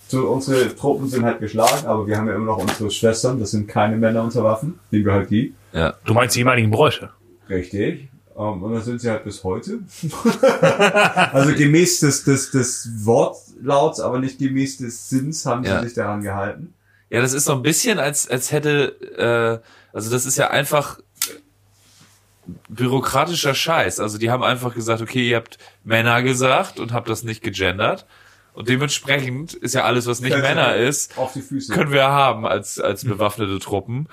Speaker 2: so, unsere Truppen sind halt geschlagen, aber wir haben ja immer noch unsere Schwestern, das sind keine Männer unter Waffen, nehmen wir halt die.
Speaker 4: Ja.
Speaker 3: Du meinst die ehemaligen Bräuche?
Speaker 2: Richtig. Ähm, und das sind sie halt bis heute. [LAUGHS] also gemäß des, des, des Wortlauts, aber nicht gemäß des Sinns haben
Speaker 4: Ja.
Speaker 2: sie sich daran gehalten.
Speaker 4: Ja, das ist so ein bisschen, als, als hätte, äh, also das ist ja einfach bürokratischer Scheiß. Also die haben einfach gesagt, okay, ihr habt Männer gesagt und habt das nicht gegendert. Und dementsprechend ist ja alles, was nicht Männer ist,
Speaker 2: Auf die Füße.
Speaker 4: können wir haben als, als [LAUGHS] bewaffnete Truppen.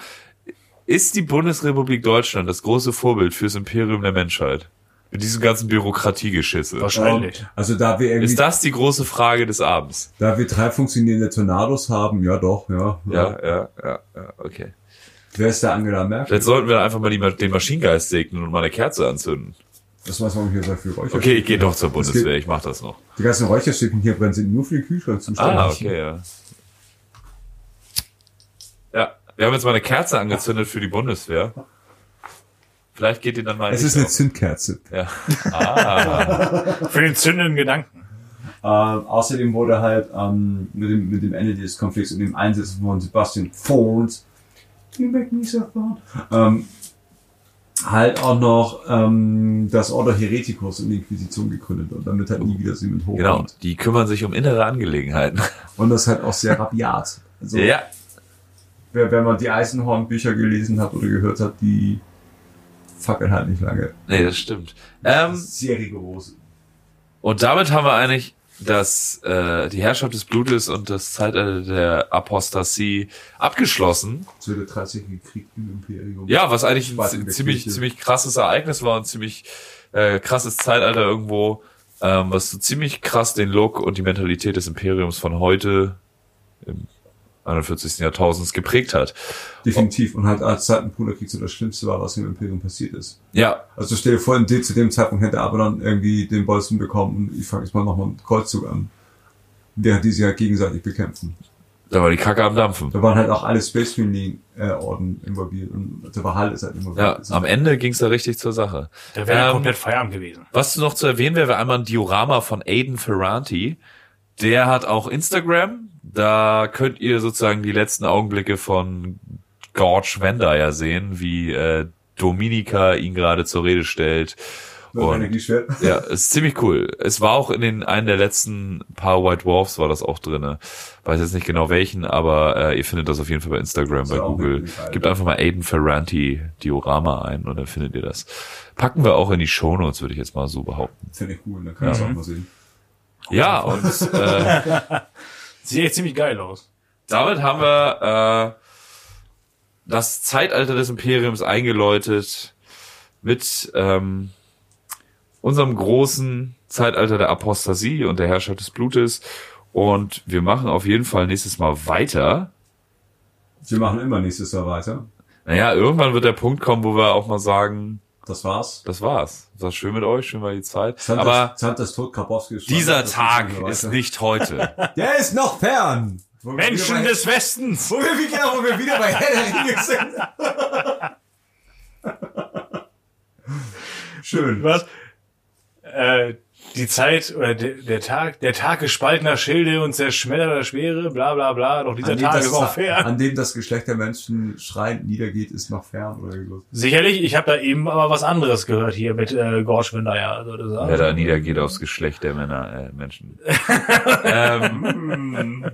Speaker 4: Ist die Bundesrepublik Deutschland das große Vorbild fürs Imperium der Menschheit? Mit diesem ganzen Bürokratiegeschisse.
Speaker 3: Wahrscheinlich.
Speaker 2: Ähm, Also da wir irgendwie,
Speaker 4: Ist das die große Frage des Abends?
Speaker 2: da wir drei funktionierende Tornados haben, ja doch, ja.
Speaker 4: Ja, ja, ja, ja, okay.
Speaker 2: Wer ist der Angela Merkel?
Speaker 4: Vielleicht sollten wir einfach mal die, den Maschinengeist segnen und mal eine Kerze anzünden.
Speaker 2: Das weiß man hier so viel Räucher.
Speaker 4: Okay, ich gehe doch zur
Speaker 2: Es
Speaker 4: Bundeswehr,
Speaker 2: gibt-
Speaker 4: ich mach das noch.
Speaker 2: Die ganzen Räucherstäbchen hier brennen sind nur für den Kühlschrank zuständig.
Speaker 4: Ah, okay, ja. Ja, wir haben jetzt mal eine Kerze angezündet für die Bundeswehr. Vielleicht geht die dann mal
Speaker 2: Es ist eine
Speaker 4: auf.
Speaker 2: Zündkerze.
Speaker 4: Ja. Ah, [LAUGHS]
Speaker 3: Für den zündenden Gedanken.
Speaker 2: Ähm, außerdem wurde halt ähm, mit, dem, mit dem Ende des Konflikts und dem Einsetzen von Sebastian Fons, you make me so fun, ähm, halt auch noch ähm, das Order Hereticus und die Inquisition gegründet und damit halt nie wieder sie mit hochkommt.
Speaker 4: genau, die kümmern sich um innere Angelegenheiten.
Speaker 2: Und das halt auch sehr rabiat. Also,
Speaker 4: Ja,
Speaker 2: wer, wenn man die Eisenhorn-Bücher gelesen hat oder gehört hat, die fackeln halt nicht lange.
Speaker 4: nee, das stimmt. Ähm,
Speaker 2: sehr rigoros.
Speaker 4: und damit haben wir eigentlich das, äh, die Herrschaft des Blutes und das Zeitalter der Apostasie abgeschlossen.
Speaker 2: Wird der 30 Krieg im Imperium.
Speaker 4: Ja, was eigentlich ein ziemlich, ziemlich krasses Ereignis war und ziemlich äh, krasses Zeitalter irgendwo, ähm, was so ziemlich krass den Look und die Mentalität des Imperiums von heute im 41. Jahrtausends geprägt hat.
Speaker 2: Definitiv. Und halt als Zeit im Bruderkrieg so das Schlimmste war, was im Imperium passiert ist.
Speaker 4: Ja,
Speaker 2: Also stell dir vor, in dem, zu dem Zeitpunkt hätte Abaddon irgendwie den Bolzen bekommen und ich fange jetzt mal nochmal einen Kreuzzug an. Während die sich halt gegenseitig bekämpfen.
Speaker 4: Da war die Kacke am Dampfen.
Speaker 2: Da waren halt auch alle Space Marine äh, Orden involviert und der Valhall ist halt
Speaker 4: Ja,
Speaker 2: involviert. Ist
Speaker 4: am Ende ging's da richtig zur Sache.
Speaker 3: Da wäre
Speaker 4: Ähm,
Speaker 3: komplett Feierabend gewesen.
Speaker 4: Was noch zu erwähnen wäre, wäre einmal ein Diorama von Aiden Ferranti. Der hat auch Instagram. Da könnt ihr sozusagen die letzten Augenblicke von Gorge Wender ja sehen, wie äh, Dominika ihn gerade zur Rede stellt. Und [LAUGHS] ja, ist ziemlich cool. Es war auch in den einen der letzten paar White Dwarfs war das auch drinne. Weiß jetzt nicht genau welchen, aber äh, ihr findet das auf jeden Fall bei Instagram, bei
Speaker 2: ja
Speaker 4: Google. Gebt einfach mal Aiden Ferranti Diorama ein und dann findet ihr das. Packen wir auch in die Shownotes, würde ich jetzt mal so behaupten.
Speaker 2: Finde ich cool, dann kann ich das auch mal sehen.
Speaker 4: Ja, und äh, [LAUGHS]
Speaker 3: Sieht echt ziemlich geil aus.
Speaker 4: damit haben wir äh, das Zeitalter des Imperiums eingeläutet mit ähm, unserem großen Zeitalter der Apostasie und der Herrschaft des Blutes. Und wir machen auf jeden Fall nächstes Mal weiter.
Speaker 2: Wir machen immer nächstes Jahr weiter.
Speaker 4: Naja, irgendwann wird der Punkt kommen, wo wir auch mal sagen,
Speaker 2: Das war's.
Speaker 4: das war's. War schön mit euch, schön war die Zeit.
Speaker 2: Santas,
Speaker 4: Aber
Speaker 2: Santas Tod, Karpowski ist
Speaker 4: dieser
Speaker 2: das
Speaker 4: Tag ist nicht heute. [LAUGHS]
Speaker 2: Der ist noch fern.
Speaker 3: Menschen
Speaker 2: bei-
Speaker 3: des Westens!
Speaker 2: Wo wir wieder, wo wir wieder bei Herr der Ringe sind. [LAUGHS] Schön.
Speaker 3: Was? Äh, die Zeit oder der, der Tag, der Tag gespaltener Schilde und zerschmetterter Schwere, bla bla bla, doch dieser
Speaker 2: An dem,
Speaker 3: Tag
Speaker 2: das,
Speaker 3: ist auch fair.
Speaker 2: an dem das Geschlecht der Menschen schreiend niedergeht, ist noch fern oder los.
Speaker 3: Sicherlich, ich habe da eben aber was anderes gehört hier mit äh, Gorschwinder, ja. Also das
Speaker 4: Wer da niedergeht aufs Geschlecht der Männer, äh, Menschen. [LAUGHS] ähm,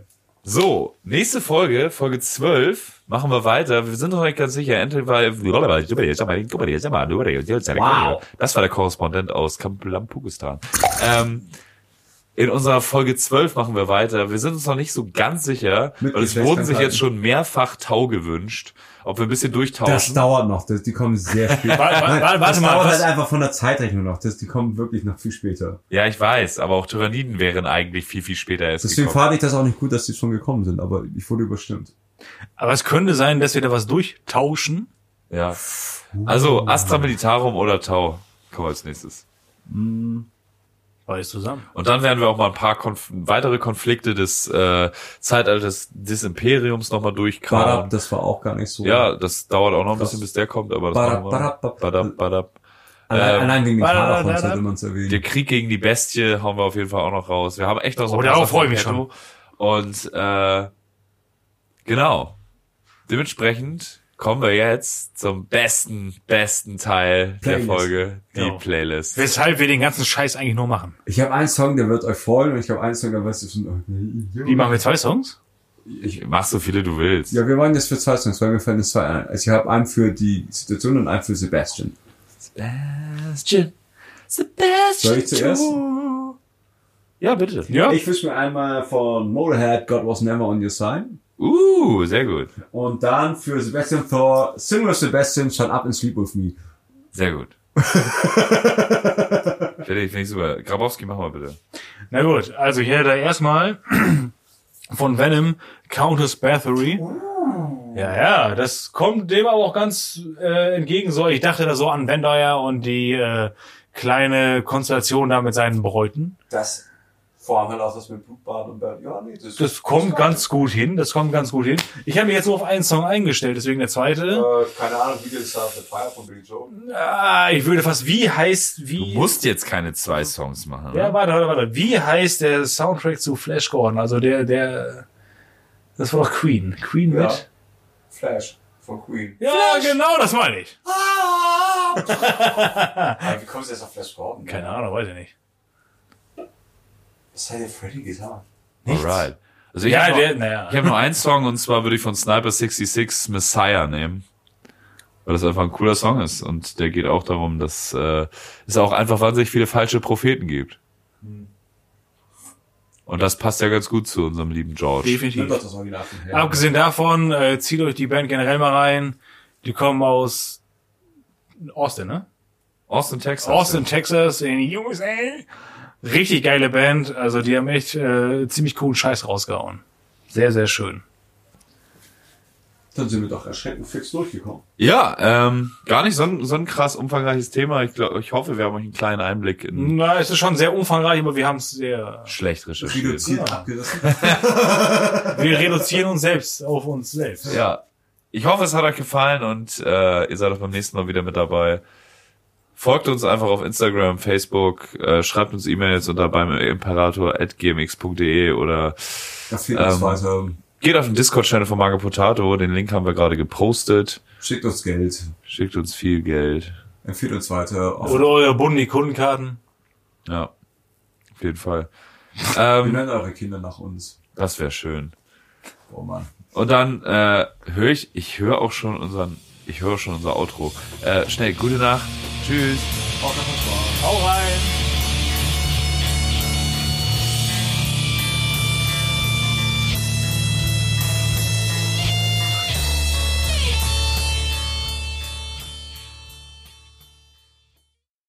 Speaker 4: so, nächste Folge, Folge 12, machen wir weiter. Wir sind noch nicht ganz sicher. Entweder
Speaker 2: Wow.
Speaker 4: Das war der Korrespondent aus Kampulampugistan. Ähm, in unserer Folge 12 machen wir weiter. Wir sind uns noch nicht so ganz sicher, weil es wurden sich jetzt schon mehrfach Tau gewünscht, ob wir ein bisschen
Speaker 2: Das
Speaker 4: durchtauschen.
Speaker 2: dauert noch. Das, die kommen sehr [LAUGHS] spät.
Speaker 3: Warte, warte, warte,
Speaker 2: das
Speaker 3: mal,
Speaker 2: dauert
Speaker 3: was-
Speaker 2: halt einfach von der Zeitrechnung noch. Das, die kommen wirklich noch viel später.
Speaker 4: Ja, ich weiß, aber auch Tyranniden wären eigentlich viel, viel später erst
Speaker 2: Deswegen
Speaker 4: gekommen.
Speaker 2: fand ich das auch nicht gut, dass die schon gekommen sind, aber ich wurde überstimmt.
Speaker 3: Aber es könnte sein, dass wir da was durchtauschen.
Speaker 4: Ja. Also Astra Militarum oder Tau kommen als nächstes.
Speaker 3: Beides zusammen.
Speaker 4: Und dann werden wir auch mal ein paar Konf weitere Konflikte des äh, Zeitalters des Imperiums nochmal durchkramen.
Speaker 2: das war auch gar nicht so.
Speaker 4: Ja, das dauert auch noch ein bisschen, bis der kommt, aber das
Speaker 2: Barab,
Speaker 4: machen wir.
Speaker 2: Barab,
Speaker 4: Badab, badab.
Speaker 2: Allein,
Speaker 4: Ähm,
Speaker 2: allein wegen den
Speaker 3: Barab.
Speaker 2: sollte man es erwähnen.
Speaker 4: Der Krieg gegen die Bestie hauen wir auf jeden Fall auch noch raus. Wir haben echt noch so
Speaker 3: Oh,
Speaker 4: ein paar
Speaker 3: darauf
Speaker 4: Sachen
Speaker 3: freue mich
Speaker 4: Petto. Und äh, genau. Dementsprechend kommen wir jetzt zum besten, besten Teil der
Speaker 2: Playlist.
Speaker 4: Folge, die
Speaker 3: Genau.
Speaker 4: Playlist.
Speaker 3: Weshalb wir den ganzen Scheiß eigentlich nur machen.
Speaker 2: Ich habe einen Song, der wird euch freuen und ich habe einen Song, der du schon.
Speaker 3: Wie machen wir zwei Songs?
Speaker 4: Ich mach so viele du willst.
Speaker 2: Ja, wir wollen jetzt für zwei Songs, weil mir fallen jetzt zwei ein. Also ich habe einen für die Situation und einen für Sebastian.
Speaker 4: Sebastian. Sebastian.
Speaker 2: Soll ich zuerst?
Speaker 4: Ja, bitte.
Speaker 3: Ja.
Speaker 2: Ich wünsche mir einmal von Motorhead God Was Never On Your Side.
Speaker 4: Uh, sehr gut.
Speaker 2: Und dann für Sebastian Thor Sing with Sebastian, Shut Up and Sleep With Me.
Speaker 4: Sehr gut. [LAUGHS] Finde ich, finde ich super. Grabowski, mach mal bitte.
Speaker 3: Na gut, also hier da erstmal [CLEARS THROAT] von Venom Countess Bathory. Ja, ja, das kommt dem aber auch ganz äh, entgegen. So, ich dachte da so an Vendaya und die äh, kleine Konstellation da mit seinen Bräuten.
Speaker 2: Das vor allem halt auch das mit Blutbad und Bad. Ja, nee, das,
Speaker 3: Das kommt ganz gut hin. Das kommt ganz gut hin. Ich habe mich jetzt nur auf einen Song eingestellt, deswegen der zweite.
Speaker 2: Äh, keine Ahnung, wie das da the Fire von Billy Joe.
Speaker 3: Ah, ich würde fast, wie heißt,
Speaker 4: Du
Speaker 3: wie.
Speaker 4: musst jetzt keine zwei Songs machen.
Speaker 3: Ja,
Speaker 4: Ne?
Speaker 3: warte, warte, warte. Wie heißt der Soundtrack zu Flash Gordon? Also der, der, das war doch Queen. Queen
Speaker 2: Ja.
Speaker 3: mit?
Speaker 2: Flash von Queen.
Speaker 3: Ja, genau, das meine ich. [LAUGHS]
Speaker 2: Aber wie kommst du jetzt auf Flash Gordon?
Speaker 3: Keine Ahnung, weiß ich nicht.
Speaker 2: Was hat der Freddy gesagt?
Speaker 4: Alright. Also ich
Speaker 3: Ja,
Speaker 4: habe ich hab nur einen Song und zwar würde ich von Sniper 66 Messiah nehmen. Weil das einfach ein cooler Song ist. Und der geht auch darum, dass äh, es auch einfach wahnsinnig viele falsche Propheten gibt. Und das passt ja ganz gut zu unserem lieben George.
Speaker 3: Definitiv. Abgesehen davon, äh, zieht euch die Band generell mal rein. Die kommen aus Austin, ne?
Speaker 4: Austin, Texas.
Speaker 3: Austin, Texas, in die USA. Richtig geile Band. Also die haben echt äh, ziemlich coolen Scheiß rausgehauen. Sehr, sehr schön.
Speaker 2: Dann sind wir doch erschreckend fix durchgekommen.
Speaker 4: Ja, ähm, gar nicht so ein, so ein krass umfangreiches Thema. Ich, glaub, ich hoffe, wir haben euch einen kleinen Einblick in
Speaker 3: Na, es ist schon sehr umfangreich, aber wir haben es sehr.
Speaker 4: schlecht recherchiert.
Speaker 2: Reduziert
Speaker 3: Ja.
Speaker 2: abgerissen. [LAUGHS]
Speaker 3: Wir reduzieren uns selbst auf uns selbst.
Speaker 4: Ja. Ich hoffe, es hat euch gefallen und äh, ihr seid auch beim nächsten Mal wieder mit dabei. Folgt uns einfach auf Instagram, Facebook, äh, schreibt uns E-Mails unter beim imperator.gmx.de oder
Speaker 2: Da fehlt uns
Speaker 4: Ähm,
Speaker 2: weiter.
Speaker 4: geht auf den Discord-Channel von Mago Potato. Den Link haben wir gerade gepostet.
Speaker 2: Schickt uns Geld.
Speaker 4: Schickt uns viel Geld.
Speaker 2: Empfiehlt uns weiter. Auf,
Speaker 3: Oder eure Bundi-Kundenkarten.
Speaker 4: Ja, auf jeden Fall. [LAUGHS]
Speaker 2: wir
Speaker 4: Ähm,
Speaker 2: nennen eure Kinder nach uns.
Speaker 4: das wäre schön.
Speaker 2: Oh Mann.
Speaker 4: Und dann äh, höre ich, ich höre auch schon unseren, ich höre schon unser Outro. Äh, schnell, gute Nacht. Tschüss.
Speaker 2: Hau rein.